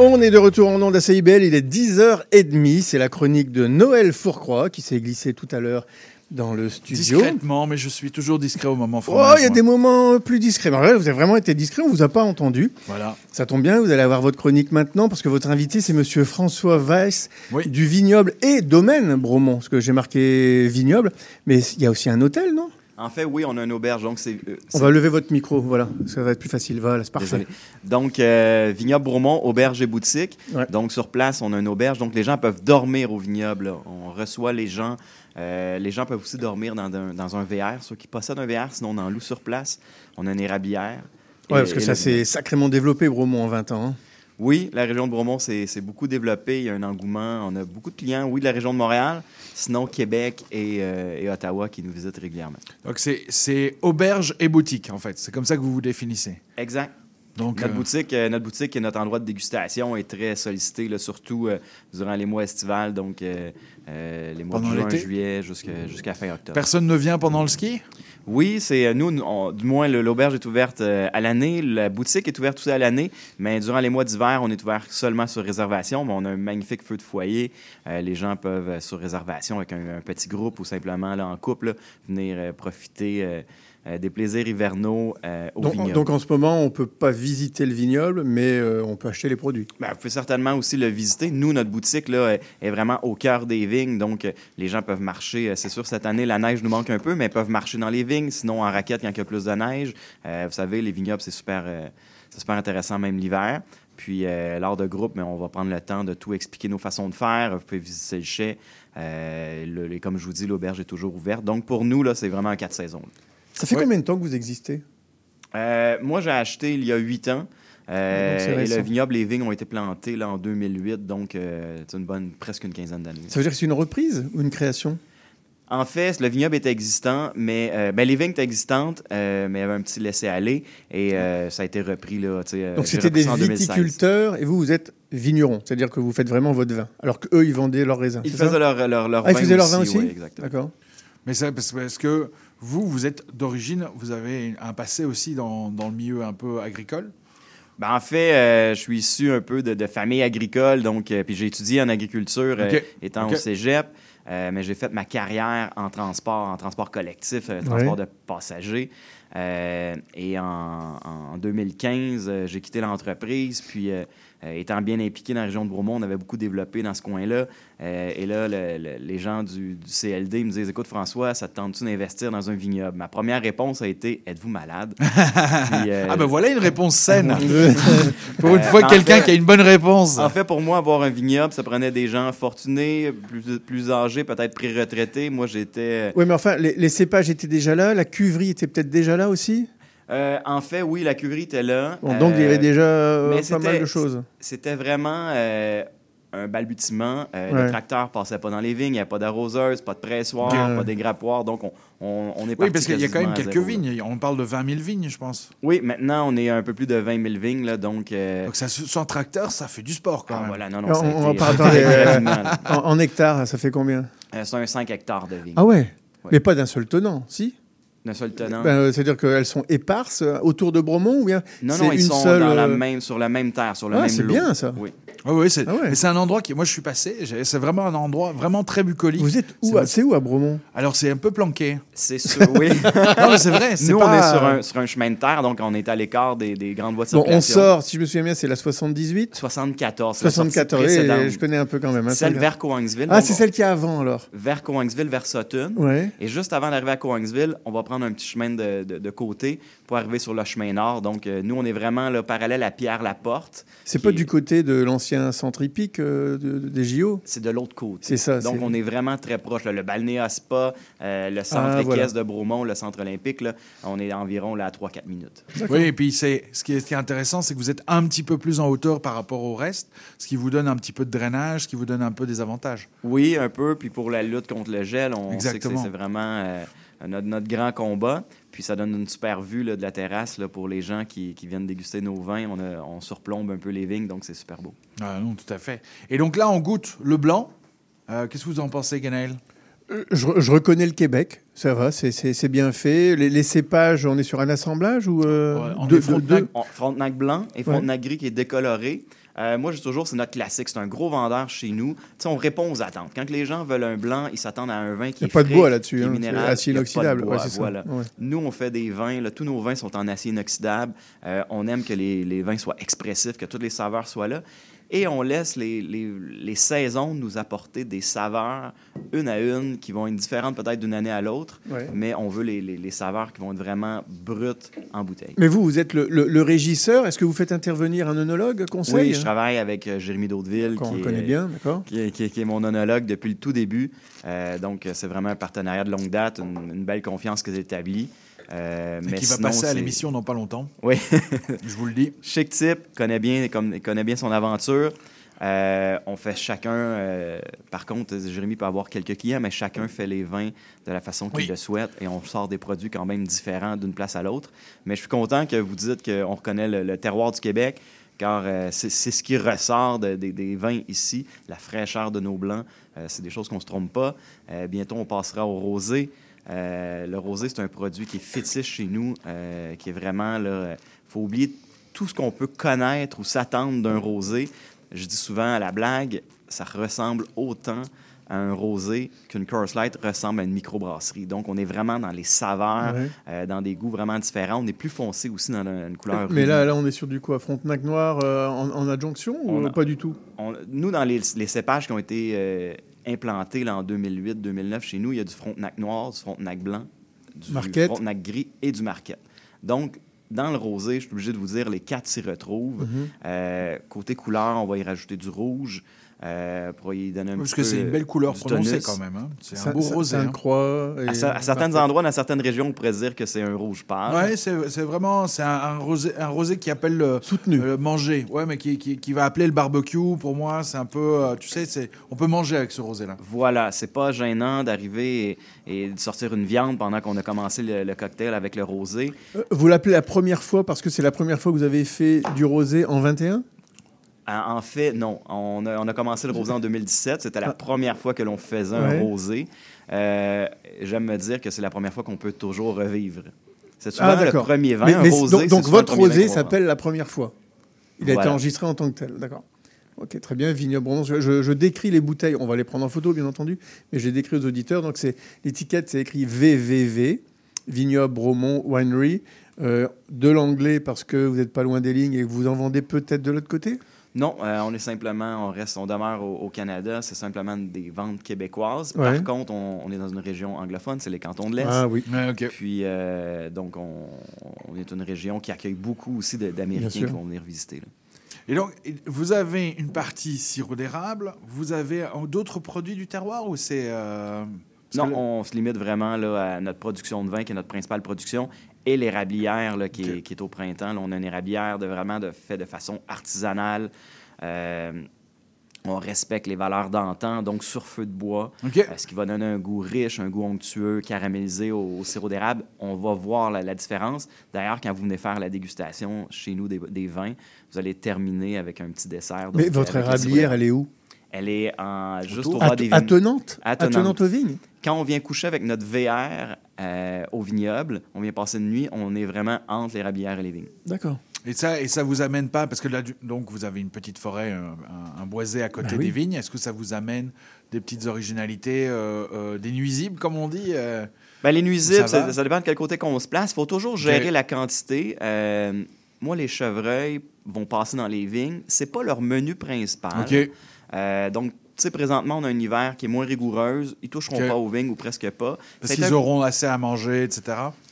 On est de retour en ondes à CIBL, il est 10h30, c'est la chronique de Noël Fourcroy qui s'est glissée tout à l'heure dans le studio. Discrètement, mais je suis toujours discret au moment Oh, il y a moi. des moments plus discrets. Mais là, vous avez vraiment été discret, on vous a pas entendu. Voilà. Ça tombe bien, vous allez avoir votre chronique maintenant parce que votre invité, c'est monsieur François Weiss du vignoble et domaine Bromont. Parce que j'ai marqué vignoble, mais il y a aussi un hôtel, non? En fait, oui, on a une auberge, donc c'est. euh, On va lever votre micro, voilà. Ça va être plus facile. Voilà, c'est parfait. Désolé. Donc, euh, vignoble Bourmont, auberge et boutique. Ouais. Donc, sur place, on a une auberge. Donc, les gens peuvent dormir au vignoble. On reçoit les gens. Euh, les gens peuvent aussi dormir dans, un- dans un VR. Ceux qui possèdent un VR, sinon on en loue sur place. On a une érablière. Ouais, Et- parce que ça le- s'est sacrément développé, Bromont, en 20 ans. hein. Oui, la région de Bromont, c'est c'est beaucoup développé. Il y a un engouement. On a beaucoup de clients, oui, de la région de Montréal, sinon Québec et, euh, et Ottawa qui nous visitent régulièrement. Donc, c'est- c'est auberge et boutique, en fait. C'est comme ça que vous vous définissez. Exact. Donc, notre, euh, boutique, euh, notre boutique et notre endroit de dégustation est très sollicité, là, surtout euh, durant les mois estivales, donc euh, les mois Pendant de juin, juillet jusqu'à fin octobre. Personne ne vient pendant le ski? Oui, c'est nous, on- du moins l'auberge est ouverte à l'année, la boutique est ouverte aussi à l'année, mais durant les mois d'hiver, on est ouvert seulement sur réservation. Mais on a un magnifique feu de foyer. Les gens peuvent sur réservation avec un, un petit groupe ou simplement là, en couple là, venir profiter euh, des plaisirs hivernaux euh, au Donc, vignoble. donc en ce moment, on peut pas visiter le vignoble, mais euh, on peut acheter les produits. Ben, vous pouvez certainement aussi le visiter. Nous, notre boutique là, est- vraiment au cœur des vignes, donc les gens peuvent marcher. C'est sûr, cette année, la neige nous manque un peu, mais ils peuvent marcher dans les vignes, sinon en raquette quand il y a plus de neige. Vous savez, les vignobles, c'est super, super intéressant, même l'hiver. Puis, euh, lors de groupe, mais on va prendre le temps de tout expliquer nos façons de faire. Vous pouvez visiter le chai. Euh, le- le- comme je vous dis, l'auberge est toujours ouverte. Donc, pour nous, là, c'est vraiment un quatre saisons. Ça fait combien de temps que vous existez? Euh, moi, j'ai acheté il y a huit ans. Euh, Donc, et le vignoble, les vignes ont été plantées là, en 2008, donc euh, c'est une bonne, presque une quinzaine d'années. Ça veut dire que c'est une reprise ou une création? En fait, le vignoble était existant, mais euh, ben, les vignes étaient existantes, euh, mais il y avait un petit laisser-aller et euh, ça a été repris. Là, Donc c'était des ça en 2016. viticulteurs et vous, vous êtes vignerons. C'est-à-dire que vous faites vraiment votre vin. Alors qu'eux, ils vendaient leurs raisins. Ils faisaient leur, leur, leur Ah, ils vin faisaient leur vin aussi? oui, exactement. D'accord. Mais c'est parce, parce que vous, vous êtes d'origine, vous avez un passé aussi dans, dans le milieu un peu agricole? Ben, en fait, euh, je suis issu un peu de, de famille agricole, donc euh, puis j'ai étudié en agriculture euh, étant au cégep, euh, mais j'ai fait ma carrière en transport, en transport collectif, euh, transport de passagers. Euh, et en, en 2015, euh, j'ai quitté l'entreprise, puis étant bien impliqué dans la région de Bromont, on avait beaucoup développé dans ce coin-là. Euh, et là, le- le- les gens du, du CLD me disent Écoute, François, ça te tente-tu d'investir dans un vignoble? Ma première réponse a été Êtes-vous malade? Puis, euh, Ah ben voilà une réponse saine. Pour une Euh, fois, en quelqu'un qui a une bonne réponse. En fait, pour moi, avoir un vignoble, ça prenait des gens fortunés, plus, plus âgés, peut-être pré-retraités. Moi, j'étais. Oui, mais enfin, les, les cépages étaient déjà là, la cuverie était peut-être déjà là aussi? Euh, en fait, oui, la cuverie était là. Bon, donc, il y avait déjà, euh, mais pas c'était- mal de choses. C'était vraiment euh, un balbutiement. Euh, Ouais. Le tracteur passait pas dans les vignes, il n'y avait pas d'arroseuse, pas de pressoir, Ouais. pas d'égrappoir. Donc, on, on, on est Oui, parti parce qu'il y a quand même quelques zéro, là. vignes. On parle de 20 000 vignes, je pense. Oui, maintenant, on est un peu plus de 20 000 vignes. Là, donc, euh, Donc ça, sans tracteur, ça fait du sport quand même. voilà, non, non, on, euh, là. en, en hectares, ça fait combien? Euh, C'est un 5 hectares de vignes. Ah ouais, Ouais. Mais pas d'un seul tenant, si? D'un seul tenant. Ben, euh, C'est-à-dire qu'elles sont éparses euh, autour de Bromont ou bien Non, c'est non, ils une sont seule, dans la euh, même, sur la même terre, sur le Ah, même c'est lot. bien, ça. Oui. Oui, oui, c'est Ah ouais. mais c'est un endroit qui. Moi, je suis passé. C'est vraiment un endroit vraiment très bucolique. Vous êtes où C'est où à Bromont? Alors, c'est un peu planqué. C'est sûr, oui. non, c'est vrai. Nous, pas- on est sur un, sur un chemin de terre, donc on est à l'écart des, des grandes voies de Bon, on circulation. sort, si je me souviens bien, c'est la 78 74. c'est la sortie 74, oui, précédente. je connais un peu quand même. hein, Celle vers Coangsville. Ah, c'est on- celle qui est avant alors. vers Coangsville, vers Sutton. Ouais. Et juste avant d'arriver à Coangsville, on va prendre un petit chemin de, de- de côté pour arriver sur le chemin nord. Donc, euh, nous, on est vraiment là, parallèle à Pierre-Laporte. C'est pas est- du côté de l'ancien centre hippique euh, de- de- des JO C'est de l'autre côté. C'est ça. Donc, on est vraiment très proche. là. Le Balnéa Spa, euh, le centre Ah, équestre voilà. de Bromont, le centre olympique, là, on est environ là, à 3-4 minutes. Oui, et puis c'est ce qui est, ce qui est intéressant, c'est que vous êtes un petit peu plus en hauteur par rapport au reste, ce qui vous donne un petit peu de drainage, ce qui vous donne un peu des avantages. Oui, un peu. Puis pour la lutte contre le gel, on sait que Exactement. c'est- c'est vraiment euh, notre, notre grand combat. Puis ça donne une super vue de la terrasse pour les gens qui, viennent déguster nos vins. On, surplombe un peu les vignes, donc c'est super beau. Ah non, tout à fait. Et donc là, on goûte le blanc. Euh, Qu'est-ce que vous en pensez, Ganaël Je, re- je reconnais le Québec, ça va, c'est- bien fait. Les, les cépages, on est sur un assemblage ou euh, on deux- est deux- Frontenac, deux- on- Frontenac blanc et Frontenac gris qui est décoloré. Euh, moi, je dis toujours, c'est notre classique. C'est un gros vendeur chez nous. Tu sais, on répond aux attentes. Quand les gens veulent un blanc, ils s'attendent à un vin qui Y a est pas de frais, bois là-dessus, qui est hein. acier Il y a pas de inoxydable. bois, Ouais, c'est ça. voilà. Ouais. Nous, on fait des vins. là, tous nos vins sont en acier inoxydable. Euh, on aime que les, les vins soient expressifs, que toutes les saveurs soient là. Et on laisse les, les- les saisons nous apporter des saveurs, une à une, qui vont être différentes peut-être d'une année à l'autre. Ouais. Mais on veut les, les- les saveurs qui vont être vraiment brutes en bouteille. Mais vous, vous êtes le, le- le régisseur. Est-ce que vous faites intervenir un œnologue conseil? Oui, je travaille avec euh, Jérémy Daudeville, Qu'on qui, est, connaît bien, d'accord. qui, est, qui est- qui est mon onologue depuis le tout début. Euh, donc, c'est vraiment un partenariat de longue date, une, une belle confiance que j'ai établie. Euh, mais qui va sinon, passer à l'émission dans pas longtemps. Oui. Je vous le dis. Chic type, connaît bien, connaît bien son aventure. Euh, on fait chacun, euh, par contre, Jérémy peut avoir quelques clients, mais chacun fait les vins de la façon qu'il Oui. le souhaite et on sort des produits quand même différents d'une place à l'autre. Mais je suis content que vous dites qu'on reconnaît le, le terroir du Québec, car euh, c'est ce qui ressort de- des- des vins ici, la fraîcheur de nos blancs. C'est des choses qu'on ne se trompe pas. Bientôt, on passera au rosé. Euh, le rosé, c'est un produit qui est fétiche chez nous, euh, qui est vraiment là. faut oublier tout ce qu'on peut connaître ou s'attendre d'un rosé. Je dis souvent à la blague, ça ressemble autant à un rosé qu'une Coors Light ressemble à une microbrasserie. Donc, on est vraiment dans les saveurs, Ouais. euh, dans des goûts vraiment différents. On est plus foncé aussi dans une couleur. Mais là, là, on est sur du quoi? Frontenac noir euh, en, en adjonction ou a- pas du tout? On- nous, dans les, les cépages qui ont été implantés là, en 2008-2009 chez nous, il y a du Frontenac noir, du Frontenac blanc, du Marquette. Frontenac gris et du Marquette. Donc, dans le rosé, je suis obligé de vous dire, les quatre s'y retrouvent. Mhm. Euh, côté couleur, on va y rajouter du rouge euh, pour y donner un Parce petit que peu c'est une belle couleur prononcée tonus. quand même. hein. C'est un beau ça- rosé. hein. croix et- À, cer- à certains Parfait. endroits, dans certaines régions, on pourrait dire que c'est un rouge pâle. Ouais, c'est vraiment c'est un, un rosé, un rosé qui appelle le, Soutenu. le manger. Ouais, mais qui, qui, qui va appeler le barbecue. Pour moi, c'est un peu, euh, tu sais, c'est on peut manger avec ce rosé-là. Voilà, c'est pas gênant d'arriver et, et de sortir une viande pendant qu'on a commencé le, le cocktail avec le rosé. Euh, Vous l'appelez la première fois parce que c'est la première fois que vous avez fait du rosé en 21 En, en fait, non. On a, on a commencé le rosé en 2017. C'était la première fois que l'on faisait Ouais. un rosé. Euh, J'aime me dire que c'est la première fois qu'on peut toujours revivre. C'est souvent Ah, le premier vin, Mais- un mais rosé. donc, votre rosé s'appelle la première fois. Il a été enregistré en tant que tel, d'accord. Ok, très bien. Vignoble je- je décris les bouteilles. On va les prendre en photo, bien entendu, mais je les décris aux auditeurs. Donc, c'est l'étiquette, c'est écrit VVV, Vignoble Bromont Winery. Euh, de l'anglais parce que vous n'êtes pas loin des lignes et que vous en vendez peut-être de l'autre côté? Non, euh, on est simplement, on reste, on demeure au, au Canada. C'est simplement des ventes québécoises. Ouais. Par contre, on, on est dans une région anglophone, c'est les cantons de l'Est. Ah oui. Puis, euh, donc, on, on est une région qui accueille beaucoup aussi d'Américains qui vont venir visiter. là. Et donc, vous avez une partie sirop d'érable. Vous avez euh, d'autres produits du terroir ou c'est euh, parce Non, on se limite vraiment là, à notre production de vin, qui est notre principale production, et l'érablière là, qui, est, qui est au printemps. Là, on a une érablière de, vraiment de, fait de façon artisanale. Euh, on respecte les valeurs d'antan, donc sur feu de bois, euh, ce qui va donner un goût riche, un goût onctueux, caramélisé au, au sirop d'érable. On va voir la, la différence. D'ailleurs, quand vous venez faire la dégustation chez nous des, des vins, vous allez terminer avec un petit dessert. Mais votre sirop érablière, elle est où? Elle est en, juste au At- bas des vignes. attenante? Attenante. Attenante aux vignes? Quand on vient coucher avec notre VR euh, au vignoble, on vient passer une nuit, on est vraiment entre l'érablière et les vignes. D'accord. Et ça, et ça vous amène pas, parce que là, du- donc vous avez une petite forêt, un, un- un boisé à côté Bah oui. des vignes. Est-ce que ça vous amène des petites originalités, euh, euh, des nuisibles, comme on dit euh, Ben, les nuisibles, Ça ça, va? ça dépend de quel côté qu'on se place. Il faut toujours gérer la quantité. Euh, moi, les chevreuils vont passer dans les vignes. C'est pas leur menu principal. Ok. Euh, donc, sais, présentement, on a un hiver qui est moins rigoureuse. Ils toucheront pas aux vignes ou presque pas. Parce qu'ils un- auront assez à manger, etc.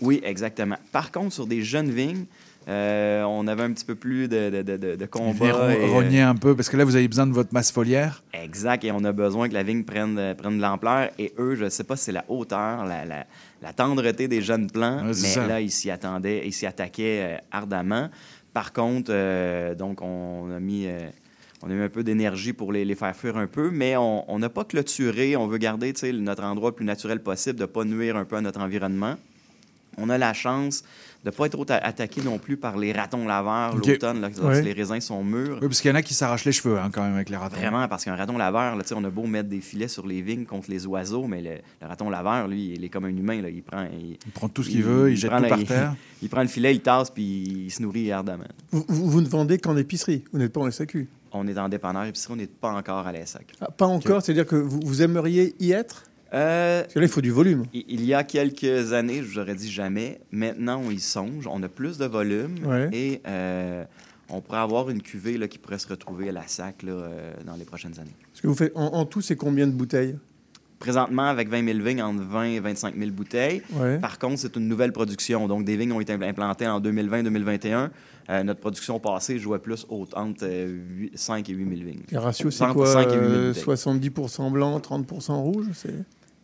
Oui, exactement. Par contre, sur des jeunes vignes, euh, on avait un petit peu plus de, de, de, de- combat. et, euh, rogner un peu, parce que là, vous avez besoin de votre masse foliaire. Exact, et on a besoin que la vigne prenne, de- prenne de l'ampleur. Et eux, je ne sais pas si c'est la hauteur, la, la, la tendreté des jeunes plants, Ouais, mais ça. là, ils s'y attendaient, ils s'y attaquaient euh, ardemment. Par contre, euh, donc, on a mis... on a mis un peu d'énergie pour les, les faire fuir un peu, mais on on n'a pas clôturé. On veut garder notre endroit le plus naturel possible, de ne pas nuire un peu à notre environnement. On a la chance de ne pas être trop attaqué non plus par les ratons laveurs l'automne, lorsque Ouais. les raisins sont mûrs. Oui, parce qu'il y en a qui s'arrachent les cheveux, hein, quand même, avec les ratons. Vraiment, parce qu'un raton laveur, là, on a beau mettre des filets sur les vignes contre les oiseaux, mais le, le raton laveur, lui, il est comme un humain. Là. Il, prend, il, prend tout ce qu'il veut, il jette prend tout par il- terre. Il, prend le filet, il tasse, puis il se nourrit ardemment. Vous, vous- vous ne vendez qu'en épicerie, vous n'êtes pas en SAQ. On est en dépanneur épicerie, on n'est pas encore à la SAC. Ah, pas encore, c'est-à-dire que vous, vous aimeriez y être? Euh, Parce que là, il faut du volume. il il y a quelques années, je vous aurais dit jamais. Maintenant, on y songe. On a plus de volume Ouais. et euh, on pourrait avoir une cuvée là, qui pourrait se retrouver à la SAC là, euh, dans les prochaines années. Ce que vous faites en, en tout, c'est combien de bouteilles? Présentement, avec 20 000 vignes, entre 20 et 25 000 bouteilles. Ouais. Par contre, c'est une nouvelle production. Donc, des vignes ont été implantées en 2020-2021. Euh, notre production passée jouait plus au- entre euh, huit- 5 et 8 000 vignes. Les ratios, c'est quoi? 5 et 8 000 euh, bouteilles. 70% blanc, 30% rouge c'est...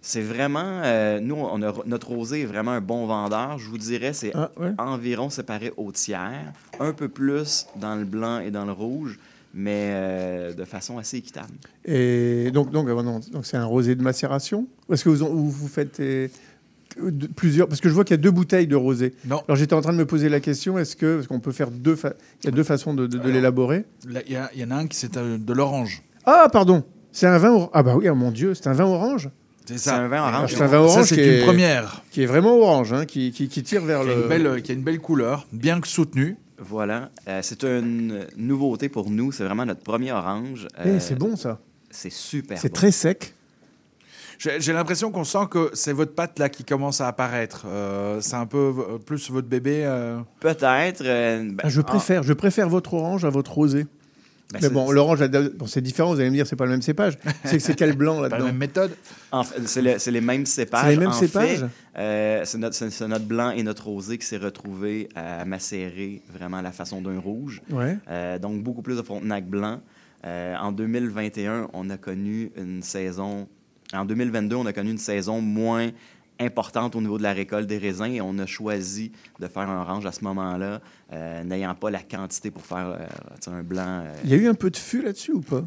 C'est vraiment... euh, nous, on a, notre rosé est vraiment un bon vendeur. Je vous dirais, c'est Ah, ouais. environ séparé au tiers. Un peu plus dans le blanc et dans le rouge, mais euh, de façon assez équitable. Et donc, donc, euh, donc c'est un rosé de macération? Est-ce que vous, en- vous, faites euh, plusieurs Parce que je vois qu'il y a deux bouteilles de rosé. Non. Alors j'étais en train de me poser la question est-ce que parce qu'on peut faire deux fa- Il y a deux façons de, de- de Alors, l'élaborer. Il y, en a un qui c'est de l'orange. Ah pardon, c'est un vin or- ah bah oui, oh mon Dieu, c'est un vin orange? C'est C'est un vin orange. C'est un vin orange Ça, c'est qui une est- première. qui est vraiment orange, hein, qui, qui- qui tire vers Qui a, le. une belle, qui a une belle couleur, bien que soutenue. Voilà. Euh, c'est une nouveauté pour nous. C'est vraiment notre premier orange. Eh, Euh, c'est bon ça. C'est super C'est bon. très sec. J'ai l'impression qu'on sent que c'est votre patte là qui commence à apparaître. Euh, c'est un peu euh, plus votre bébé. euh. Peut-être. euh, ben, Ah, je en- préfère, je préfère votre orange à votre rosé. Ben, Mais c'est- bon, l'orange, la- bon, c'est différent. Vous allez me dire, c'est pas le même cépage. C'est c'est quel blanc Pas la là-dedans même méthode. En fait, c'est le- c'est les mêmes cépages. C'est les mêmes En cépages? fait, euh, c'est notre, c'est- c'est notre blanc et notre rosé qui s'est retrouvé à macérer vraiment à la façon d'un rouge. Ouais. Euh, donc, beaucoup plus de Frontenac blanc. Euh, en 2021, on a connu une saison... En 2022, on a connu une saison moins importante au niveau de la récolte des raisins et on a choisi de faire un orange à ce moment-là, euh, n'ayant pas la quantité pour faire euh, un blanc. euh, Il y a eu un peu de fût là-dessus ou pas?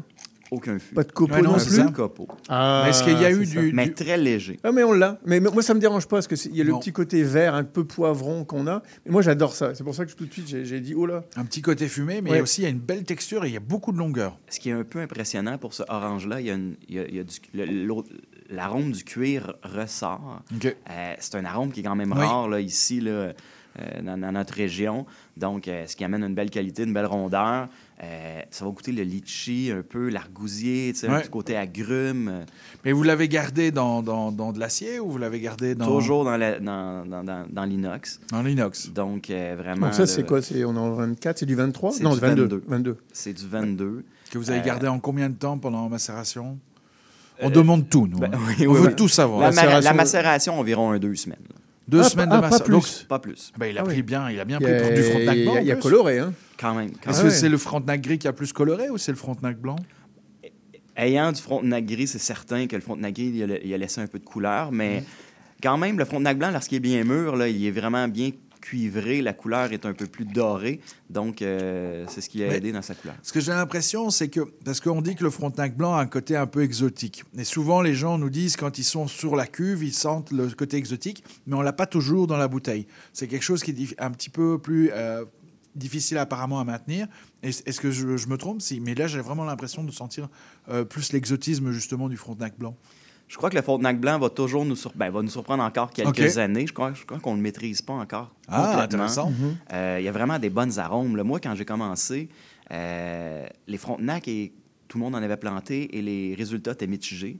Aucun fût. Pas de copeaux Ouais, non, non, c'est plus? Pas de copeaux. Ah, est-ce qu'il y a eu du, Mais très léger. Ah mais on l'a. Mais mais moi ça me dérange pas parce que c'est- il y a le Non. petit côté vert, un peu poivron qu'on a. Mais moi j'adore ça. C'est pour ça que tout de suite j'ai dit oh là. un petit côté fumé, mais Ouais. aussi il y a une belle texture et il y a beaucoup de longueur. Ce qui est un peu impressionnant pour ce orange-là, il y a, une- il y a- il y a du- le- l'arôme du cuir ressort. Euh, c'est un arôme qui est quand même Oui. rare là, ici, là, euh, dans, dans notre région. Donc, euh, ce qui amène une belle qualité, une belle rondeur. Euh, ça va goûter le litchi, un peu l'argousier, sais, un petit côté agrume. Mais vous l'avez gardé dans, dans, dans de l'acier ou vous l'avez gardé dans, Toujours dans la- dans, dans, dans- dans l'inox. dans l'inox Donc, euh, vraiment. Donc ça c'est quoi? C'est on est en 24, c'est du 23 C'est Non, du 22. 22. 22. C'est du 22. Que vous avez Euh, gardé en combien de temps pendant la macération? On demande tout, nous. ben hein. oui, On oui, veut oui. tout savoir. La, ma- Macération- la macération, environ un deux semaines. là. Deux Ah, semaines pas- de ah, pas macération. plus. Pas plus. Ben, il a Ah pris oui. bien, il a bien Il pris a, pour du Frontenac il y blanc. a- il a en plus. coloré hein. Quand même. quand Est-ce Ah que ouais. c'est le Frontenac gris qui a plus coloré ou c'est le Frontenac blanc? Ayant du Frontenac gris, c'est certain que le Frontenac gris, il a, il a laissé un peu de couleur, mais quand même, le Frontenac blanc, lorsqu'il est bien mûr, là, il est vraiment bien cuivré, la couleur est un peu plus dorée, donc euh, c'est ce qui a Mais- aidé dans sa couleur. Ce que j'ai l'impression, c'est que, parce qu'on dit que le Frontenac blanc a un côté un peu exotique. Et souvent, les gens nous disent, quand ils sont sur la cuve, ils sentent le côté exotique, mais on l'a pas toujours dans la bouteille. C'est quelque chose qui est un petit peu plus euh, difficile apparemment à maintenir. Est- Est-ce que je, je me trompe? Si, Mais là, j'ai vraiment l'impression de sentir euh, plus l'exotisme justement du Frontenac blanc. Je crois que le Frontenac blanc va toujours nous, sur- ben, va nous surprendre encore quelques années. Je crois, je crois qu'on ne le maîtrise pas encore Ah, complètement. Euh, Il Mhm. y a vraiment des bonnes arômes. là. Moi, quand j'ai commencé, euh, les Frontenac, et tout le monde en avait planté et les résultats étaient mitigés.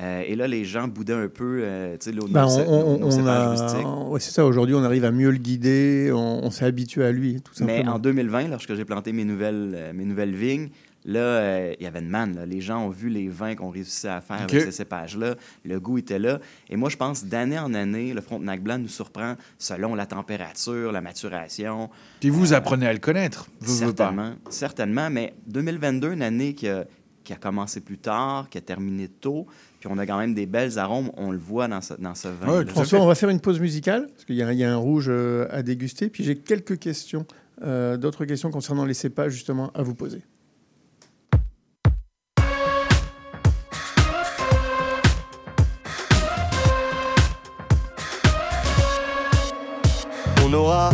Euh, et là, les gens boudaient un peu euh, tu sais, nos, Ben, nos- on, nos- nos on cépages a- rustiques. ouais, c'est ça. Aujourd'hui, on arrive à mieux le guider. On, on s'est habitué à lui, tout Mais simplement. en 2020, lorsque j'ai planté mes nouvelles, euh, mes nouvelles vignes, là, euh, il y avait une manne. là. Les gens ont vu les vins qu'on réussissait à faire OK. avec ces cépages-là. Le goût était là. Et moi, je pense, d'année en année, le Frontenac blanc nous surprend selon la température, la maturation. Puis vous apprenez à le connaître. Veux, veux pas? certainement, certainement. Mais 2022, une année qui a, qui a commencé plus tard, qui a terminé tôt, puis on a quand même des belles arômes. On le voit dans ce, dans ce vin. François, on va faire une pause musicale, parce qu'il y, a- il y a un rouge euh, à déguster. Puis j'ai quelques questions, euh, d'autres questions concernant les cépages, justement, à vous poser. On aura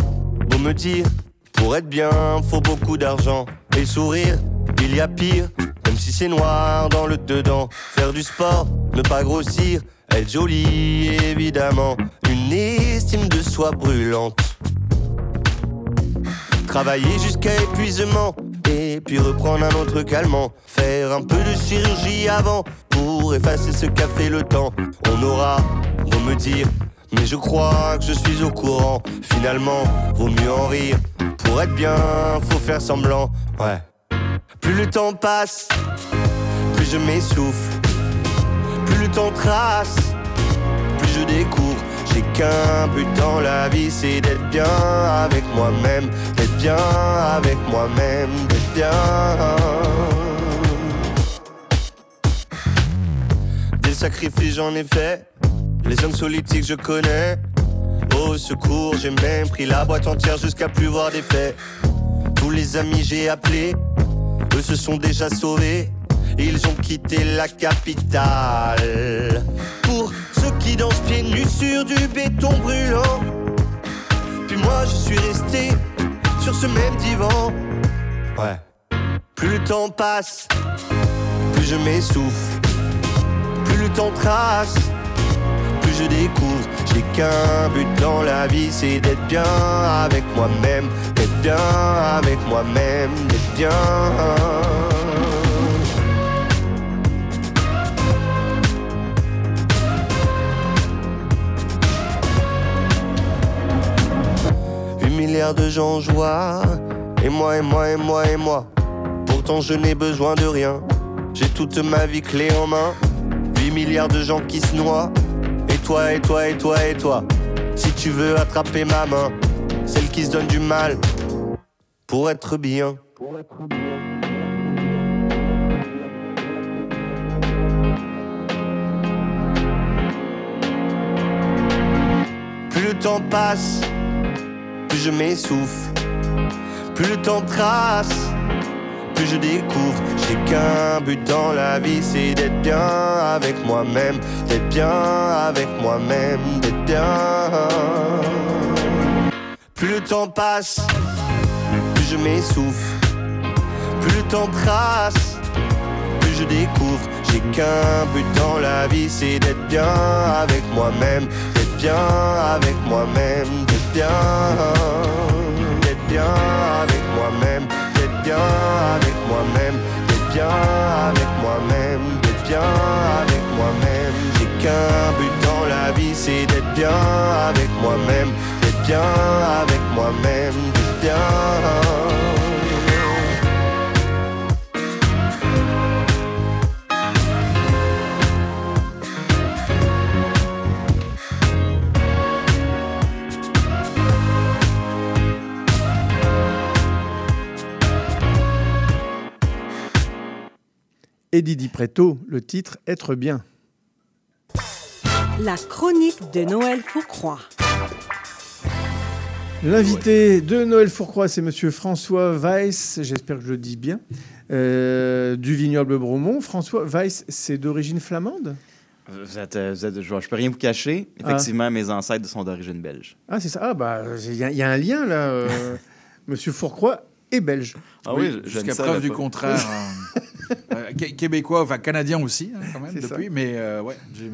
beau me dire, pour être bien, faut beaucoup d'argent. Et sourire, il y a pire, même si c'est noir dans le dedans. Faire du sport, ne pas grossir, être jolie, évidemment. Une estime de soi brûlante. Travailler jusqu'à épuisement, et puis reprendre un autre calmant. Faire un peu de chirurgie avant, pour effacer ce qu'a fait le temps. On aura beau me dire, mais je crois que je suis au courant. Finalement, vaut mieux en rire. Pour être bien, faut faire semblant. Ouais. Plus le temps passe, plus je m'essouffle. Plus le temps trace, plus je découvre. J'ai qu'un but dans la vie, c'est d'être bien avec moi-même. D'être bien avec moi-même, d'être bien. Des sacrifices j'en ai fait, les hommes politiques je connais. Au secours, j'ai même pris la boîte entière jusqu'à plus voir des faits. Tous les amis j'ai appelés, eux se sont déjà sauvés. Ils ont quitté la capitale. Pour ceux qui dansent pieds nus sur du béton brûlant. Puis moi je suis resté sur ce même divan. Ouais. Plus le temps passe, plus je m'essouffle. Plus le temps trace, je découvre. J'ai qu'un but dans la vie, c'est d'être bien avec moi-même. D'être bien avec moi-même, d'être bien. Milliards de gens en joie. Et moi, et moi, et moi, et moi. Pourtant, je n'ai besoin de rien. J'ai toute ma vie clé en main. 8 milliards de gens qui se noient. Toi, et toi, et toi, et toi. Si tu veux attraper ma main, celle qui se donne du mal. Pour être bien. Plus le temps passe, plus je m'essouffle. Plus le temps trace, je découvre. J'ai qu'un but dans la vie, c'est d'être bien avec moi-même. D'être bien avec moi-même, d'être bien. Plus le temps passe, plus je m'essouffle. Plus le temps trace, plus je découvre. J'ai qu'un but dans la vie, c'est d'être bien avec moi-même. D'être bien avec moi-même, d'être bien. D'être bien avec moi-même, d'être bien avec moi-même, bien avec moi-même, d'être bien avec moi-même. J'ai qu'un but dans la vie, c'est d'être bien avec moi-même, d'être bien avec moi-même, d'être bien. Et Didi Preto, le titre Être bien. La chronique de Noël Fourcroy. L'invité de Noël Fourcroy, c'est Monsieur François Weiss, j'espère que je le dis bien, euh, du vignoble Bromont. François Weiss, c'est d'origine flamande? Vous êtes, euh, vous êtes- je ne peux rien vous cacher. Effectivement, mes ancêtres sont d'origine belge. Ah, c'est ça. Ah, bah, il y, a- il y a un lien là. euh, Monsieur Fourcroy est belge. Ah oui, je Jusqu'à preuve du contraire. Euh, Qué- Québécois, enfin canadien aussi, hein, quand même, ça. depuis. Mais euh, ouais, j'ai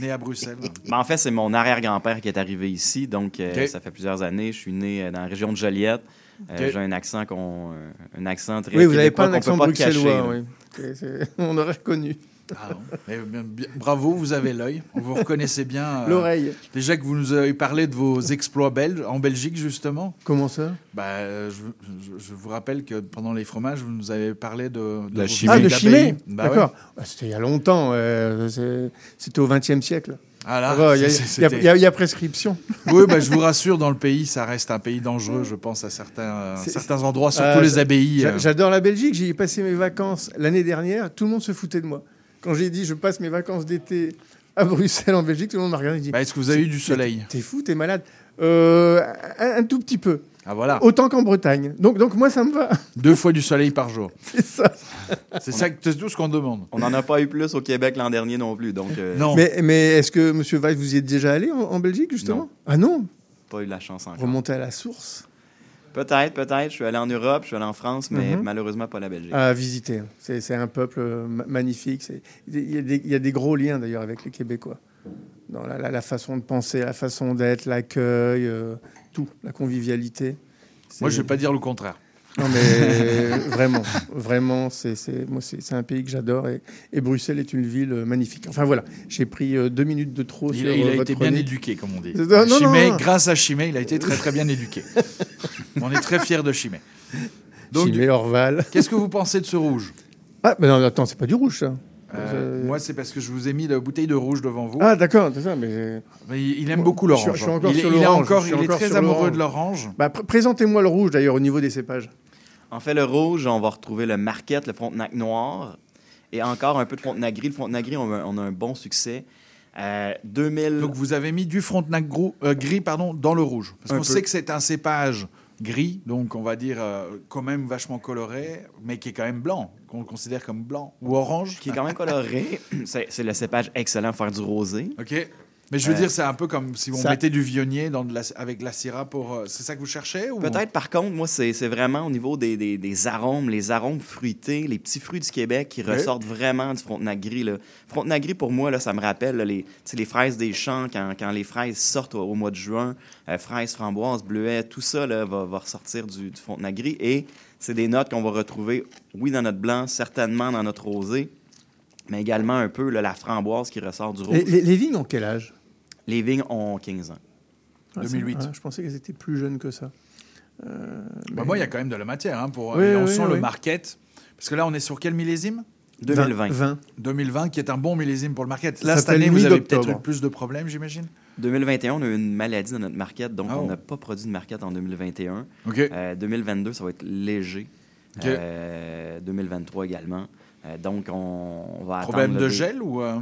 né à Bruxelles. Ben, en fait, c'est mon arrière-grand-père qui est arrivé ici. Donc, euh, ça fait plusieurs années. Je suis né euh, dans la région de Joliette. Euh. J'ai un accent, qu'on, un accent très Oui, vous n'avez pas un peut accent pas bruxellois. oui. On aurait reconnu. Ah non. Bravo, vous avez l'œil. Vous reconnaissez bien. euh, L'oreille. Déjà que vous nous avez parlé de vos exploits belges, en Belgique, justement. Comment ça? Bah, euh, je, je- je vous rappelle que pendant les fromages, vous nous avez parlé de, de La vos chimée. Ah, de chimée Bah D'accord. ouais. Bah, C'était il y a longtemps. euh, c'est- C'était au XXe siècle. Ah là, Il y, a- c'est- il y a- c'était- il y a- il y a prescription. Oui, bah, je vous rassure, dans le pays, ça reste un pays dangereux, je pense, à certains, certains endroits, surtout Euh, les abbayes. j'a-. J'adore la Belgique. J'y ai passé mes vacances l'année dernière. Tout le monde se foutait de moi. Quand j'ai dit je passe mes vacances d'été à Bruxelles en Belgique, tout le monde m'a regardé et dit Bah, Est-ce que vous avez eu du soleil T'es fou, t'es malade Euh, un, un tout petit peu. Ah voilà. Autant qu'en Bretagne. Donc, donc moi, ça me va. Deux fois du soleil par jour. C'est ça. C'est ça, que- c'est tout ce qu'on demande. On n'en a pas eu plus au Québec l'an dernier non plus. Donc, euh, Mais, mais est-ce que, Monsieur Weiss, vous y êtes déjà allé en, en Belgique, justement? Non. Ah non? Pas eu la chance encore. Remonter à la source Peut-être, peut-être. Je suis allé en Europe, je suis allé en France, mais Mhm. malheureusement pas la Belgique. à visiter. C'est c'est un peuple ma- magnifique. C'est- Il y, a des- il y a des gros liens d'ailleurs avec les Québécois. Dans la, la- la façon de penser, la façon d'être, l'accueil, euh, tout, la convivialité. Moi, je vais pas dire le contraire. Non, mais vraiment, vraiment, c'est un pays que j'adore et, et Bruxelles est une ville euh, magnifique. Enfin voilà, j'ai pris euh, deux minutes de trop Il, sur il euh, a votre été bien éduqué, comme on dit. Non, non, non, Chimay, non. grâce à Chimay, il a été très très bien éduqué. on est très fiers de Chimay. Chimay, Orval. Qu'est-ce que vous pensez de ce rouge? Ah, mais non, attends, c'est pas du rouge ça. Euh, Moi, c'est parce que je vous ai mis la bouteille de rouge devant vous. Ah d'accord, c'est ça, mais... Mais il, aime beaucoup je suis- l'orange. je suis encore il, il encore, je il est très amoureux de l'orange. Bah, pr- Présentez-moi le rouge d'ailleurs au niveau des cépages. En fait, le rouge, on va retrouver le Marquette, le Frontenac noir et encore un peu de Frontenac gris. Le Frontenac gris, on a, on a un bon succès. Euh, 2000. Donc vous avez mis du Frontenac gros- euh, gris pardon, dans le rouge. Parce Un qu'on peu. sait que c'est un cépage gris, donc on va dire euh, quand même vachement coloré, mais qui est quand même blanc, qu'on considère comme blanc. Ou orange. qui est quand même coloré. c'est le cépage excellent pour faire du rosé. OK. Mais je veux Euh, dire, c'est un peu comme si ça- mettait du vionnier dans de la- avec de la syrah pour. euh, c'est ça que vous cherchez ou... Peut-être, par contre, moi, c'est vraiment au niveau des, des- des arômes, les arômes fruités, les petits fruits du Québec qui ressortent vraiment du Frontenac gris. Là. Frontenac gris, pour moi, là, ça me rappelle là, les, les fraises des champs, quand, quand les fraises sortent au, au mois de juin, euh, fraises, framboises, bleuets, tout ça là, va, va ressortir du, du Frontenac gris. Et c'est des notes qu'on va retrouver, oui, dans notre blanc, certainement dans notre rosé, mais également un peu là, la framboise qui ressort du rouge. Les, les- les vignes ont quel âge? Les vignes ont 15 ans. Ah, c'est- ah, je pensais qu'elles étaient plus jeunes que ça. Euh, Bah, mais- moi, il y a quand même de la matière. hein, pour, Oui, et on oui, sent oui. le market. Parce que là, on est sur quel millésime? 2020. 20. 2020, qui est un bon millésime pour le market. Ça Là, cette s'appelle année, vous avez peut-être eu plus de problèmes, j'imagine? 2021, on a eu une maladie dans notre market, donc Oh. on n'a pas produit de market en 2021. OK. Euh, 2022, ça va être léger. OK. Euh, 2023 également. Euh, donc, on, on va Problème attendre de gel ou. euh,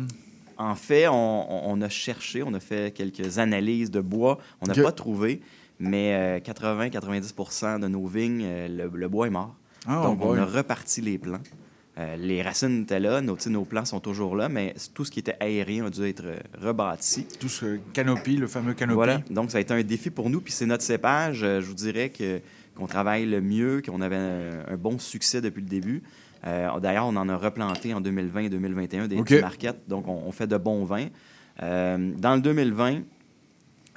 En fait, on, a cherché, on a fait quelques analyses de bois. On n'a pas trouvé, mais 80-90% de nos vignes, le, le bois est mort. Ah, donc, on a reparti les plants. Les racines étaient là, nos, nos plants sont toujours là, mais tout ce qui était aérien a dû être rebâti. Tout ce canopy, le fameux canopy. Voilà, donc ça a été un défi pour nous. Puis c'est notre cépage, je vous dirais que qu'on travaille le mieux, qu'on avait un, un bon succès depuis le début. Euh, D'ailleurs, on en a replanté en 2020 et 2021 des OK. petits marquettes, donc on, on fait de bons vins. Euh, dans le 2020,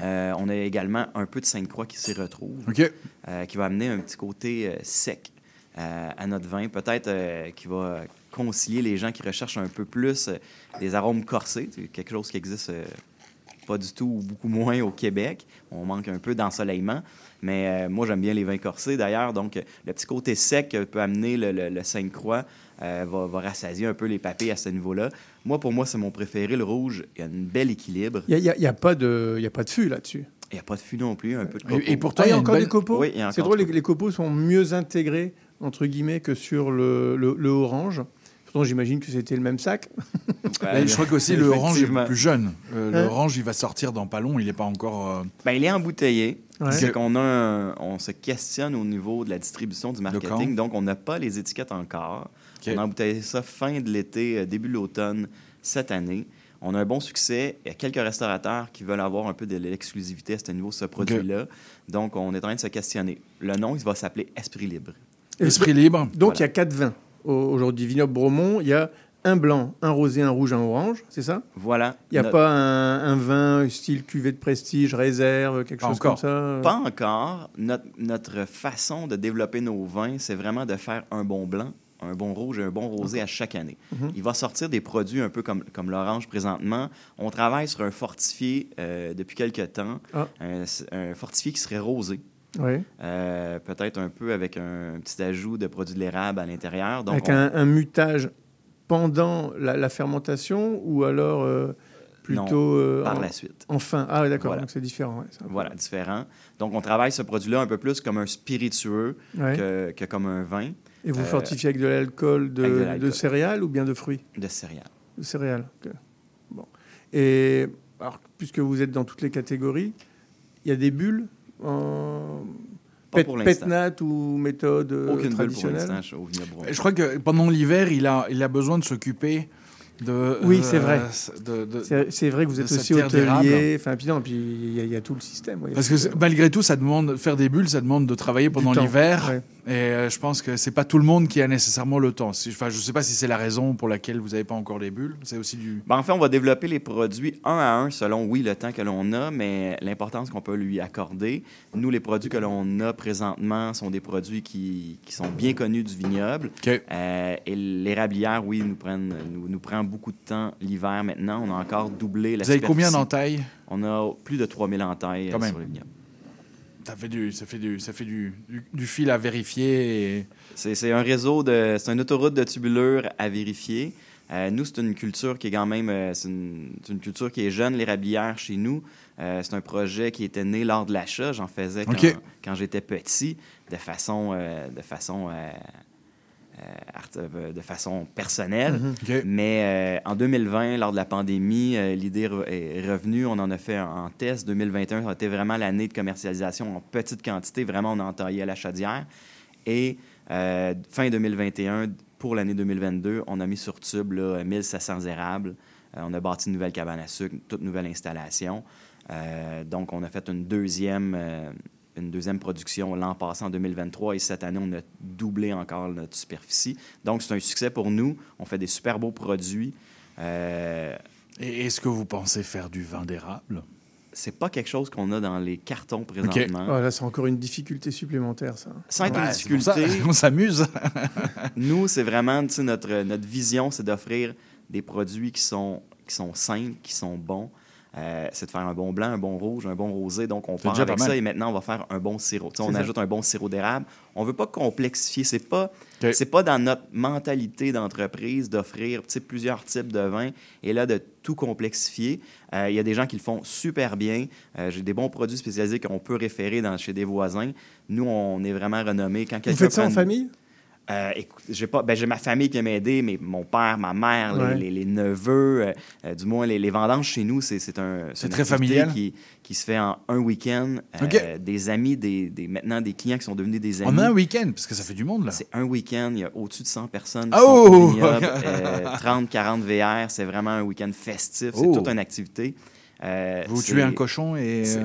euh, on a également un peu de Sainte-Croix qui s'y retrouve, qui va amener un petit côté sec à notre vin, peut-être qui va concilier les gens qui recherchent un peu plus des arômes corsés, quelque chose qui existe pas du tout ou beaucoup moins au Québec. On manque un peu d'ensoleillement. Mais euh, moi, j'aime bien les vins corsés d'ailleurs. Donc, le petit côté sec que peut amener le, le, le Sainte-Croix euh, va, va rassasier un peu les papilles à ce niveau-là. Moi, pour moi, c'est mon préféré, le rouge. Il y a un bel équilibre. Il n'y a, a pas de, il y a pas de fût là-dessus. Il n'y a pas de fût non plus, un peu de Et- copeaux. et pourtant, Ah, il y a une encore belle- des copeaux? Oui, il y a C'est drôle, les, les copeaux sont mieux intégrés, entre guillemets, que sur le, le, le orange. Pourtant, j'imagine que c'était le même sac. Je crois qu'aussi le orange est plus jeune. Euh, Hein L'orange, il va sortir dans pas long. Il n'est pas encore. euh, Ben, il est embouteillé. Ouais. C'est qu'on a un- on se questionne au niveau de la distribution du marketing. Donc, on n'a pas les étiquettes encore. On a embouteillé ça fin de l'été, euh, début de l'automne cette année. On a un bon succès. Il y a quelques restaurateurs qui veulent avoir un peu de l'exclusivité à ce niveau, ce produit-là. Donc, on est en train de se questionner. Le nom, il va s'appeler Esprit Libre. Esprit libre. Donc, il y a quatre vins. Au- aujourd'hui vignoble Bromont, il y a un blanc, un rosé, un rouge, un orange, c'est ça? Voilà. Il n'y a pas un, un vin style cuvée de prestige, réserve, quelque chose encore. comme ça euh? Pas encore. Notre, notre façon de développer nos vins, c'est vraiment de faire un bon blanc, un bon rouge et un bon rosé à chaque année. Mhm. Il va sortir des produits un peu comme, comme l'orange présentement. On travaille sur un fortifié euh, depuis quelques temps, Ah. un, un fortifié qui serait rosé. Ouais. Euh, Peut-être un peu avec un petit ajout de produits de l'érable à l'intérieur. Donc, Avec on- un, un mutage pendant la, la fermentation ou alors euh, plutôt Non, euh, par en- la suite. Enfin, ah ouais, d'accord, Voilà. donc c'est différent. ouais, Voilà, différent. Donc, on travaille ce produit-là un peu plus comme un spiritueux que, que comme un vin. Et vous fortifiez avec de l'alcool de, céréales ou bien de fruits? De céréales. De céréales. ok. Bon. Et alors, puisque vous êtes dans toutes les catégories, il y a des bulles pet, pour l'instant. petnat ou méthode euh, Aucune pour traditionnelle au. Je crois que pendant l'hiver, il a, il a besoin de s'occuper de. Oui, c'est vrai. de- de- C'est vrai que vous êtes aussi hôtelier. Enfin, puis non, puis il y, a- il y a tout le système. oui. Parce que malgré tout, ça demande faire des bulles, ça demande de travailler pendant l'hiver. ouais. Et euh, je pense que c'est pas tout le monde qui a nécessairement le temps. Enfin, je sais pas si c'est la raison pour laquelle vous n'avez pas encore les bulles. C'est aussi du. Ben, en fait, on va développer les produits un à un selon, oui, le temps que l'on a, mais l'importance qu'on peut lui accorder. Nous, les produits que l'on a présentement sont des produits qui, qui sont bien connus du vignoble. Euh, et l'érablière, oui, nous, prennent, nous, nous prend beaucoup de temps l'hiver maintenant. On a encore doublé la Vous avez combien d'entailles? On a plus de 3000 entailles euh, sur le vignoble. Ça fait du, ça fait du, ça fait du, du, du fil à vérifier. Et... C'est un réseau de. C'est une autoroute de tubulure à vérifier. Euh, nous, c'est une culture qui est quand même. euh, c'est une, culture qui est jeune, l'érablière chez nous. Euh, c'est un projet qui était né lors de l'achat. J'en faisais quand, quand j'étais petit, de façon. de façon euh, euh, art- euh, de façon personnelle. Mhm. OK. Mais euh, en 2020, lors de la pandémie, euh, l'idée re- est revenue. On en a fait un, en test. 2021, ça a été vraiment l'année de commercialisation en petite quantité. Vraiment, on a entaillé à la chaudière. Et euh, fin 2021, pour l'année 2022, on a mis sur tube là, 1700 érables. Euh, on a bâti une nouvelle cabane à sucre, toute nouvelle installation. Euh, donc, on a fait une deuxième, euh, une deuxième production l'an passé, en 2023. Et cette année, on a doublé encore notre superficie. Donc, c'est un succès pour nous. On fait des super beaux produits. Euh, Et est-ce que vous pensez faire du vin d'érable? C'est pas quelque chose qu'on a dans les cartons présentement. Oh, là, c'est encore une difficulté supplémentaire, ça. Sans être Ouais, une ça, difficulté. on s'amuse. Nous, c'est vraiment, tu sais, notre, notre vision, c'est d'offrir des produits qui sont, qui sont simples, qui sont bons. Euh, c'est de faire un bon blanc, un bon rouge, un bon rosé. Donc, on part avec pas ça et maintenant, on va faire un bon sirop. On ça. ajoute un bon sirop d'érable. On veut pas complexifier. C'est pas, c'est pas dans notre mentalité d'entreprise d'offrir plusieurs types de vins et là, de tout complexifier. Euh, Il y a des gens qui le font super bien. Euh, J'ai des bons produits spécialisés qu'on peut référer dans, chez des voisins. Nous, on est vraiment renommés. Quand Vous faites ça prend en une- famille? Euh, j'ai pas, ben, j'ai ma famille qui a m'aidé, mais mon père, ma mère, les- Ouais. les, les neveux, euh, euh, du moins les, les vendanges chez nous, c'est, c'est un, C'est une très familial? qui, qui se fait en un week-end. Euh. Des amis, des, des- maintenant des clients qui sont devenus des amis. En un week-end, parce que ça fait du monde, là. C'est un week-end, il y a au-dessus de 100 personnes qui Oh! sont au vignoble, euh, 30, 40 VR, c'est vraiment un week-end festif, c'est Oh! toute une activité. Euh, Vous tuez un cochon et. euh,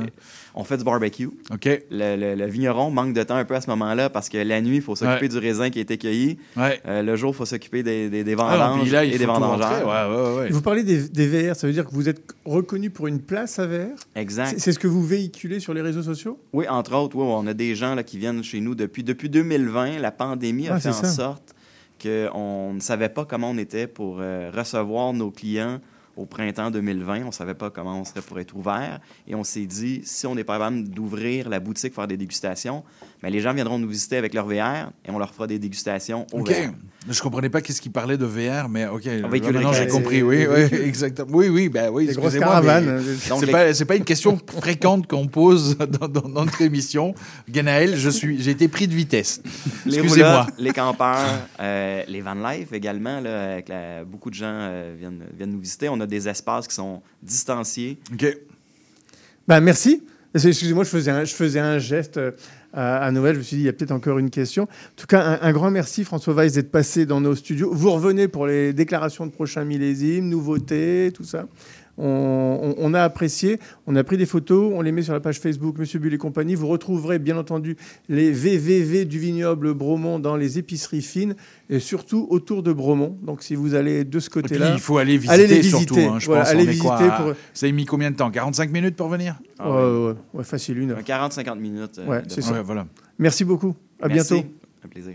On fait du barbecue. OK. Le, le- le vigneron manque de temps un peu à ce moment-là parce que la nuit, il faut s'occuper Ouais. du raisin qui a été cueilli. Ouais. Euh, le jour, il faut s'occuper des, des, des Ah vendanges là, et des vendangeurs. rentrer, ouais, ouais, ouais. Vous parlez des, des VR, ça veut dire que vous êtes reconnu pour une place à VR Exact. C'est- ce que vous véhiculez sur les réseaux sociaux? Oui, entre autres, oui, on a des gens là, qui viennent chez nous depuis, depuis 2020. La pandémie a Ah, fait en ça. sorte qu'on ne savait pas comment on était pour euh, recevoir nos clients au printemps 2020. On ne savait pas comment on serait pour être ouvert. Et on s'est dit, si on est pas capable d'ouvrir la boutique, faire des dégustations, ben, les gens viendront nous visiter avec leur VR et on leur fera des dégustations au OK. VR. Je comprenais pas qu'est-ce qu'il parlait de VR, mais OK. véhicule Maintenant, j'ai compris. Oui, Les exactement. Oui, oui, ben oui. Les excusez-moi. Donc, C'est les- pas, c'est pas une question fréquente qu'on pose dans, dans- dans notre émission. Ganaël, je suis, j'ai été pris de vitesse. Les Excusez-moi. roulottes, les campeurs, euh, les van life également. Là, avec la- beaucoup de gens euh, viennent, viennent nous visiter. On a des espaces qui sont distanciés. OK. Ben, merci. Excusez-moi, je faisais un, je faisais un geste euh, à, Noël. Je me suis dit, il y a peut-être encore une question. En tout cas, un, grand merci, François Weiss, d'être passé dans nos studios. Vous revenez pour les déclarations de prochains millésimes, nouveautés, tout ça. On, on- on a apprécié, on a pris des photos, on les met sur la page Facebook Monsieur Bull et compagnie. Vous retrouverez bien entendu les VVV du vignoble Bromont dans les épiceries fines et surtout autour de Bromont. Donc si vous allez de ce côté-là, il faut aller visiter allez les surtout. visiter. hein, je Voilà, pense. allez On est quoi, visiter pour- Ça a mis combien de temps? 45 minutes pour venir? Ouais, ouais, ouais, facile une heure. 40-50 minutes. euh, Ouais, de c'est temps. ça. Ouais, voilà. Merci beaucoup. À Merci. bientôt. Un plaisir.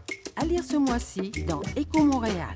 À lire ce mois-ci dans Éco Montréal.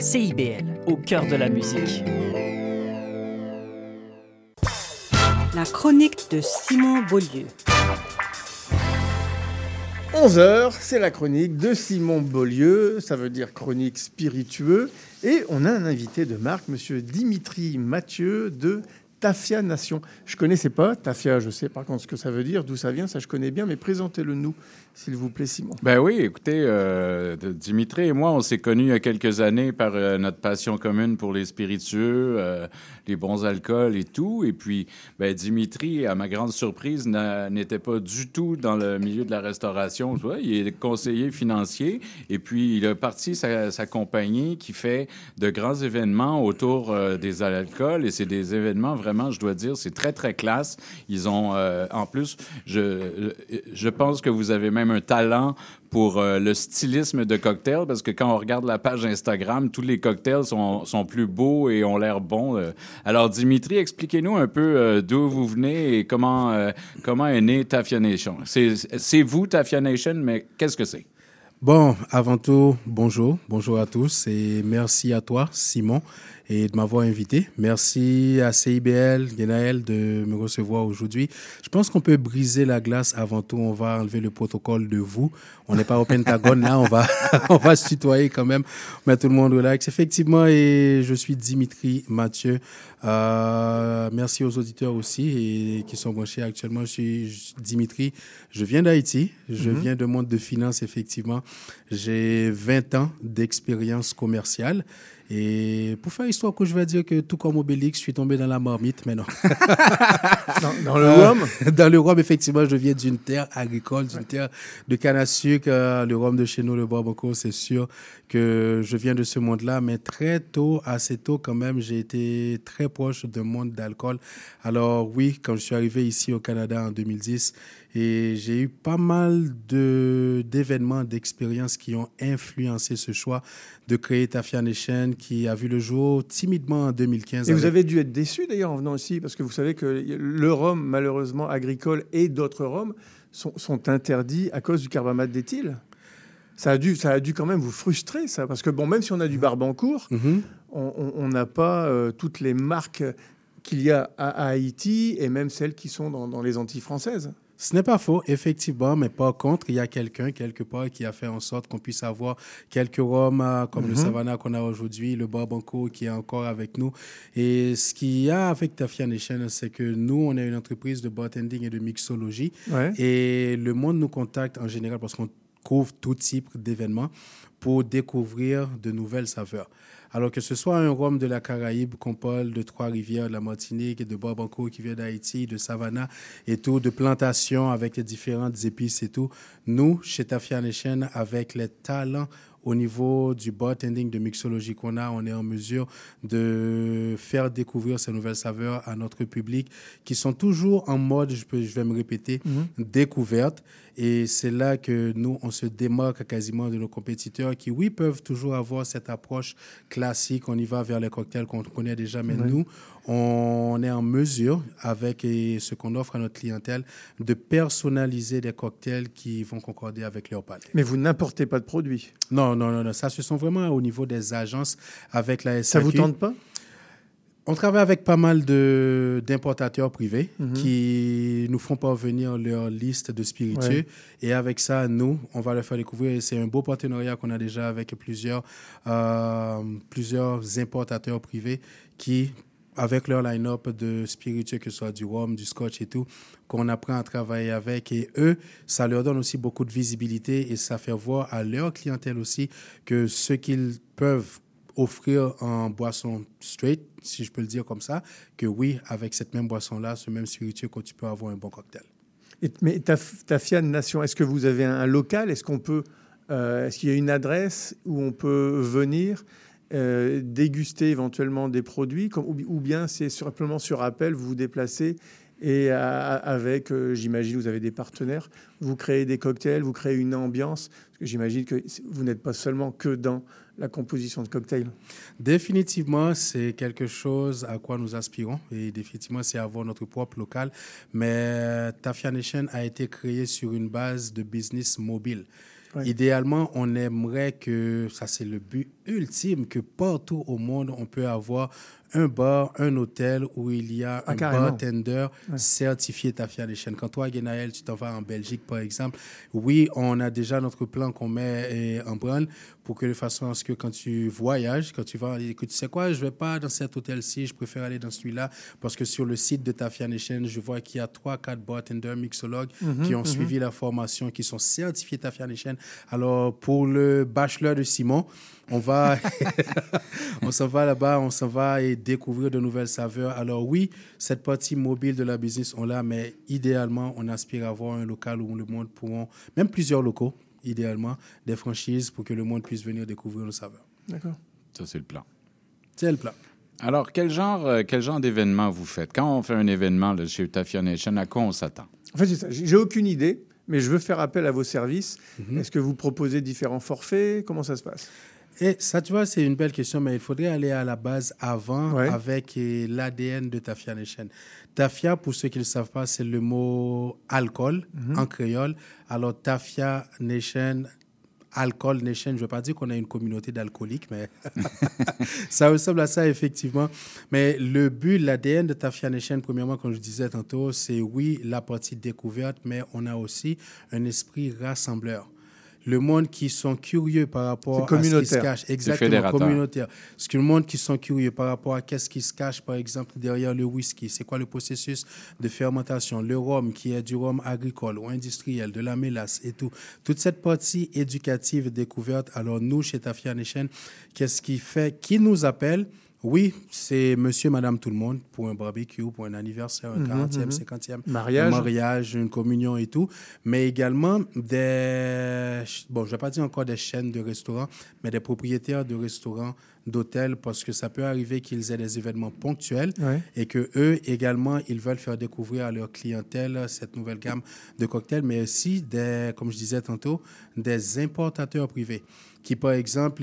CIBL, au cœur de la musique. La chronique de Simon Beaulieu. 11h, c'est la chronique de Simon Beaulieu, ça veut dire chronique spiritueux. Et on a un invité de marque, monsieur Dimitri Mathieu de Tafia Nation. Je connaissais pas Tafia, je sais par contre ce que ça veut dire, d'où ça vient, ça je connais bien, mais présentez-le nous, s'il vous plaît, Simon. Ben oui, écoutez, euh, Dimitri et moi, on s'est connus il y a quelques années par euh, notre passion commune pour les spiritueux, euh, les bons alcools et tout. Et puis, ben, Dimitri, à ma grande surprise, n'était pas du tout dans le milieu de la restauration. Tu vois, il est conseiller financier et puis il a parti sa, compagnie qui fait de grands événements autour des alcools et c'est des événements vraiment, je dois dire, c'est très, très classe. Ils ont, en plus, je, je pense que vous avez même un talent pour euh, le stylisme de cocktails, parce que quand on regarde la page Instagram, tous les cocktails sont, sont plus beaux et ont l'air bons. euh. Alors, Dimitri, expliquez-nous un peu euh, d'où vous venez et comment, comment est né Tafia Nation. C'est vous, Tafia Nation, mais qu'est-ce que c'est? Bon, avant tout, bonjour, bonjour à tous et merci à toi, Simon, et de m'avoir invité. Merci à CIBL, Genaël, de me recevoir aujourd'hui. Je pense qu'on peut briser la glace avant tout. On va enlever le protocole de vous. On n'est pas au Pentagone là, on va, on va se tutoyer quand même. Mais tout le monde relax. Effectivement, et je suis Dimitri Mathieu. Euh, merci aux auditeurs aussi et qui sont branchés actuellement. Je suis Dimitri. Je viens d'Haïti. Je Mhm. viens de monde de finance, effectivement. J'ai 20 ans d'expérience commerciale. Et pour faire histoire que je vais dire que tout comme Obélix, je suis tombé dans la marmite, mais non. Dans- dans le rhum? Dans le rhum, effectivement, je viens d'une terre agricole, d'une terre de canne à sucre. Euh, Le rhum de chez nous, le Barbaco, c'est sûr que je viens de ce monde-là. Mais très tôt, assez tôt quand même, j'ai été très proche d'un monde d'alcool. Alors oui, quand je suis arrivé ici au Canada en 2010, et j'ai eu pas mal de d'événements, d'expériences qui ont influencé ce choix de créer Tafia Nation, qui a vu le jour timidement en 2015. Et vous avez dû être déçu d'ailleurs en venant ici, parce que vous savez que le rhum, malheureusement agricole, et d'autres rhums sont, sont interdits à cause du carbamate d'éthyle. Ça a, dû, ça a dû quand même vous frustrer, ça, parce que bon, même si on a du barbancourt, Mhm. on- on n'a pas euh, toutes les marques qu'il y a à, à Haïti et même celles qui sont dans, dans les Antilles françaises. Ce n'est pas faux, effectivement, mais par contre, il y a quelqu'un quelque part qui a fait en sorte qu'on puisse avoir quelques rhums euh, comme le Mhm. Savannah qu'on a aujourd'hui, le Barbanco qui est encore avec nous. Et ce qu'il y a avec Tafia Nation, c'est que nous, on est une entreprise de bartending et de mixologie. Ouais. Et le monde nous contacte en général parce qu'on couvre tout type d'événements pour découvrir de nouvelles saveurs. Alors que ce soit un rhum de la Caraïbe qu'on parle de Trois-Rivières, de la Martinique, de Barbancourt qui vient d'Haïti, de Savannah et tout, de plantations avec les différentes épices et tout, nous, chez Tafia Nation, avec les talents au niveau du bartending de mixologie qu'on a, on est en mesure de faire découvrir ces nouvelles saveurs à notre public qui sont toujours en mode, je, peux, je vais me répéter, découverte. Et c'est là que nous, on se démarque quasiment de nos compétiteurs qui, oui, peuvent toujours avoir cette approche classique. On y va vers les cocktails qu'on connaît déjà, mais nous, on est en mesure, avec ce qu'on offre à notre clientèle, de personnaliser des cocktails qui vont concorder avec leur palais. Mais vous n'importez pas de produits. Non, non, non, non. Ça, ce sont vraiment au niveau des agences avec la SAQ. Ça vous tente pas? On travaille avec pas mal de- d'importateurs privés Mhm. qui nous font parvenir leur liste de spiritueux. Ouais. Et avec ça, nous, on va leur faire découvrir. C'est un beau partenariat qu'on a déjà avec plusieurs, euh, plusieurs importateurs privés qui, avec leur line-up de spiritueux, que ce soit du rhum, du scotch et tout, qu'on apprend à travailler avec. Et eux, ça leur donne aussi beaucoup de visibilité et ça fait voir à leur clientèle aussi que ce qu'ils peuvent offrir en boisson straight, si je peux le dire comme ça, que oui, avec cette même boisson-là, ce même spiritueux, que tu peux avoir un bon cocktail. Mais ta, ta Nation, est-ce que vous avez un, local? Est-ce qu'on peut, euh, est-ce qu'il y a une adresse où on peut venir euh, déguster éventuellement des produits, ou, bi- ou bien c'est simplement sur appel, vous vous déplacez et à- avec, euh, j'imagine, vous avez des partenaires, vous créez des cocktails, vous créez une ambiance, parce que j'imagine que vous n'êtes pas seulement que dans la composition de cocktails. Définitivement, c'est quelque chose à quoi nous aspirons et définitivement, c'est avoir notre propre local. Mais Tafia Nation a été créé sur une base de business mobile. Idéalement, on aimerait que, ça c'est le but ultime, que partout au monde, on peut avoir un bar, un hôtel où il y a Ah, un carrément. bartender Ouais. certifié Tafia Nation. Quand toi, Guénaël, tu t'en vas en Belgique, par exemple, oui, on a déjà notre plan qu'on met eh, en branle pour que de façon à ce que quand tu voyages, quand tu vas, écoute, tu sais quoi, je vais pas dans cet hôtel-ci, je préfère aller dans celui-là parce que sur le site de Tafia Nation, je vois qu'il y a trois, quatre bartenders, mixologues Mhm, qui ont mhm. suivi la formation, qui sont certifiés Tafia Nation. Alors, pour le bachelor de Simon, on va, on s'en va là-bas, on s'en va et découvrir de nouvelles saveurs. Alors oui, cette partie mobile de la business, on l'a, mais idéalement, on aspire à avoir un local où le monde pourront, même plusieurs locaux, idéalement, des franchises pour que le monde puisse venir découvrir nos saveurs. D'accord. Ça, c'est le plan. C'est le plan. Alors, quel genre, euh, quel genre d'événement vous faites? Quand on fait un événement là, chez Tafia Nation, à quoi on s'attend? En fait, c'est ça. J'ai aucune idée, mais je veux faire appel à vos services. Est-ce que vous proposez différents forfaits? Comment ça se passe? Et ça, tu vois, c'est une belle question, mais il faudrait aller à la base avant avec eh, l'ADN de Tafia Nation. Tafia, pour ceux qui ne le savent pas, c'est le mot alcool Mhm. en créole. Alors, Tafia Nation, Alcool Nation, je ne veux pas dire qu'on a une communauté d'alcooliques, mais ça ressemble à ça, effectivement. Mais le but, l'ADN de Tafia Nation, premièrement, comme je disais tantôt, c'est oui, la partie découverte, mais on a aussi un esprit rassembleur. Le monde qui sont curieux par rapport à ce qui se cache. Exactement, communautaire. Ce que le monde qui sont curieux par rapport à qu'est-ce qui se cache, par exemple, derrière le whisky. C'est quoi le processus de fermentation? Le rhum, qui est du rhum agricole ou industriel, de la mélasse et tout. Toute cette partie éducative découverte. Alors, nous, chez Tafia Nation, qu'est-ce qui fait, qui nous appelle? Oui, c'est monsieur, madame, tout le monde pour un barbecue, pour un anniversaire, un Mhm, 40e, mhm. 50e, Mariage. un mariage, une communion et tout, mais également des, bon, je vais pas dire encore des chaînes de restaurants, mais des propriétaires de restaurants, d'hôtels, parce que ça peut arriver qu'ils aient des événements ponctuels Ouais. et que eux également, ils veulent faire découvrir à leur clientèle cette nouvelle gamme de cocktails, mais aussi des, comme je disais tantôt, des importateurs privés qui, par exemple,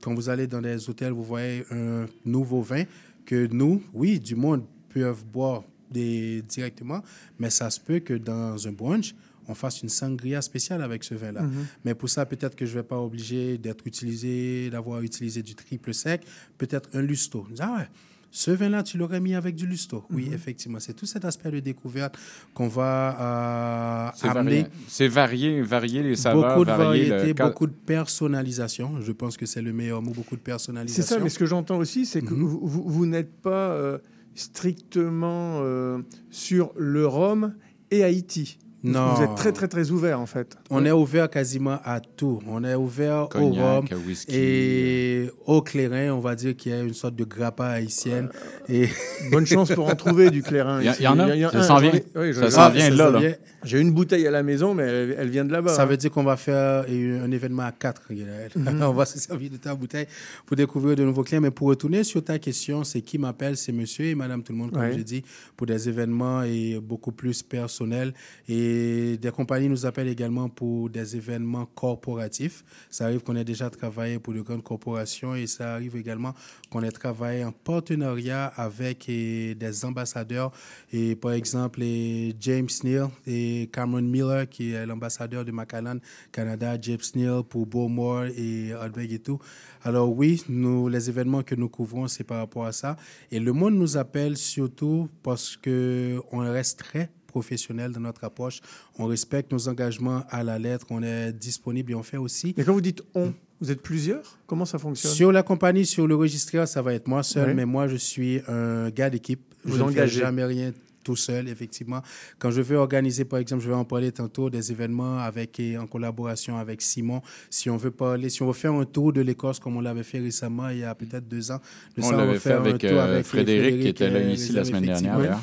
quand vous allez dans des hôtels, vous voyez un nouveau vin que nous, oui, du monde peuvent boire des, directement, mais ça se peut que dans un brunch, on fasse une sangria spéciale avec ce vin-là. Mhm. Mais pour ça, peut-être que je ne vais pas obligé d'être utilisé, d'avoir utilisé du triple sec, peut-être un lusto. Ah ouais, ce vin-là, tu l'aurais mis avec du lusto. Oui, Mhm. effectivement. C'est tout cet aspect de découverte qu'on va euh, C'est amener. varié, c'est varié, varier les saveurs, Beaucoup de variété, le... beaucoup de personnalisation. Je pense que c'est le meilleur mot, beaucoup de C'est personnalisation. ça, mais ce que j'entends aussi, c'est Mhm. que vous, vous- vous n'êtes pas euh, strictement euh, sur le Rhum et Haïti. Non. Vous êtes très, très, très ouvert, en fait. On est ouvert quasiment à tout. On est ouvert Cognac, au rhum whisky. et au clairin, on va dire qu'il y a une sorte de grappa haïtienne. Et... Bonne chance pour en trouver du clairin. Il y en a? Ça s'en vient? oui, Ça s'en vient là, là. J'ai une bouteille à la maison, mais elle, elle vient de là-bas. Ça hein. veut dire qu'on va faire un événement à quatre. Mhm. on va se servir de ta bouteille pour découvrir de nouveaux clients. Mais pour retourner sur ta question, c'est qui m'appelle? C'est monsieur et madame tout le monde, comme Ouais. j'ai dit, pour des événements et beaucoup plus personnels. Et des compagnies nous appellent également pour des événements corporatifs. Ça arrive qu'on ait déjà travaillé pour de grandes corporations et ça arrive également qu'on ait travaillé en partenariat avec eh, des ambassadeurs. Et par exemple, eh, James Neal et Cameron Miller, qui est l'ambassadeur de Macallan Canada, James Neal pour Beaumont et Hardbeg et tout. Alors oui, nous, les événements que nous couvrons, c'est par rapport à ça. Et le monde nous appelle surtout parce que on reste très professionnel dans notre approche. On respecte nos engagements à la lettre. On est disponible et on fait aussi. Mais quand vous dites on, vous êtes plusieurs? Comment ça fonctionne? Sur la compagnie, sur le registraire, ça va être moi seul, mais moi, je suis un gars d'équipe. Vous je ne fais engagez. jamais rien tout seul, effectivement. Quand je vais organiser, par exemple, je vais en parler tantôt, des événements avec, et en collaboration avec Simon, si on veut parler, si on veut faire un tour de l'Écosse comme on l'avait fait récemment, il y a peut-être deux ans. de On l'avait fait faire un avec, tour euh, Frédéric, qui était là ici la semaine dernière.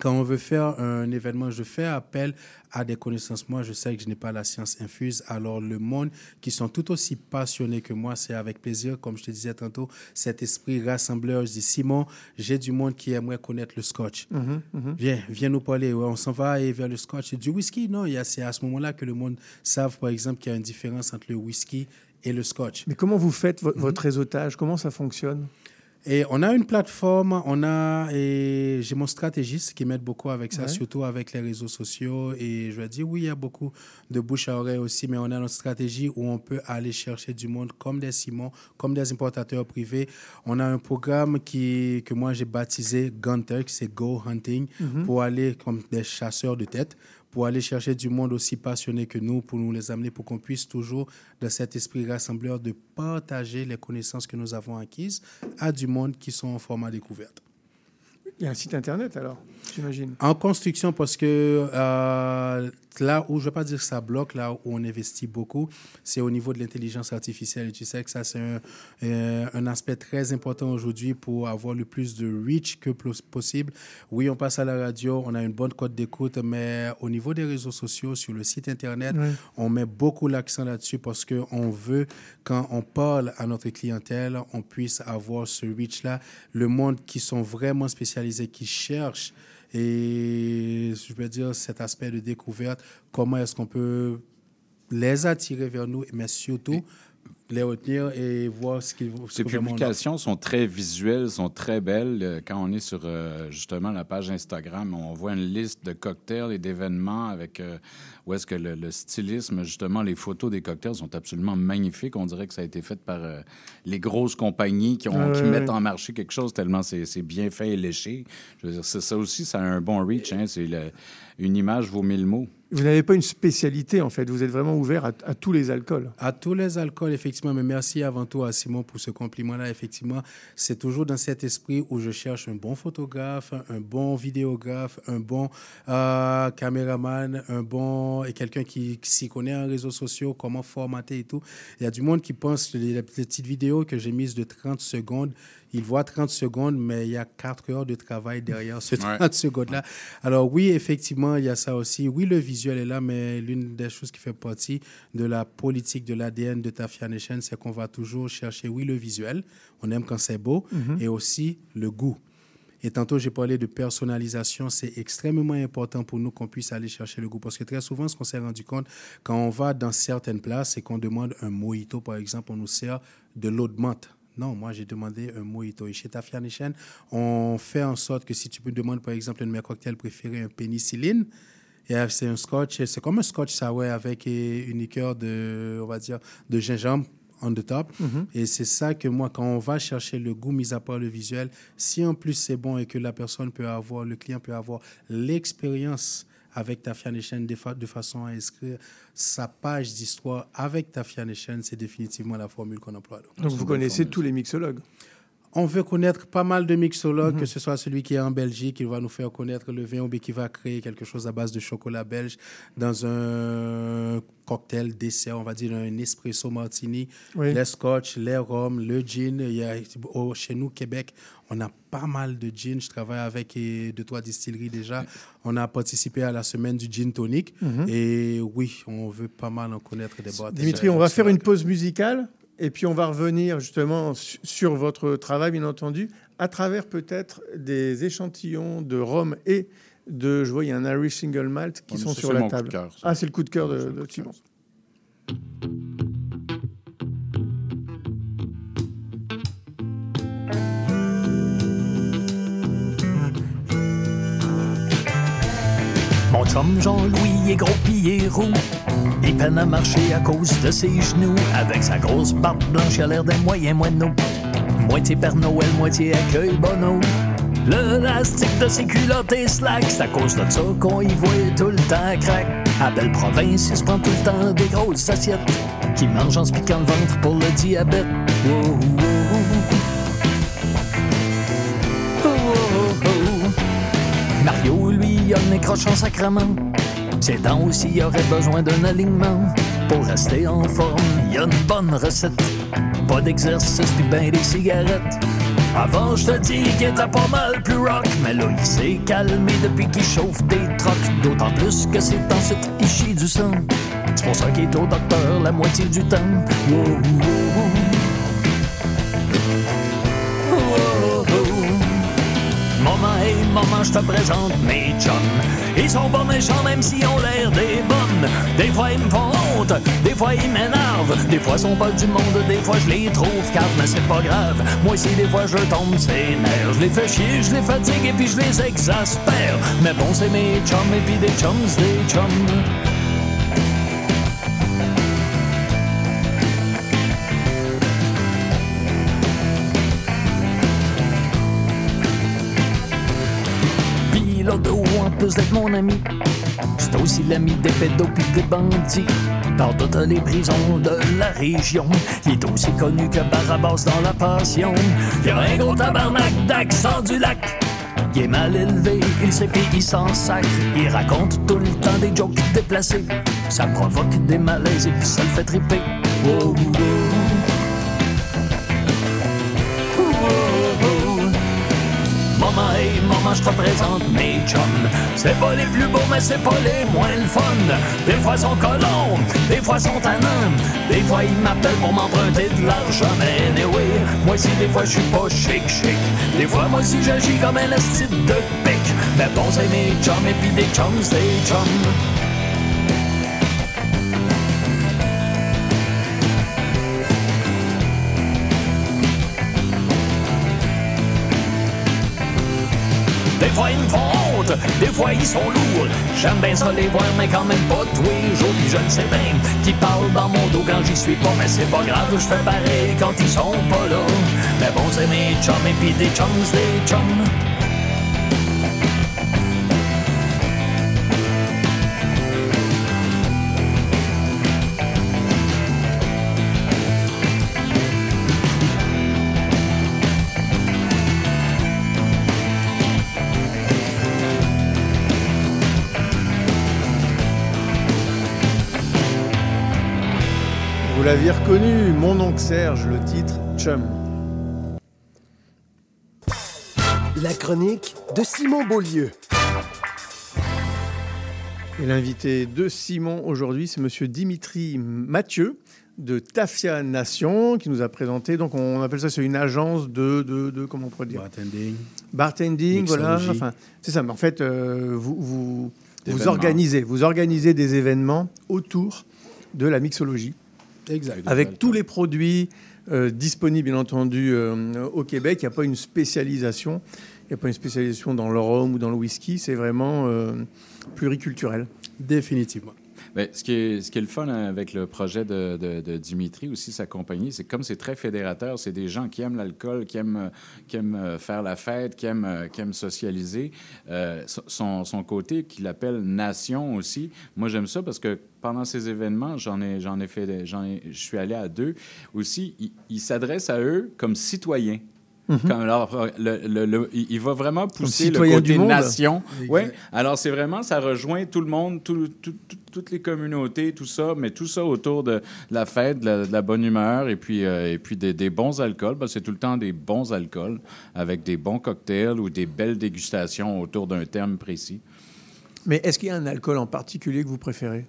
Quand on veut faire un événement, je fais appel à des connaissances. Moi, je sais que je n'ai pas la science infuse. Alors, le monde qui sont tout aussi passionnés que moi, c'est avec plaisir, comme je te disais tantôt, cet esprit rassembleur. Je dis, Simon, j'ai du monde qui aimerait connaître le scotch. Mhm, mhm. Viens, viens nous parler. Ouais, on s'en va et vers le scotch. Du whisky, non, c'est à ce moment-là que le monde savent, par exemple, qu'il y a une différence entre le whisky et le scotch. Mais comment vous faites vo- Mhm. votre réseautage? Comment ça fonctionne? Et on a une plateforme, on a, et j'ai mon stratégiste qui m'aide beaucoup avec ça, Ouais. surtout avec les réseaux sociaux. Et je vais dire, oui, il y a beaucoup de bouche à oreille aussi, mais on a notre stratégie où on peut aller chercher du monde comme des Simons, comme des importateurs privés. On a un programme qui, que moi j'ai baptisé Gunter, qui c'est Go Hunting, Mhm. pour aller comme des chasseurs de tête pour aller chercher du monde aussi passionné que nous, pour nous les amener, pour qu'on puisse toujours, dans cet esprit rassembleur, de partager les connaissances que nous avons acquises à du monde qui sont en format découverte. Il y a un site internet alors, j'imagine. En construction, parce que euh, là où, je ne vais pas dire que ça bloque, là où on investit beaucoup, c'est au niveau de l'intelligence artificielle. Et tu sais que ça, c'est un, euh, un aspect très important aujourd'hui pour avoir le plus de reach que pos- possible. Oui, on passe à la radio, on a une bonne cote d'écoute, mais au niveau des réseaux sociaux, sur le site Internet, on met beaucoup l'accent là-dessus parce qu'on veut, quand on parle à notre clientèle, on puisse avoir ce reach-là. Le monde qui sont vraiment spécialisés, qui cherchent, et je veux dire, cet aspect de découverte, comment est-ce qu'on peut les attirer vers nous, mais surtout les retenir et voir ce qu'ils ce Ces publications sont très visuelles, sont très belles. Euh, Quand on est sur euh, justement la page Instagram, on voit une liste de cocktails et d'événements avec euh, où est-ce que le, le stylisme, justement, les photos des cocktails sont absolument magnifiques. On dirait que ça a été fait par euh, les grosses compagnies qui, ont, Ouais, qui ouais, mettent en marché quelque chose tellement c'est bien fait et léché. Je veux dire, ça, aussi, ça a un bon reach. Hein. C'est une image vaut mille mots. Vous n'avez pas une spécialité en fait, vous êtes vraiment ouvert à, tous les alcools. À tous les alcools, effectivement, mais merci avant tout à Simon pour ce compliment-là. Effectivement, c'est toujours dans cet esprit où je cherche un bon photographe, un bon vidéographe, un bon euh, caméraman, un bon et quelqu'un qui, qui s'y connaît en réseaux sociaux, comment formater et tout. Il y a du monde qui pense les, les petites vidéos que j'ai mises de 30 secondes, il voit 30 secondes, mais il y a 4 heures de travail derrière ce Ouais. 30 secondes-là. Alors oui, effectivement, il y a ça aussi. Oui, le visuel est là, mais l'une des choses qui fait partie de la politique de l'ADN de Tafia Nation, c'est qu'on va toujours chercher, oui, le visuel. On aime quand c'est beau, Mhm. et aussi le goût. Et tantôt, j'ai parlé de personnalisation. C'est extrêmement important pour nous qu'on puisse aller chercher le goût. Parce que très souvent, ce qu'on s'est rendu compte, quand on va dans certaines places et qu'on demande un mojito, par exemple, on nous sert de l'eau de menthe. Non, moi, j'ai demandé un mojito. Et chez Tafia Nation, on fait en sorte que si tu me demandes, par exemple, un de mes cocktails préférés, un pénicilline, et euh, c'est un scotch, c'est comme un scotch sour avec euh, une liqueur de, on va dire, de gingembre on the top. Mhm. Et c'est ça que moi, quand on va chercher le goût, mis à part le visuel, si en plus c'est bon et que la personne peut avoir, le client peut avoir l'expérience avec Tafia Nation de, fa- de façon à inscrire sa page d'histoire avec Tafia Nation, c'est définitivement la formule qu'on emploie. Donc vous connaissez tous les mixologues. On veut connaître pas mal de mixologues, Mhm. que ce soit celui qui est en Belgique, qui va nous faire connaître le vin ou qui va créer quelque chose à base de chocolat belge dans un cocktail dessert, on va dire un espresso martini, Oui. les scotch, les rhums, le gin. Il y a, chez nous, Québec, on a pas mal de gin. Je travaille avec deux, trois distilleries déjà. On a participé à la semaine du gin tonic. Mhm. Et oui, on veut pas mal en connaître des boîtes. Dimitri, on va faire une pause musicale et puis on va revenir justement su- sur votre travail, bien entendu, à travers peut-être des échantillons de rhum et de, je vois, il y a un Irish Single Malt qui sont sur la table. de cœur, ah, c'est le coup de cœur de, de Simon. Mon chum Jean-Louis est gros pis roux. Il peine à marcher à cause de ses genoux. Avec sa grosse barbe blanche, il a l'air d'un moyen moineau. Moitié Père Noël, moitié accueil Bono. Le lastique de ses culottes est slack. C'est à cause de ça qu'on y voit tout le temps crack. À belle province, il se prend tout le temps des grosses assiettes. Qui mange en se piquant le ventre pour le diabète. Lui, il a le nez croche en. Ses dents aussi il aurait besoin d'un alignement. Pour rester en forme, y a une bonne recette. Pas d'exercice puis ben des cigarettes. Avant, je te dis qu'il était pas mal plus rock. Mais là, il s'est calmé depuis qu'il chauffe des trocs. D'autant plus que c'est ensuite il chie du sang. C'est pour ça qu'il est au docteur la moitié du temps. Maman, je te présente mes chums. Ils sont pas méchants même s'ils ont l'air des bonnes. Des fois ils me font honte, des fois ils m'énervent. Des fois ils sont pas du monde, des fois je les trouve caves, mais c'est pas grave. Moi aussi des fois je tombe ses nerfs. Je les fais chier, je les fatigue et puis je les exaspère. Mais bon, c'est mes chums et puis des chums, des chums. Plus d'être mon ami, c'est aussi l'ami des pédos puis des bandits. Dans toutes les prisons de la région, il est aussi connu que Barabas dans la passion. Il a un gros tabarnak d'accent du lac. Il est mal élevé, il sait puis il s'en sacre. Il raconte tout le temps des jokes déplacés. Ça provoque des malaises et puis ça le fait triper. Je te présente mes chums. C'est pas les plus beaux, mais c'est pas les moins le fun. Des fois, sont colons, des fois, sont tannants. Des fois, ils m'appellent pour m'emprunter de l'argent. Mais anyway, moi aussi, des fois, je suis pas chic, chic. Des fois, moi aussi, j'agis comme un esti de pic. Mais bon, c'est mes chums et puis des chums, des chums. Des fois ils sont lourds. J'aime bien ça les voir, mais quand même pas tous les jours. Puis je ne sais bien qui parle dans mon dos quand j'y suis pas, mais c'est pas grave, je fais pareil quand ils sont pas là. Mais bon, c'est mes chums et puis des chums, des chums. L'aviez reconnu, mon oncle Serge, le titre Chum. La chronique de Simon Beaulieu. Et l'invité de Simon aujourd'hui, c'est monsieur Dimitri Mathieu de Tafia Nation qui nous a présenté. Donc, on appelle ça, c'est une agence de, de, de- comment on pourrait dire? Bartending. Bartending, voilà. Enfin, c'est ça. Mais en fait, euh, vous, vous, vous organisez, vous organisez des événements autour de la mixologie. Exact. Avec tous les produits euh, disponibles, bien entendu, euh, au Québec. Il n'y a pas une spécialisation. Il n'y a pas une spécialisation dans le rhum ou dans le whisky. C'est vraiment euh, pluriculturel. Définitivement. Ce, qui est, le fun avec le projet de, Dimitri, aussi sa compagnie, c'est comme c'est très fédérateur, c'est des gens qui aiment l'alcool, qui aiment, euh, faire la fête, qui aiment, euh, socialiser. Euh, son, côté qu'il appelle nation aussi, moi j'aime ça parce que pendant ces événements, j'en ai, fait, je suis allé à deux aussi, il, il s'adresse à eux comme citoyens. Mhm. Comme alors, le- le- le- il va vraiment pousser le côté nation. Oui. Alors, c'est vraiment, ça rejoint tout le monde, tout- tout- tout- toutes les communautés, tout ça, mais tout ça autour de la fête, de la, de la bonne humeur et puis, euh, et puis des, des bons alcools. Ben, c'est tout le temps des bons alcools avec des bons cocktails ou des belles dégustations autour d'un thème précis. Mais est-ce qu'il y a un alcool en particulier que vous préférez?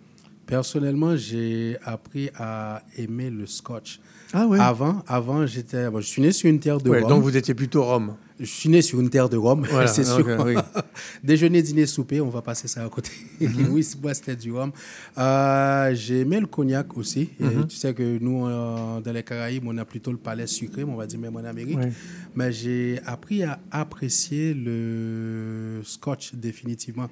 Personnellement, j'ai appris à aimer le scotch. Ah ouais. Avant, avant j'étais, bon, je suis né sur une terre de Ouais, Rome. donc vous étiez plutôt Rome. Je suis né sur une terre de Rome, Voilà, c'est sûr. euh, oui. Déjeuner, dîner, souper, on va passer ça à côté. Mhm. oui, moi, c'était du Rome. Euh, j'ai aimé le cognac aussi. Mhm. tu sais que nous, euh, dans les Caraïbes, on a plutôt le palais sucré, mais on va dire même en Amérique. Mais j'ai appris à apprécier le scotch définitivement.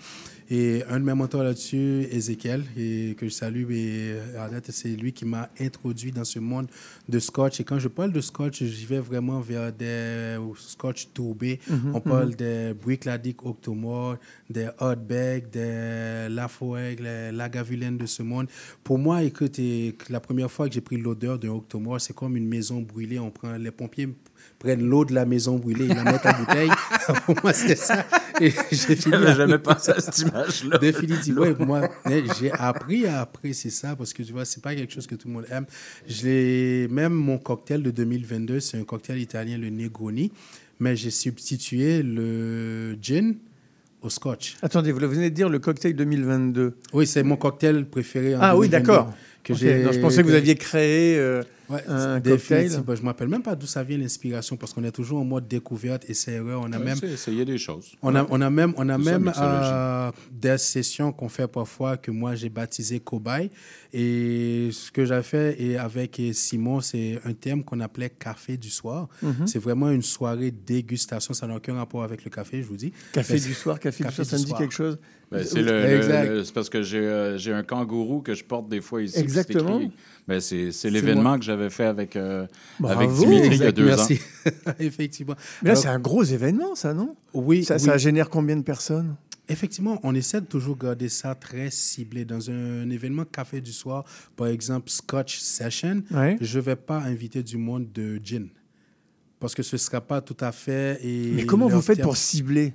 Et un de mes mentors là-dessus, Ezekiel, et que je salue, et Arlette, c'est lui qui m'a introduit dans ce monde de scotch. Et quand je parle de scotch, j'y vais vraiment vers des scotch tourbés. Mhm, On parle mhm. des Brickladic Octomore, des Hotbag, des Lafoeg, les Lagavulin de ce monde. Pour moi, écoute, la première fois que j'ai pris l'odeur d'un Octomore, c'est comme une maison brûlée. On prend, les pompiers prennent l'eau de la maison brûlée, ils la mettent en bouteille. Pour moi, c'était ça. Et j'ai fini à- jamais pensé à cette image-là. Définitivement. Pour moi, j'ai appris à apprécier ça parce que tu vois, c'est pas quelque chose que tout le monde aime. Je même mon cocktail de 2022, c'est un cocktail italien, le Negroni, mais j'ai substitué le gin au scotch. Attendez, vous venez de dire le cocktail 2022. Oui, c'est mon cocktail préféré en Ah oui, 2022, d'accord. Que j'ai- non, je pensais que vous aviez créé euh, Ouais, un cocktail. Ben, Je ne me rappelle même pas d'où ça vient l'inspiration parce qu'on est toujours en mode découverte, essai-erreur. On a Ouais, même c'est essayer des choses. On a, on a même, on a C'est même euh, des sessions qu'on fait parfois que moi j'ai baptisé cobaye. Et ce que j'ai fait et avec Simon, c'est un thème qu'on appelait café du soir. Mhm. C'est vraiment une soirée dégustation. Ça n'a aucun rapport avec le café, je vous dis. Café du soir, café du soir, ça me dit quelque chose Ben, c'est le- le- Exact. le- c'est parce que j'ai euh, j'ai un kangourou que je porte des fois ici. c'est Exactement. Ben, c'est l'événement que j'avais fait avec, euh, avec Dimitri il y a deux merci. ans. Effectivement. Mais là, Alors, c'est un gros événement, ça, non? Oui. Ça, oui. ça génère combien de personnes? Effectivement, on essaie de toujours garder ça très ciblé. Dans un événement café du soir, par exemple Scotch Session, Ouais. je ne vais pas inviter du monde de gin. Parce que ce ne sera pas tout à fait. Et Mais comment vous faites terme- pour cibler?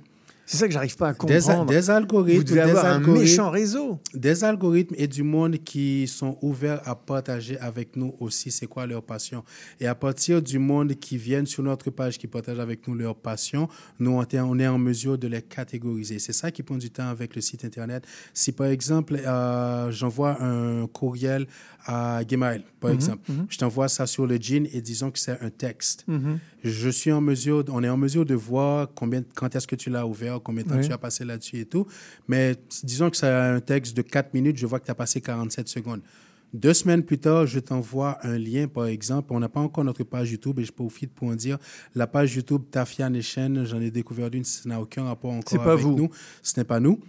C'est ça que j'arrive pas à comprendre. des algorithmes. Vous devez des avoir un algorithmes- méchant réseau. Des algorithmes et du monde qui sont ouverts à partager avec nous aussi c'est quoi leur passion. Et à partir du monde qui viennent sur notre page, qui partagent avec nous leur passion, nous, on est- on est en mesure de les catégoriser. C'est ça qui prend du temps avec le site Internet. Si, par exemple, euh, j'envoie un courriel à Gmail, par Mhm, exemple, mhm. je t'envoie ça sur le jean et disons que c'est un texte. Mhm. Je suis en mesure, on est en mesure de voir combien, quand est-ce que tu l'as ouvert, combien de temps Oui. tu as passé là-dessus et tout. Mais disons que c'est un texte de 4 minutes, je vois que tu as passé 47 secondes. Deux semaines plus tard, je t'envoie un lien, par exemple. On n'a pas encore notre page YouTube et je profite pour en dire la page YouTube Tafia Nation, j'en ai découvert une, ça n'a aucun rapport encore avec vous. nous. Ce n'est pas nous.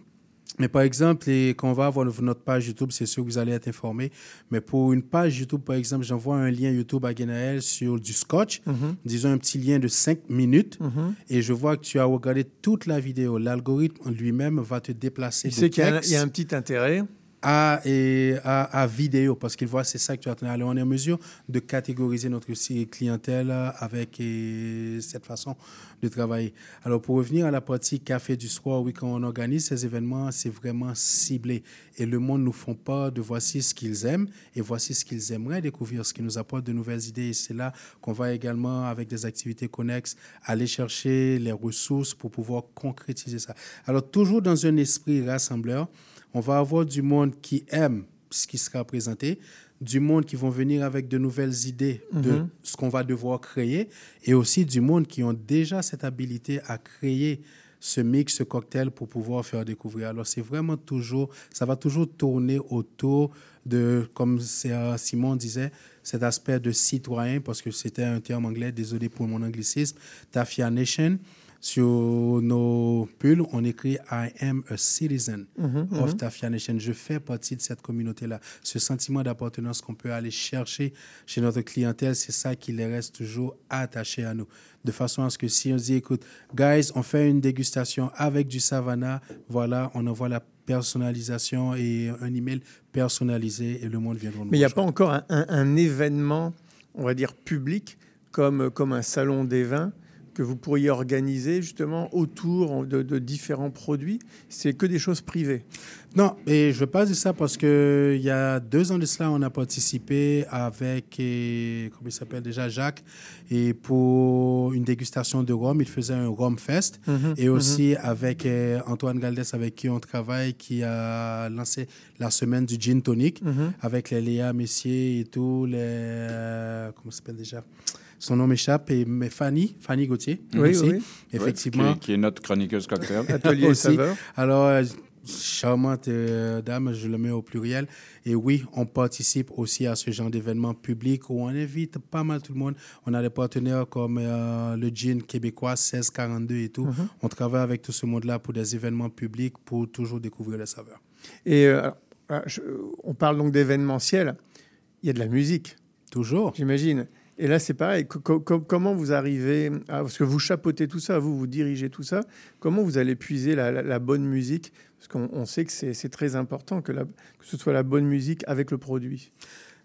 Mais par exemple, quand on va avoir notre page YouTube, c'est sûr que vous allez être informé. Mais pour une page YouTube, par exemple, j'envoie un lien YouTube à Guénaël sur du scotch, Mhm. disons un petit lien de 5 minutes, Mhm. et je vois que tu as regardé toute la vidéo. L'algorithme lui-même va te déplacer de sait qu'il y a un petit intérêt. À, et à, à vidéo parce qu'il voit c'est ça que tu as. Alors, on est en mesure de catégoriser notre clientèle avec et, cette façon de travailler. Alors, pour revenir à la partie café du soir, oui, quand on organise ces événements, c'est vraiment ciblé. Et le monde nous font part de voici ce qu'ils aiment et voici ce qu'ils aimeraient découvrir, ce qui nous apporte de nouvelles idées. Et c'est là qu'on va également, avec des activités connexes, aller chercher les ressources pour pouvoir concrétiser ça. Alors, toujours dans un esprit rassembleur, on va avoir du monde qui aime ce qui sera présenté, du monde qui vont venir avec de nouvelles idées de Mhm. ce qu'on va devoir créer, et aussi du monde qui ont déjà cette habilité à créer ce mix, ce cocktail pour pouvoir faire découvrir. Alors, c'est vraiment toujours, ça va toujours tourner autour de, comme euh, Simon disait, cet aspect de citoyen, parce que c'était un terme anglais, désolé pour mon anglicisme, Tafia Nation. Sur nos pulls, on écrit I am a citizen Mhm, of mhm. Tafia Nation. Je fais partie de cette communauté-là. Ce sentiment d'appartenance qu'on peut aller chercher chez notre clientèle, c'est ça qui les reste toujours attachés à nous. De façon à ce que si on dit, écoute, guys, on fait une dégustation avec du Savannah, voilà, on envoie la personnalisation et un email personnalisé et le monde viendra nous Mais il n'y a pas encore un, un- un événement, on va dire, public, comme, comme un salon des vins, que vous pourriez organiser justement autour de, de différents produits C'est que des choses privées. Non, et je parle de ça parce que il y a deux ans de cela, on a participé avec, et, comment il s'appelle déjà, Jacques, et pour une dégustation de rhum, il faisait un rhum fest, Mhm, et aussi avec euh, Antoine Galdès, avec qui on travaille, qui a lancé la semaine du gin tonic, Mhm. avec les Léa Messier et tout, les, euh, comment ça s'appelle déjà? Son nom m'échappe, et mais Fanny, Fanny Gauthier, Oui, aussi, oui. effectivement. Qui, qui est notre chroniqueuse cocktail. Atelier Aussi. saveur. Alors, euh, charmante euh, dame, je le mets au pluriel. Et oui, on participe aussi à ce genre d'événement public où on invite pas mal tout le monde. On a des partenaires comme euh, le Gin québécois 1642 et tout. Mhm. On travaille avec tout ce monde-là pour des événements publics pour toujours découvrir les saveurs. Et euh, alors, ah, je- on parle donc d'événementiel. Il y a de la musique. Toujours. J'imagine. Et là, c'est pareil. Co- co- co- comment vous arrivez Parce que vous chapeautez tout ça, vous, vous dirigez tout ça. Comment vous allez puiser la, bonne musique? Parce qu'on on sait que c'est très important que, ce soit la bonne musique avec le produit.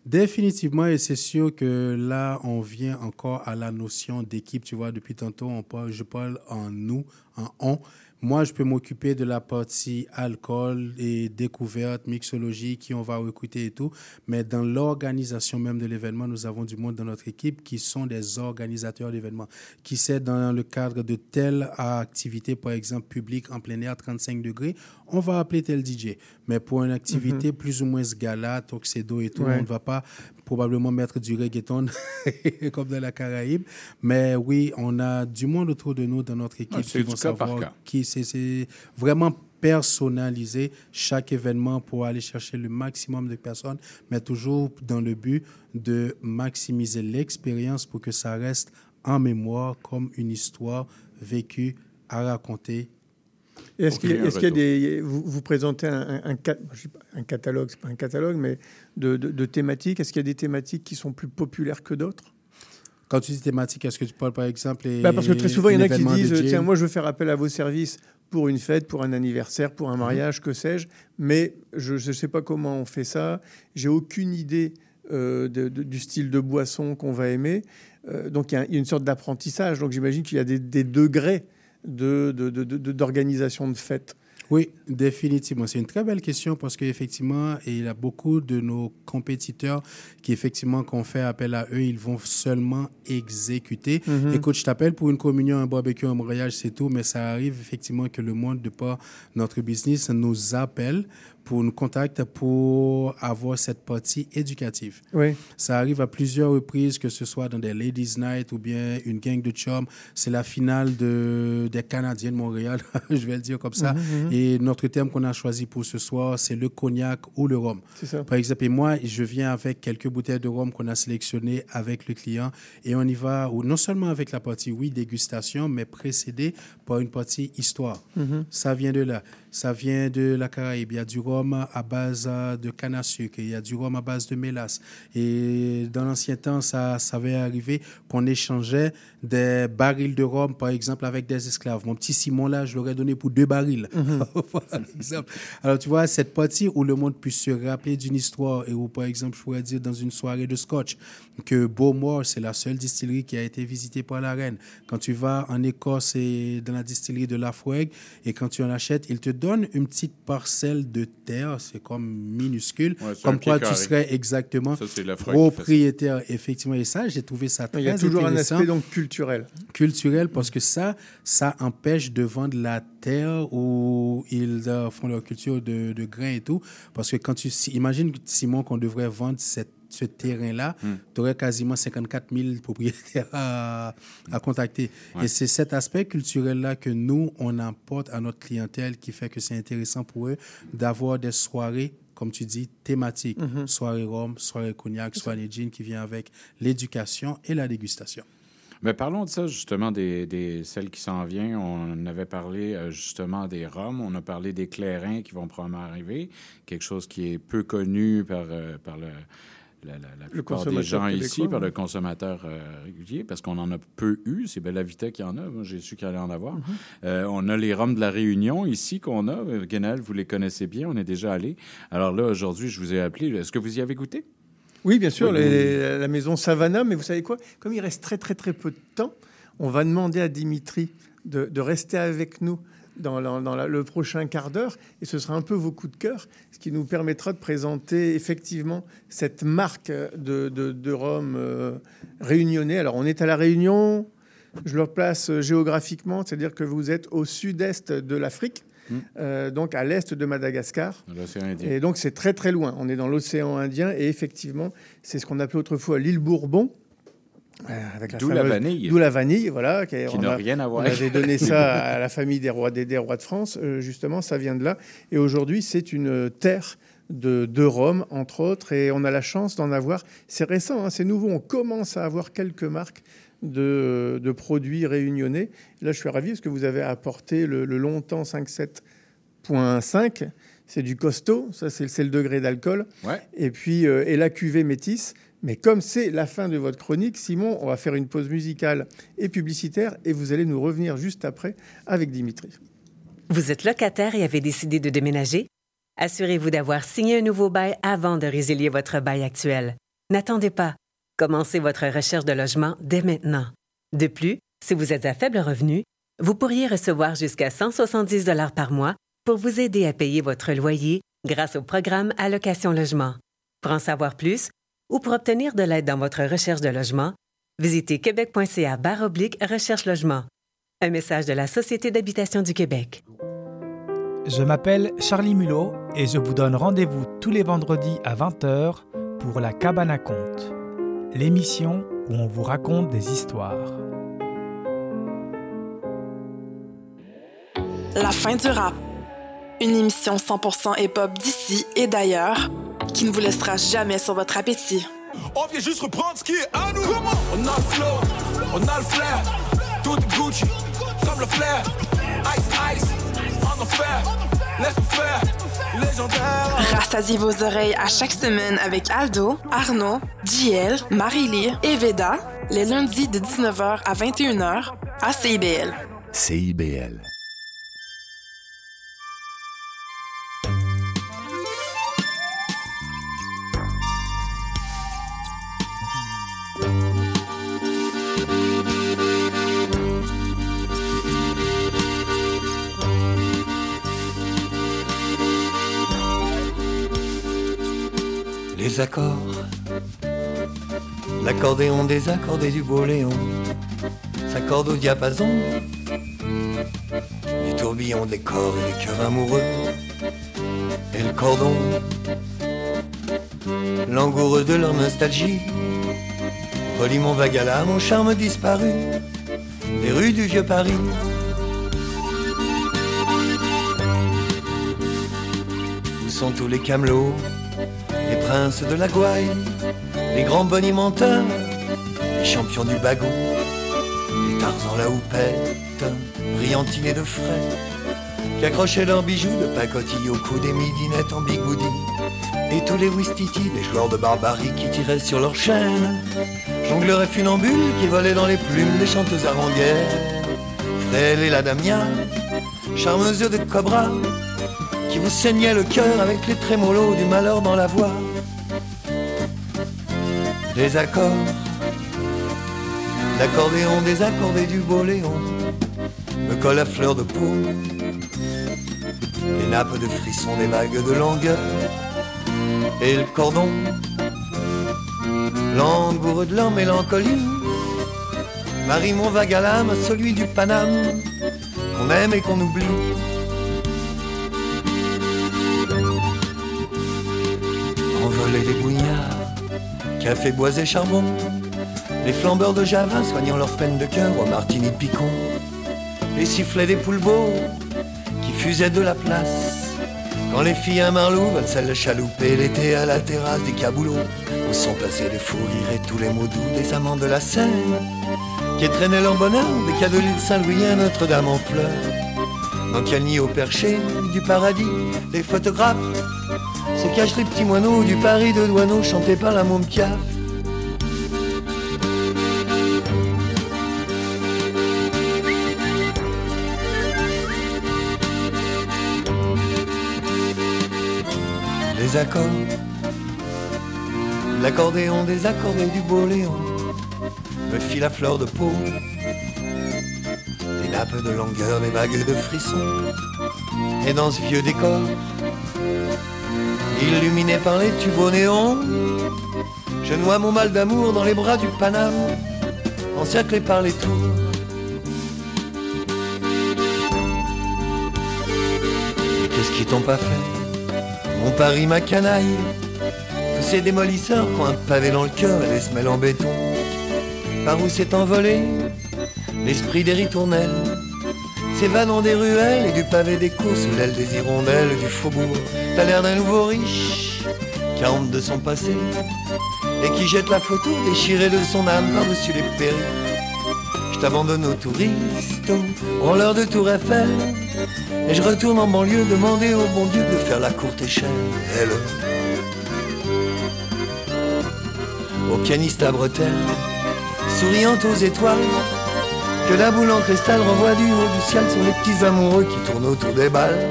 Définitivement, et c'est sûr que là, on vient encore à la notion d'équipe. Tu vois, depuis tantôt, on je parle en nous, en on. Moi, je peux m'occuper de la partie alcool et découverte, mixologie, qui on va recruter et tout. Mais dans l'organisation même de l'événement, nous avons du monde dans notre équipe qui sont des organisateurs d'événements, qui sait dans le cadre de telle activité, par exemple publique en plein air, 35 degrés, on va appeler tel DJ. Mais pour une activité plus ou moins gala, tuxedo et tout, Ouais. on ne va pas probablement mettre du reggaeton comme dans la Caraïbe. Mais oui, on a du monde autour de nous dans notre équipe qui du vont cas par savoir cas. qui c'est vraiment personnaliser chaque événement pour aller chercher le maximum de personnes, mais toujours dans le but de maximiser l'expérience pour que ça reste en mémoire comme une histoire vécue à raconter. Est-ce qu'il y a, y des. Vous, vous présentez un, un, un un catalogue, c'est pas un catalogue, mais de, de- de thématiques. Est-ce qu'il y a des thématiques qui sont plus populaires que d'autres? Quand tu dis thématique, est-ce que tu parles par exemple Bah, parce que très souvent, il y en a qui disent tiens, moi, je veux faire appel à vos services pour une fête, pour un anniversaire, pour Mhm. un mariage, que sais-je, mais je ne sais pas comment on fait ça. J'ai aucune idée euh, de- de- du style de boisson qu'on va aimer. Euh, donc, il y, a- il y a une sorte d'apprentissage. Donc, j'imagine qu'il y a des, des degrés de- de- d'organisation de, fêtes. Oui, définitivement. C'est une très belle question parce qu'effectivement, il y a beaucoup de nos compétiteurs qui, effectivement, qu'on fait appel à eux, ils vont seulement exécuter. Mhm. Écoute, je t'appelle pour une communion, un barbecue, un mariage, c'est tout, mais ça arrive effectivement que le monde, de par notre business, nous appelle pour nous contacter pour avoir cette partie éducative. Oui. Ça arrive à plusieurs reprises, que ce soit dans des Ladies Night ou bien une gang de chums. C'est la finale de, des Canadiens de Montréal, je vais le dire comme ça. Mhm, mhm. Et notre thème qu'on a choisi pour ce soir, c'est le cognac ou le rhum. Ça. Par exemple, et moi, je viens avec quelques bouteilles de rhum qu'on a sélectionnées avec le client et on y va, ou non seulement avec la partie, oui, dégustation, mais précédée par une partie histoire. Mhm. Ça vient de là. Ça vient de la Caraïbe. Il y a du rhum à base de canne à sucre. Il y a du rhum à base de mélasse. Et dans l'ancien temps, ça, ça avait arrivé qu'on échangeait des barils de rhum, par exemple, avec des esclaves. Mon petit Simon, là, je l'aurais donné pour deux barils, Mhm. par exemple. Alors, tu vois, cette partie où le monde puisse se rappeler d'une histoire et où, par exemple, je pourrais dire dans une soirée de scotch que Beaumont, c'est la seule distillerie qui a été visitée par la reine. Quand tu vas en Écosse et dans la distillerie de Lafroig et quand tu en achètes, ils te donnent une petite parcelle de terre, c'est comme minuscule, Ouais, comme quoi tu serais exactement Ça, propriétaire, effectivement. Et ça, j'ai trouvé ça très Il y a toujours un intéressant aspect donc culturel. culturel parce que ça, ça empêche de vendre la terre où ils euh, font leur culture de, de grains et tout. Parce que quand tu si- imagines, Simon, qu'on devrait vendre cette- ce terrain-là, Hmm. tu aurais quasiment 54 000 propriétaires à, à contacter. Ouais. Et c'est cet aspect culturel-là que nous, on apporte à notre clientèle qui fait que c'est intéressant pour eux d'avoir des soirées comme tu dis, thématiques. Mhm. Soirée rhum, soirée cognac, soirée gin qui vient avec l'éducation et la dégustation. Mais parlons de ça, justement, des, des celles qui s'en viennent. On avait parlé euh, justement des rhums, on a parlé des clairins qui vont probablement arriver, quelque chose qui est peu connu par, euh, par le, la, la- la plupart des gens ici, par le consommateur euh, régulier, parce qu'on en a peu eu. C'est Bellavita qui en a. Moi, j'ai su qu'il allait en avoir. Mhm. Euh, on a les rhums de la Réunion ici qu'on a. Euh, Guénel, vous les connaissez bien, on est déjà allé. Alors là, aujourd'hui, je vous ai appelé. Est-ce que vous y avez goûté? Oui, bien sûr, Oui, les- oui. les- la maison Savannah, mais vous savez quoi? Comme il reste très très très peu de temps, On va demander à Dimitri de, de rester avec nous dans, la- dans la- le prochain quart d'heure et ce sera un peu vos coups de cœur, ce qui nous permettra de présenter effectivement cette marque de, de, de rhum euh, réunionnais. Alors on est à la Réunion, je le place euh, géographiquement, c'est-à-dire que vous êtes au sud-est de l'Afrique. euh, donc à l'est de Madagascar. Indien. Et donc c'est très très loin. On est dans l'océan Indien et effectivement c'est ce qu'on appelait autrefois l'île Bourbon. Euh, D'où la vanille. D'où la vanille, voilà. Qui n'a rien à voir. On avait donné ça à la famille des rois des, des rois de France, euh, justement, ça vient de là. Et aujourd'hui, c'est une terre de, de Rome, entre autres, et on a la chance d'en avoir. C'est récent, hein, c'est nouveau. On commence à avoir quelques marques de, de produits réunionnais. Là, je suis ravi parce que vous avez apporté le, le longtemps 57.5. C'est du costaud, ça c'est c'est le degré d'alcool. Ouais. Et puis, euh, et la cuvée métisse. Mais comme c'est la fin de votre chronique, Simon, on va faire une pause musicale et publicitaire et vous allez nous revenir juste après avec Dimitri. Vous êtes locataire et avez décidé de déménager? Assurez-vous d'avoir signé un nouveau bail avant de résilier votre bail actuel. N'attendez pas. Commencez votre recherche de logement dès maintenant. De plus, si vous êtes à faible revenu, vous pourriez recevoir jusqu'à 170 dollars par mois pour vous aider à payer votre loyer grâce au programme Allocation Logement. Pour en savoir plus ou pour obtenir de l'aide dans votre recherche de logement, visitez québec.ca barre oblique recherche logement. Un message de la Société d'habitation du Québec. Je m'appelle Charlie Mulot et je vous donne rendez-vous tous les vendredis à 20h pour La Cabane à Conte, l'émission où on vous raconte des histoires. La fin du rap. Une émission 100% hip-hop d'ici et d'ailleurs qui ne vous laissera jamais sur votre appétit. On vient juste reprendre ce qui est à nous. On a le flow, on a le flair. Tout est Gucci, comme le flair. Ice, ice, en enfer. Laisse-nous faire, légendaire. Rassasiez vos oreilles à chaque semaine avec Aldo, Arnaud, JL, Marie-Lee et Veda, les lundis de 19h à 21h à CIBL. CIBL. Les accords, l'accordéon du beau Léon s'accorde au diapason du tourbillon des corps et des cœurs amoureux et le cordon, langoureux de leur nostalgie, relie mon l'âme, mon charme disparu des rues du vieux Paris. Où sont tous les camelots, les princes de la gouaille, les grands bonimenteurs, les champions du bagot, les tarzans la houppette, brillantinés de frais, qui accrochaient leurs bijoux de pacotille au cou des midinettes en bigoudi, et tous les wistiti, des joueurs de barbarie qui tiraient sur leurs chaînes, jongleurs et funambules qui volaient dans les plumes des chanteuses haranguères, frêles et la damia, charmeuse de cobra, qui vous saignait le cœur avec les trémolos du malheur dans la voix. Les accords, l'accordéon désaccordé du beau Léon me colle à fleur de peau. Les nappes de frissons, des vagues de langueur et le cordon, langoureux de leur mélancolie, marie mon vague à l'âme celui du Paname qu'on aime et qu'on oublie. Café boisé charbon, les flambeurs de Java soignant leur peine de cœur au martini picon, les sifflets des poules beaux qui fusaient de la place. Quand les filles à Marlou veulent celle chalouper l'été à la terrasse du Caboulot, où sont placés les fous rires et tous les mots doux des amants de la Seine, qui traînaient leur bonheur des cadeaux de Saint-Louis à Notre-Dame en fleurs. Dans nid au perché du paradis, les photographes se cachent les petits moineaux du Paris de Douaneau chanté par la môme. Les accords, l'accordéon désaccordé du beau Léon me file la fleur de peau nappes de langueur, des vagues de frissons. Et dans ce vieux décor, illuminé par les tubes au néon, je noie mon mal d'amour dans les bras du Paname, encerclé par les tours. Qu'est-ce qu'ils t'ont pas fait? Mon Paris, ma canaille, tous ces démolisseurs qui ont un pavé dans le cœur et des semelles en béton. Par où s'est envolé l'esprit des ritournelles? S'évanant des ruelles et du pavé des courses, sous l'aile des hirondelles du faubourg. T'as l'air d'un nouveau riche qui a honte de son passé et qui jette la photo déchirée de son âme par-dessus les périls. Je t'abandonne aux touristes, aux de Tour Eiffel, et je retourne en banlieue demander au bon Dieu de faire la courte échelle. Au pianiste à bretelles, souriant aux étoiles, que la boule en cristal renvoie du haut du ciel sur les petits amoureux qui tournent autour des balles.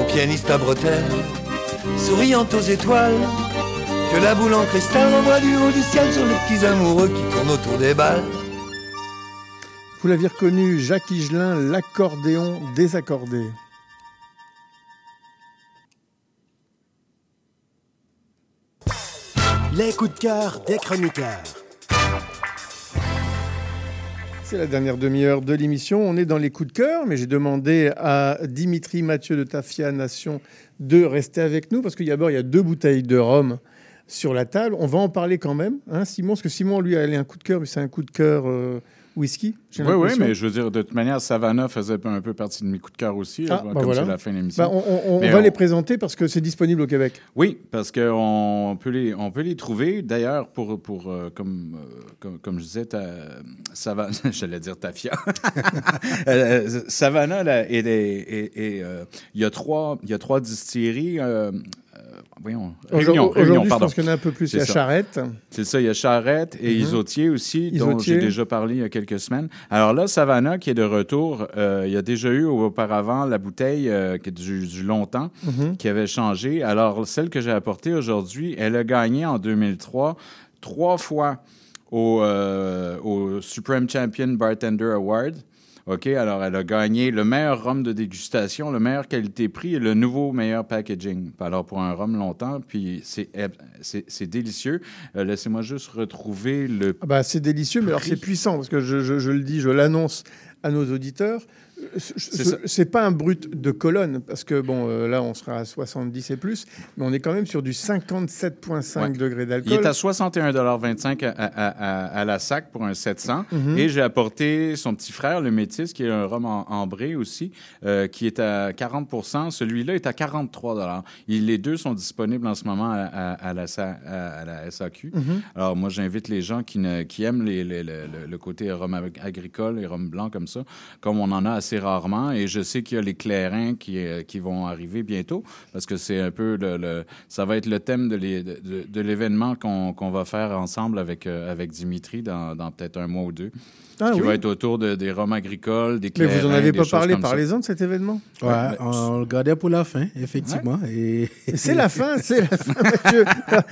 Au pianiste à bretelles, souriant aux étoiles, que la boule en cristal renvoie du haut du ciel sur les petits amoureux qui tournent autour des balles. Vous l'aviez reconnu, Jacques Higelin, l'accordéon désaccordé. Les coups de cœur des chroniqueurs. C'est la dernière demi-heure de l'émission. On est dans les coups de cœur, mais j'ai demandé à Dimitri Mathieu de Tafia Nation de rester avec nous parce qu'il y a, il y a deux bouteilles de rhum sur la table. On va en parler quand même, hein, Simon, parce que Simon, lui, a un coup de cœur, mais c'est un coup de cœur euh, whisky. Oui, oui, mais je veux dire, de toute manière, Savannah faisait un peu partie de mes coups de cœur aussi, Ah, euh, bah comme voilà. c'est la fin de l'émission. Bah, on on- on Mais va les présenter parce que c'est disponible au Québec. Oui, parce qu'on peut les, on peut les trouver. D'ailleurs, pour, pour euh, comme, euh, comme, comme je disais, ta, Savannah, j'allais dire Tafia. Savannah, là, et, et- et, euh, il y a trois, il y a trois distilleries. Voyons, Réunion, aujourd'hui, je pense qu'il y en a un peu plus. Il y a. Charrette. C'est ça, il y a Charrette et Mhm. Isotier aussi, dont j'ai déjà parlé il y a quelques semaines. Alors là, Savannah, qui est de retour, euh, il y a déjà eu auparavant la bouteille euh, du, du longtemps, Mhm. qui avait changé. Alors, celle que j'ai apportée aujourd'hui, elle a gagné en 2003 trois fois au, euh, au Supreme Champion Bartender Award. OK, alors elle a gagné le meilleur rhum de dégustation, le meilleur qualité-prix et le nouveau meilleur packaging. Alors pour un rhum longtemps, puis c'est délicieux. Euh, Laissez-moi juste retrouver le... Ah bah, c'est délicieux, mais alors c'est puissant parce que je, je- je le dis, je l'annonce à nos auditeurs. C'est pas un brut de colonne parce que bon, euh, là on sera à 70 et plus, mais on est quand même sur du 57,5 Ouais. degrés Il d'alcool. est à 61,25 à, à, à- à la sac pour un 700. Mhm. Et j'ai apporté son petit frère, le Métis, qui est un rhum en, ambré aussi, euh, qui est à 40 Celui-là est à 43 Il, Les deux sont disponibles en ce moment à, la, la SAQ. Mhm. Alors, moi, j'invite les gens qui, ne- qui aiment les- les- le, le- le côté rhum ag- agricole et rhum blanc comme ça, comme on en a assez rarement. Et je sais qu'il y a les clairins qui, euh, qui vont arriver bientôt, parce que c'est un peu le, le- ça va être le thème de l'é- de, de- de l'événement qu'on qu'on va faire ensemble avec, euh, avec Dimitri dans, dans peut-être un mois ou deux. Ah qui oui? va être autour de- des rhums agricoles, des Mais clairins. vous en avez des pas choses parlé, comme ça. parlez-en de cet événement. Ouais, on le gardait pour la fin, effectivement. Et... C'est la fin, c'est la fin, Mathieu.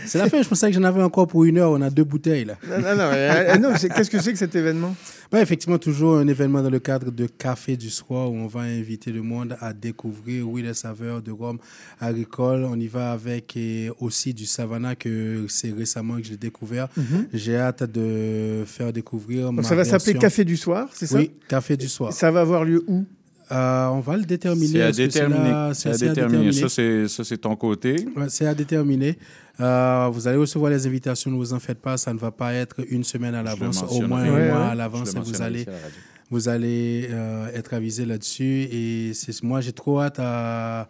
c'est la fin, je pensais que j'en avais encore pour une heure. On a deux bouteilles, là. Non, non, non, euh, non, c'est- qu'est-ce que c'est que cet événement? Effectivement, toujours un événement dans le cadre de Café du Soir où on va inviter le monde à découvrir, oui, les saveurs de rhum agricole. On y va avec et aussi du Savannah que c'est récemment que j'ai découvert. Mhm. J'ai hâte de faire découvrir. Donc ma ça va s'appeler. Café du soir, c'est ça? Oui, Café du Soir. Ça va avoir lieu où? Euh, on va le déterminer. C'est à déterminer. là- C'est à c'est à déterminer. déterminer. Ça, c'est ça, c'est ton côté. Ouais, c'est à déterminer. Euh, vous allez recevoir les invitations, ne vous en faites pas, ça ne va pas être une semaine à l'avance, au moins Ouais, un mois à l'avance, vous allez, vous allez euh, être avisé là-dessus. Et c'est, moi, j'ai trop hâte à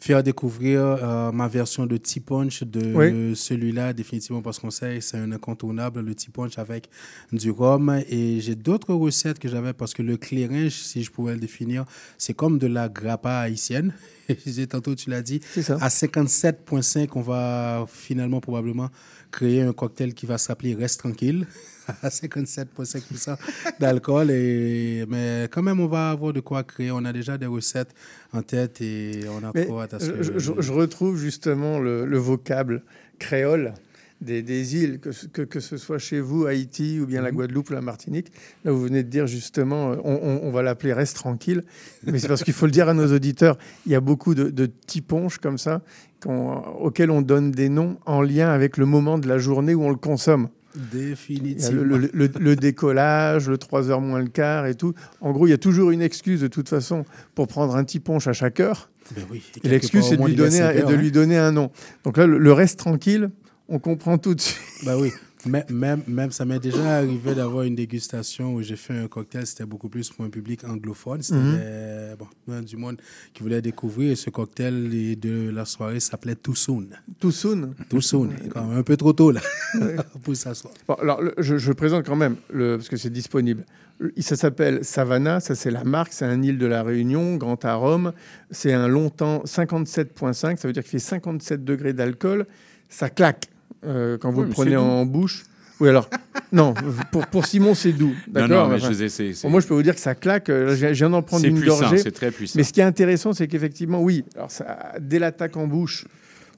faire découvrir euh, ma version de tea punch de Oui. celui-là, définitivement, parce qu'on sait que c'est un incontournable, le tea punch avec du rhum. Et j'ai d'autres recettes que j'avais, parce que le clairin, si je pouvais le définir, c'est comme de la grappa haïtienne. Je disais tantôt, tu l'as dit. À 57,5, on va finalement probablement créer un cocktail qui va s'appeler Reste tranquille. À 57,5% d'alcool. Et... Mais quand même, on va avoir de quoi créer. On a déjà des recettes en tête et on a Mais trop hâte à ce je, que... je- je retrouve justement le, le vocable créole. Des, des îles, que, ce- que, que ce soit chez vous, Haïti, ou bien Mhm. la Guadeloupe ou la Martinique. Là, vous venez de dire justement, euh, on, on- on va l'appeler Reste tranquille. Mais c'est parce qu'il faut le dire à nos auditeurs, il y a beaucoup de, de petits ponches comme ça auxquels on donne des noms en lien avec le moment de la journée où on le consomme. Définitivement. le, le- le- le décollage, le 3 heures moins le quart et tout. En gros, il y a toujours une excuse de toute façon pour prendre un petit punch à chaque heure. Ben oui. Et l'excuse, c'est de lui donner, un, et de heures, lui hein. donner un nom. Donc là, le reste tranquille, on comprend tout de suite. Bah oui. Mais- Même, même, ça m'est déjà arrivé d'avoir une dégustation où j'ai fait un cocktail, c'était beaucoup plus pour un public anglophone. C'était des- bon, du monde qui voulait découvrir. Et ce cocktail de la soirée s'appelait Too Soon. Too Soon Too Soon. Quand même un peu trop tôt, là, pour s'asseoir. Bon, alors, le- je, je présente quand même, le, parce que c'est disponible. Le- Ça s'appelle Savannah, ça c'est la marque, c'est un île de la Réunion, grand arôme. C'est un longtemps 57,5, ça veut dire qu'il fait 57 degrés d'alcool. Ça claque euh, quand vous Oui, le prenez doux. en bouche. Oui, alors, non, pour, pour Simon, c'est doux. Non, D'accord non, mais Enfin, je moi, je peux vous dire que ça claque. euh, Je viens d'en prendre une puissant, gorgée. c'est très puissant. Mais ce qui est intéressant, c'est qu'effectivement, oui, alors ça, dès l'attaque en bouche,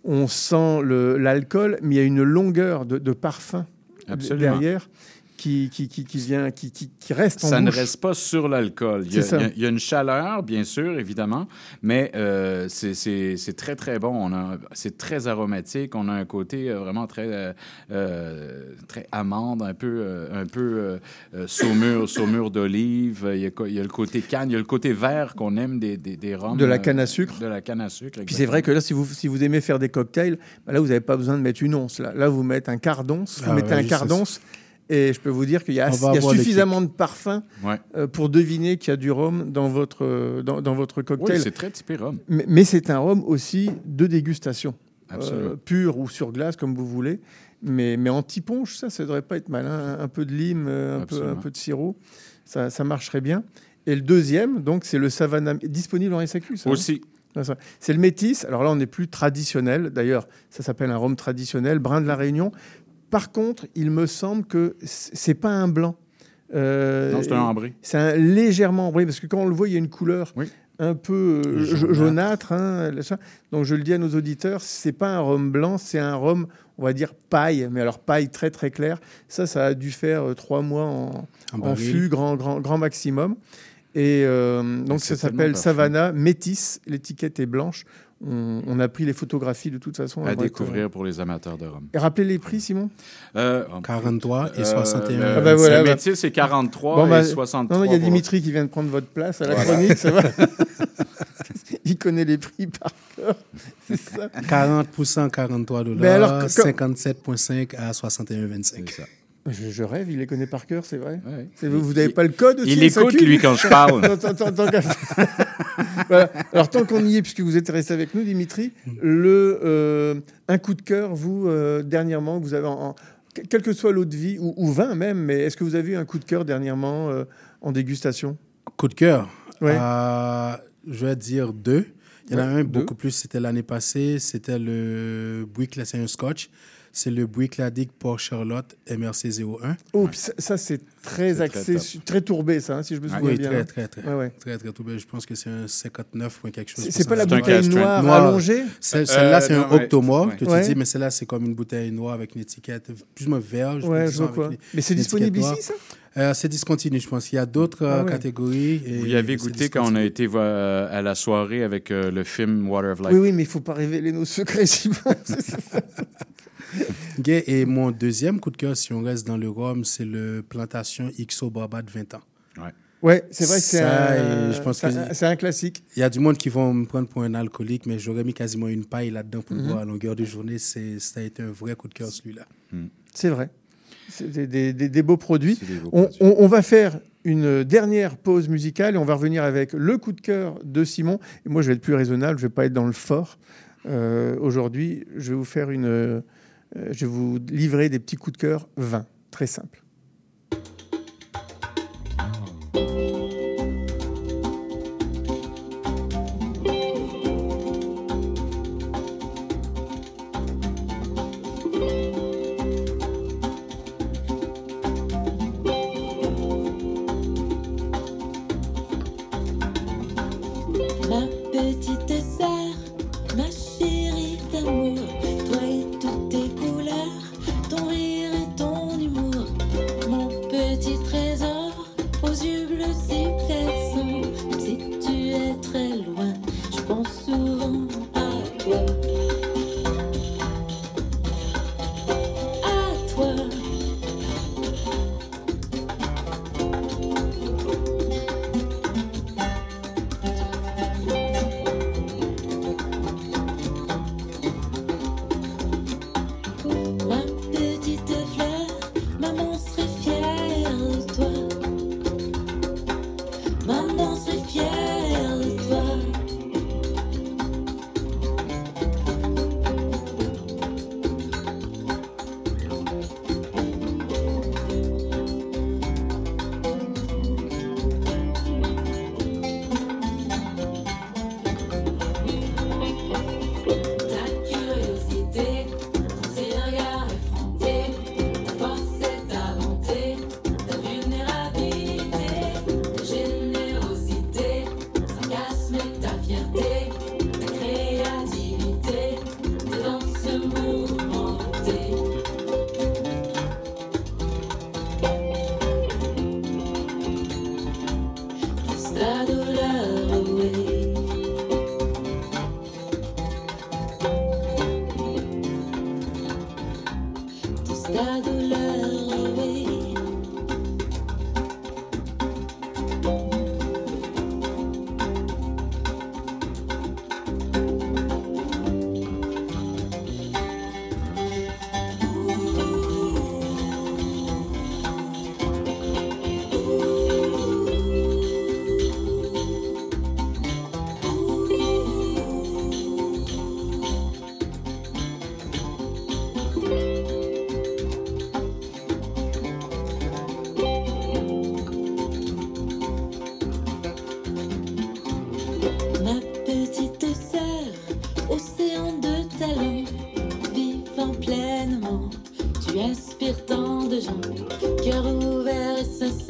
on sent le- l'alcool, mais il y a une longueur de, de parfum Absolument. derrière qui, qui, qui, qui vient, qui, qui, qui reste en Ça ne bouche. reste pas sur l'alcool. Il, y a- C'est ça. il y a- il y a une chaleur, bien sûr, évidemment, mais euh, c'est- très, très bon. C'est très aromatique. On a un côté euh, vraiment très, euh, très amande, un peu, un peu euh, saumure, saumure d'olive. Il, y a co- il y a le côté canne, il y a le côté vert qu'on aime des, des, des rhums. De la canne à sucre. De la canne à sucre. Puis c'est vrai que là, si vous, si vous aimez faire des cocktails, là, vous n'avez pas besoin de mettre une once. Là, là vous mettez un quart d'once, vous Ah mettez un quart ça. Et je peux vous dire qu'il y a, il y suffisamment de parfum Ouais. euh, pour deviner qu'il y a du rhum dans votre, euh, dans, dans votre cocktail. Oui, c'est très typé rhum. Mais, mais c'est un rhum aussi de dégustation. Absolument. Euh, pur ou sur glace, comme vous voulez. Mais, mais anti-ponche, ça, ça devrait pas être mal. hein. Un, peu de lime, euh, un peu, un peu de sirop, ça, ça marcherait bien. Et le deuxième, donc, c'est le Savannah, disponible en SAQ. ça, Aussi. C'est le métis. Alors là, on n'est plus traditionnel. D'ailleurs, ça s'appelle un rhum traditionnel, brun de la Réunion. Par contre, il me semble que c'est pas un blanc. Euh, Non, c'est un ambré. C'est un légèrement ambré parce que quand on le voit, il y a une couleur Oui. un peu euh, ja- Jaunâtre. hein. Donc je le dis à nos auditeurs, c'est pas un rhum blanc, c'est un rhum, on va dire paille, mais alors paille très très claire. Ça, ça a dû faire euh, trois mois en, En fût, grand, grand, grand maximum. Et donc ça s'appelle. Savannah Métis. L'étiquette est blanche. On, on a pris les photographies de toute façon. À être- découvrir pour les amateurs de rhum. Et rappelez les prix, Simon? Euh, 43 et euh, 61. le- Ah bah voilà, bah. c'est 43 Bon, bah, et 63. Non, non, il y a Dimitri qui vient de prendre votre place à la Voilà. chronique, ça va Il connaît les prix par cœur. C'est ça. 40 43 dollars. Mais alors, que- 57,5 à 61,25. Je, je rêve, il les connaît par cœur, c'est vrai. Ouais. Vous n'avez pas le code aussi il écoute, lui, quand je parle. Tant- tant- tant qu'à- Voilà. Alors, tant qu'on y est, puisque vous êtes resté avec nous, Dimitri, le, euh, un coup de cœur, vous, euh, dernièrement, vous avez en, en- quel que soit l'eau de vie, ou, ou vin même, mais est-ce que vous avez eu un coup de cœur dernièrement euh, en dégustation? Coup de cœur? Ouais. Euh, je vais dire deux. Il y en a Ouais, un deux. beaucoup plus, c'était l'année passée. C'était le Buick, un scotch. C'est le Buick Ladic Port Charlotte MRC01. Oh, puis ça, ça, c'est très axé, très tourbé, ça, hein, si je me souviens Oui, bien. très, hein. très, très. Ouais, ouais. Très, très tout bien. Je pense que c'est un 59 ou quelque chose. C'est- pas la ça. bouteille noire allongée? Celle-là, Euh, c'est un ouais. octomore Ouais. que tu Ouais. dis, mais celle-là, c'est comme une bouteille noire avec une étiquette plus ou moins. Ouais, une- Mais c'est disponible ici, noire. Euh, c'est discontinu, je pense. Il y a d'autres euh, Ah ouais. catégories. et Vous y avez goûté quand on a été euh, à la soirée avec euh, le film Water of Life? Oui, oui, mais il faut pas révéler nos secrets, Simon. C'est ça. Ok, Et mon deuxième coup de cœur, si on reste dans le rhum, c'est le Plantation XO Baba de 20 ans. Ouais. Ouais, c'est vrai que c'est un, je pense que- un- c'est un classique. Il y a du monde qui vont me prendre pour un alcoolique, mais j'aurais mis quasiment une paille là-dedans pour le Mhm. boire à longueur de journée. C'est, ça a été un vrai coup de cœur, celui-là. C'est vrai. C'est des, des- des- des beaux produits. C'est des beaux on, produits. on- on va faire une dernière pause musicale et on va revenir avec le coup de cœur de Simon. Et moi, je vais être plus raisonnable, je vais pas être dans le fort. Euh, Aujourd'hui, je vais vous faire une. Euh, je vais vous livrer des petits coups de cœur vin. Très simple.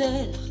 Et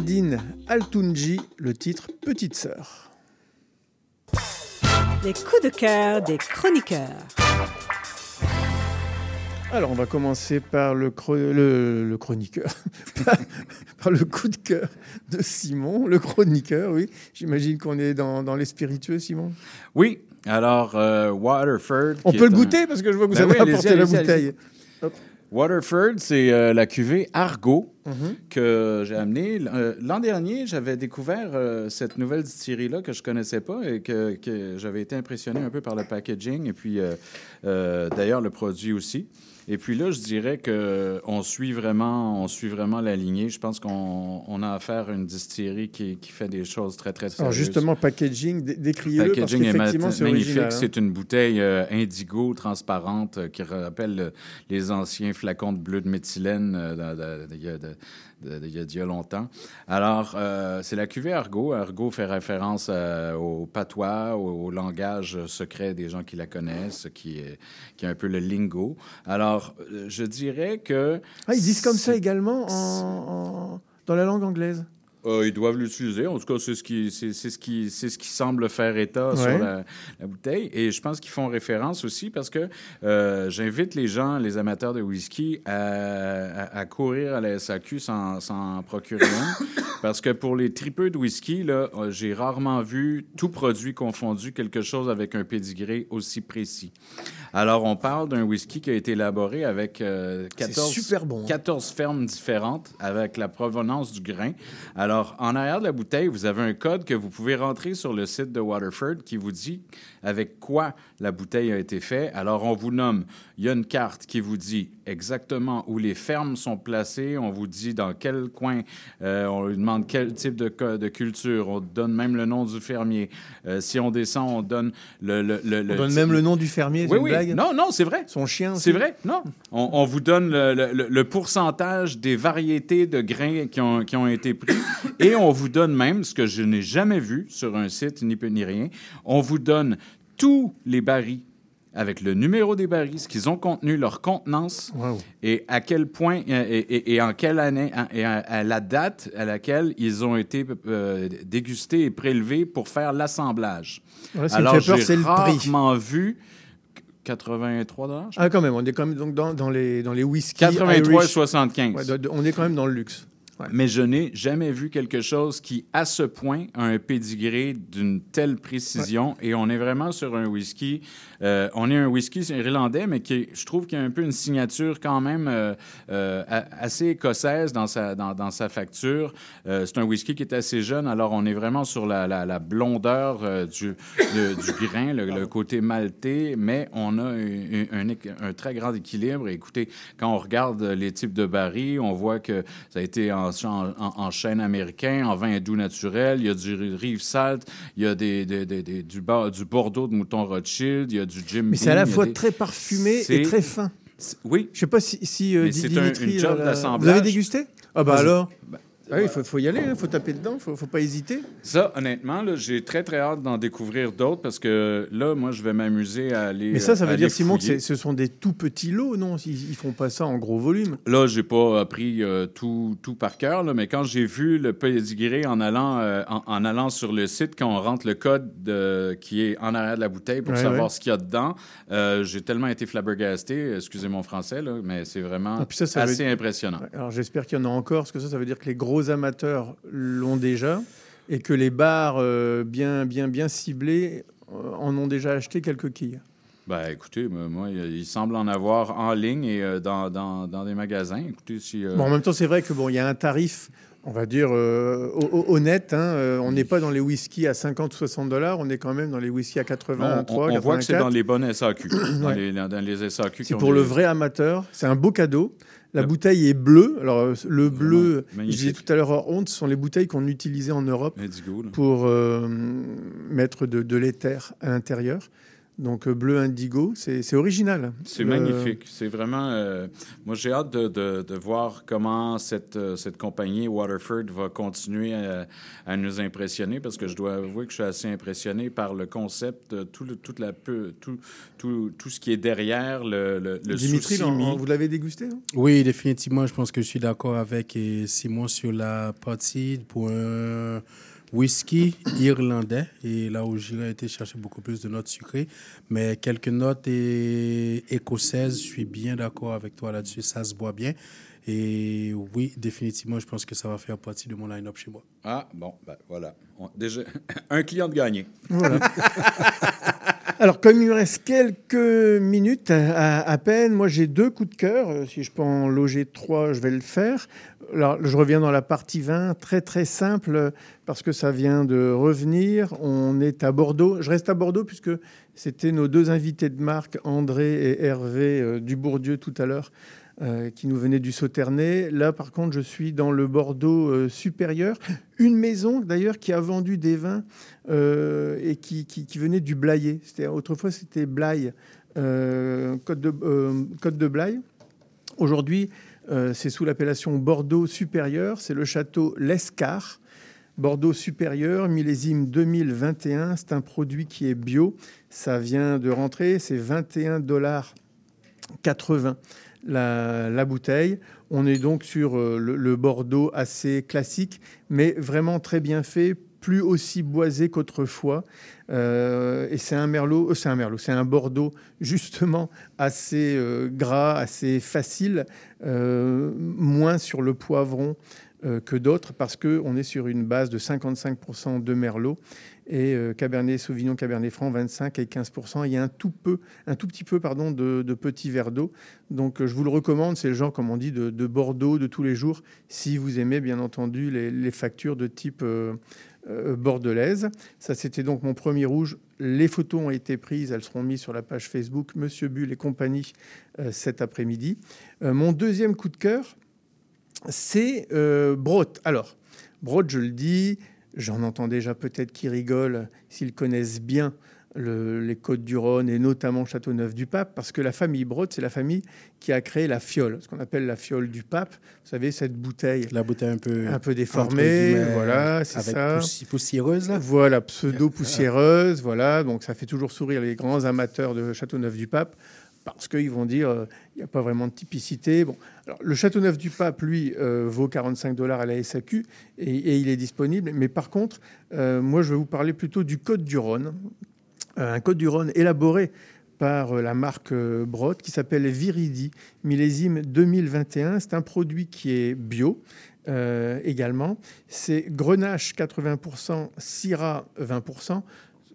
Nadine Altunji, le titre Petite Sœur. Les coups de cœur des chroniqueurs. Alors, on va commencer par le, le, le chroniqueur, par, par le coup de cœur de Simon, le chroniqueur, oui. J'imagine qu'on est dans, dans les spiritueux, Simon. Oui, alors euh, Waterford. On peut le un- goûter parce que je vois que vous Ben avez oui, apporté la bouteille. Waterford, c'est euh, la cuvée Argo Mhm. que j'ai amenée. Euh, L'an dernier, j'avais découvert euh, cette nouvelle distillerie-là que je connaissais pas et que, que j'avais été impressionné un peu par le packaging et puis euh, d'ailleurs le produit aussi. Et puis là, je dirais que on suit vraiment, on suit vraiment la lignée. Je pense qu'on on a affaire à une distillerie qui, qui fait des choses très très sérieuses. Alors justement, packaging, dé- décriez-le parce qu'effectivement, c'est magnifique. hein. C'est une bouteille euh, indigo transparente euh, qui rappelle les anciens flacons de bleu de méthylène euh, de- de- de- il y a longtemps. Alors, euh, c'est la cuvée Argo. Argo fait référence euh, au patois, au, au langage secret des gens qui la connaissent, qui est, qui est un peu le lingo. Alors, euh, je dirais que... Ah, ils disent comme ça également en- en- dans la langue anglaise. Euh, ils doivent l'utiliser. En tout cas, c'est ce qui, c'est, c'est ce qui, c'est ce qui semble faire état Ouais. sur la, la bouteille. Et je pense qu'ils font référence aussi parce que euh, j'invite les gens, les amateurs de whisky, à, à- à courir à la SAQ sans, sans procurer un. parce que pour les tripeux de whisky, là, euh, j'ai rarement vu, tout produit confondu, quelque chose avec un pédigré aussi précis. Alors, on parle d'un whisky qui a été élaboré avec euh, 14, super bon, hein. 14 fermes différentes avec la provenance du grain. Alors, en arrière de la bouteille, vous avez un code que vous pouvez rentrer sur le site de Waterford qui vous dit avec quoi la bouteille a été faite. Alors, on vous nomme, il y a une carte qui vous dit exactement où les fermes sont placées, on vous dit dans quel coin, euh, on lui demande quel type de, culture, on donne même le nom du fermier. Euh, si on descend, on donne le... le, le- On le donne type- même le nom du fermier, oui, oui. blague? Non, non, c'est vrai. Son chien C'est vrai, non. On, on vous donne le, pourcentage des variétés de grains qui ont, qui ont été pris et on vous donne même, ce que je n'ai jamais vu sur un site ni peu ni rien, on vous donne tous les barils avec le numéro des barils, ce qu'ils ont contenu, leur contenance et à quel point et, et- et en quelle année et à, à la date à laquelle ils ont été euh, dégustés et prélevés pour faire l'assemblage. Ouais, Alors j'ai c'est le prix. rarement vu 83 dollars. Ah, quand même, on est quand même donc dans, dans les, dans les whisky. 83 et Irish. 75. Ouais, on est quand même dans le luxe. Ouais. Mais je n'ai jamais vu quelque chose qui, à ce point, a un pédigré d'une telle précision. Et on est vraiment sur un whisky. euh, on est un whisky irlandais, mais qui, je trouve qu'il y a un peu une signature quand même euh, euh, assez écossaise dans sa, dans, dans sa facture. C'est un whisky qui est assez jeune, alors on est vraiment sur la, la- la blondeur du, le- du grain, le, le côté maltais, mais on a un, un- un- un très grand équilibre. Et écoutez, quand on regarde les types de barils, on voit que ça a été en, en, en chêne américain, en vin doux naturel, il y a du rive salt, il y a des, des- des- des- du, du Bordeaux de mouton Rothschild, il y a du Jim Mais c'est à la fois très parfumé et très fin. Oui. Je sais pas si, si euh, c'est un- une job d'assemblage. Vous avez dégusté? Ah bah alors? Ah oui, il faut, faut y aller, il faut taper dedans, il faut, faut pas hésiter. Ça, honnêtement, j'ai très, très hâte d'en découvrir d'autres parce que là, moi, je vais m'amuser à aller. Mais ça, ça veut aller dire, Simon, que ce sont des tout petits lots, non? Ils, ils font pas ça en gros volume. Là, j'ai pas appris euh, tout, tout par cœur, là, mais quand j'ai vu le pédigré en allant, euh, en, en allant sur le site, quand on rentre le code de- qui est en arrière de la bouteille pour Ouais, savoir ouais. ce qu'il y a dedans, euh, j'ai tellement été flabbergasté, excusez mon français, là, mais c'est vraiment Ah, ça, ça assez impressionnant. Alors j'espère qu'il y en a encore, parce que ça, ça veut dire que les gros amateurs l'ont déjà et que les bars euh, bien, bien, bien ciblés euh, en ont déjà acheté quelques quilles. Ben, écoutez, moi, il semble en avoir en ligne et euh, dans, dans, dans des magasins. Écoutez, si... euh, Bon, en même temps, c'est vrai que bon, il y a un tarif, on va dire euh, ho- ho- honnête. hein, on n'est pas dans les whisky à 50 ou 60 dollars, on est quand même dans les whisky à on, 83, on- on voit que c'est 84. dans les bonnes SAQ, dans, Ouais. les, dans les SAQ. C'est ont pour le des- vrai amateur. C'est un beau cadeau. La bouteille est bleue. Alors, euh, le bleu, je disais tout à l'heure hors honte, ce sont les bouteilles qu'on utilisait en Europe pour euh, mettre de, de l'éther à l'intérieur. Donc, euh, bleu indigo, c'est original. C'est Le- magnifique. C'est vraiment. euh, moi, j'ai hâte de, de- de voir comment cette, euh, cette compagnie Waterford va continuer à, à nous impressionner parce que je dois avouer que je suis assez impressionné par le concept, tout, le, toute la, tout, tout, tout ce qui est derrière le, le, le Dimitri, vous l'avez dégusté non? Oui, définitivement, je pense que je suis d'accord avec Simon sur la partie pour un whisky irlandais. Et là où j'irais été chercher beaucoup plus de notes sucrées. Mais quelques notes écossaises, je suis bien d'accord avec toi là-dessus. Ça se boit bien. Et oui, définitivement, je pense que ça va faire partie de mon line-up chez moi. Ah, bon, ben voilà. On- déjà, un client de gagné. Voilà. Alors, comme il me reste quelques minutes à, peine, moi j'ai deux coups de cœur. Euh, Si je peux en loger trois, je vais le faire. Alors, je reviens dans la partie 20, très très simple, parce que ça vient de revenir. On est à Bordeaux. Je reste à Bordeaux puisque c'était nos deux invités de marque, André et Hervé euh, Dubourdieu tout à l'heure. Euh, qui nous venaient du Sauternay. Là, par contre, je suis dans le Bordeaux euh, supérieur. Une maison, d'ailleurs, qui a vendu des vins euh, et qui, venait du. C'était, autrefois, c'était Blaye, Côte, de, de Blaye. Aujourd'hui, c'est sous l'appellation Bordeaux supérieur. C'est le château Lescar. Bordeaux supérieur, millésime 2021. C'est un produit qui est bio. Ça vient de rentrer. C'est 21 dollars 80 la, bouteille. On est donc sur euh, le, Bordeaux assez classique, mais vraiment très bien fait, plus aussi boisé qu'autrefois. Euh, et c'est un merlot, euh, c'est un merlot, c'est un Bordeaux justement assez gras, assez facile, moins sur le poivron que d'autres, parce que on est sur une base de 55% de merlot et euh, Cabernet Sauvignon, Cabernet Franc 25 et 15%. Il y a un tout peu, un tout petit peu pardon de, petits verres d'eau. Donc euh, je vous le recommande. C'est le genre, comme on dit, de, de Bordeaux de tous les jours. Si vous aimez bien entendu les, factures de type euh, bordelaise. Ça c'était donc mon premier rouge. Les photos ont été prises. Elles seront mises sur la page Facebook Monsieur Bull et compagnie cet après-midi. Mon deuxième coup de cœur, c'est Brot. Alors, Brot, je le dis, j'en entends déjà peut-être qui rigolent s'ils connaissent bien le- les Côtes du Rhône et notamment Châteauneuf-du-Pape, parce que la famille Brot, c'est la famille qui a créé la fiole, ce qu'on appelle la fiole du pape. Vous savez, cette bouteille. La bouteille un peu. Un peu déformée, voilà, c'est ça. poussi- poussiéreuse, là. Voilà, pseudo-poussiéreuse, voilà. Donc ça fait toujours sourire les grands amateurs de Châteauneuf-du-Pape parce qu'ils vont dire euh, il n'y a pas vraiment de typicité. Bon, alors le Châteauneuf-du-Pape, lui, euh, vaut 45 dollars à la SAQ et, et il est disponible. Mais par contre, euh, moi, je vais vous parler plutôt du Code du Rhône, Euh, un Code du Rhône élaboré par la marque Brod qui s'appelle Viridi, millésime 2021. C'est un produit qui est bio également. C'est Grenache 80%, Syrah 20%.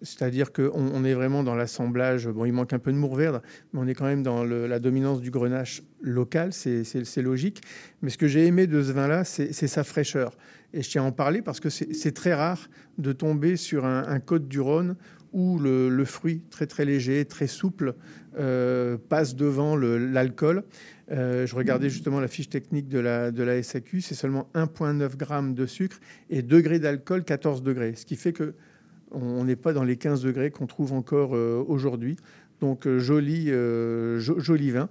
C'est-à-dire qu'on on est vraiment dans l'assemblage. Bon, il manque un peu de Mourvèdre, mais on est quand même dans la dominance du grenache local. C'est logique. Mais ce que j'ai aimé de ce vin-là, c'est sa fraîcheur. Et je tiens à en parler parce que c'est très rare de tomber sur un, un Côte du Rhône où le, fruit très très léger, très souple, euh, passe devant l'alcool. Euh, je regardais justement la fiche technique de la, de la SAQ, c'est seulement 1,9 g de sucre et degré d'alcool 14 degrés, ce qui fait que on n'est pas dans les 15 degrés qu'on trouve encore euh, aujourd'hui. Donc euh, joli, euh, jo- joli vin.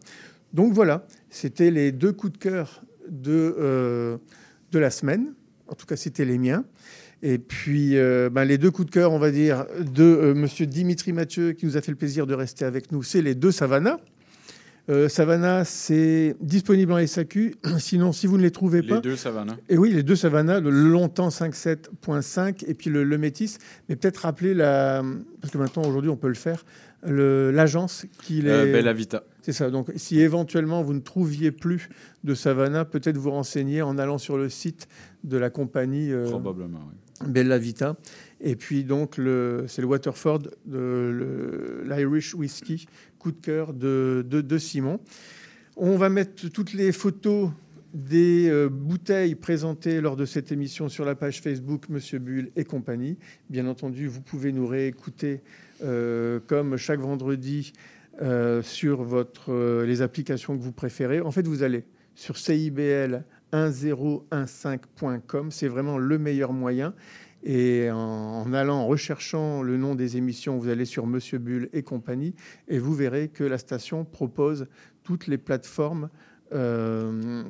Donc voilà, c'était les deux coups de cœur de, de la semaine. En tout cas, c'était les miens. Et puis, ben, les deux coups de cœur, on va dire, de euh, Monsieur Dimitri Mathieu, qui nous a fait le plaisir de rester avec nous, c'est les deux Savannah. Euh, Savannah, c'est disponible en SAQ. Sinon, si vous ne les trouvez pas, Les deux Savannah. et oui, les deux Savannah, le longtemps 5.7.5 et puis le, le Métis. Mais peut-être rappeler la. Parce que maintenant, aujourd'hui, on peut le faire. L'agence qui les. Euh, Bella Vita. C'est ça. Donc, si éventuellement vous ne trouviez plus de Savannah, peut-être vous renseigner en allant sur le site de la compagnie. euh, Probablement, oui. Bella Vita. Et puis donc, le- c'est le Waterford, de- l'Irish Whisky, coup de cœur de, Simon. On va mettre toutes les photos des euh, bouteilles présentées lors de cette émission sur la page Facebook Monsieur Bull et compagnie. Bien entendu, vous pouvez nous réécouter euh, comme chaque vendredi euh, sur les applications que vous préférez. En fait, vous allez sur CIBL 1015.com. C'est vraiment le meilleur moyen. Et en, en allant, en recherchant le nom des émissions, vous allez sur Monsieur Bull et compagnie, et vous verrez que la station propose toutes les plateformes euh,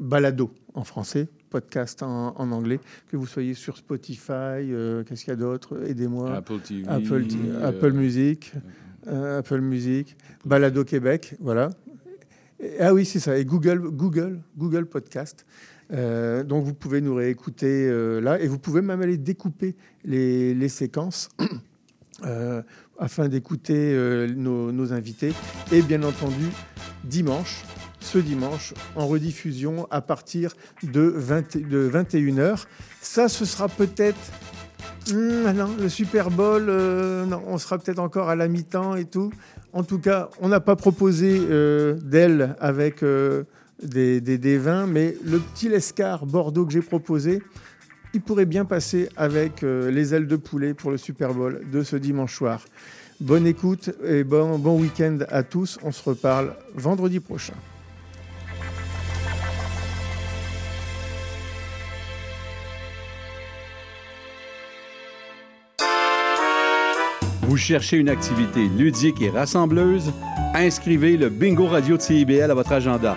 balado en français, podcast en, en anglais, que vous soyez sur Spotify, euh, qu'est-ce qu'il y a d'autre Aidez-moi. Apple TV, Apple, T- euh, Apple Music, Apple Music, Balado Québec, voilà. Et- ah oui, c'est ça. Et Google, Google, Google Podcast. Euh, donc vous pouvez nous réécouter euh, là et vous pouvez même aller découper les, séquences euh, afin d'écouter nos, invités. Et bien entendu, dimanche, ce dimanche, en rediffusion à partir de, 20 de 21h. Ça, ce sera peut-être Hmm, ah non, le Super Bowl, on sera peut-être encore à la mi-temps et tout. En tout cas, on n'a pas proposé d'elle avec des, vins, mais le petit Lescar Bordeaux que j'ai proposé, il pourrait bien passer avec euh, les ailes de poulet pour le Super Bowl de ce dimanche soir. Bonne écoute et bon, bon week-end à tous. On se reparle vendredi prochain. Vous cherchez une activité ludique et rassembleuse? Inscrivez le Bingo Radio de CIBL à votre agenda.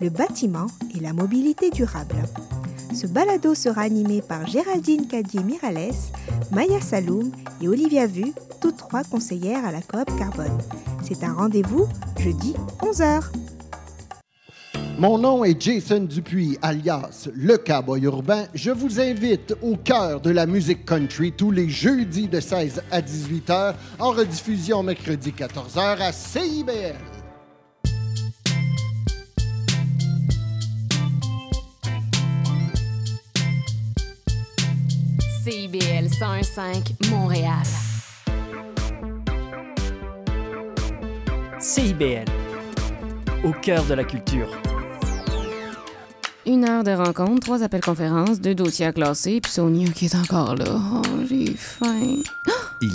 le bâtiment et la mobilité durable. Ce balado sera animé par Géraldine Cadier-Mirales, Maya Saloum et Olivia Vu, toutes trois conseillères à la coop Carbone. C'est un rendez-vous jeudi 11h. Mon nom est Jason Dupuis, alias Le Cowboy Urbain. Je vous invite au cœur de la musique country tous les jeudis de 16 à 18 h, en rediffusion mercredi 14 h à CIBL. CIBL 101.5 Montréal. CIBL, au cœur de la culture. Une heure de rencontre, trois appels conférences, deux dossiers à classer, puis Sonia qui est encore là. Oh, j'ai faim.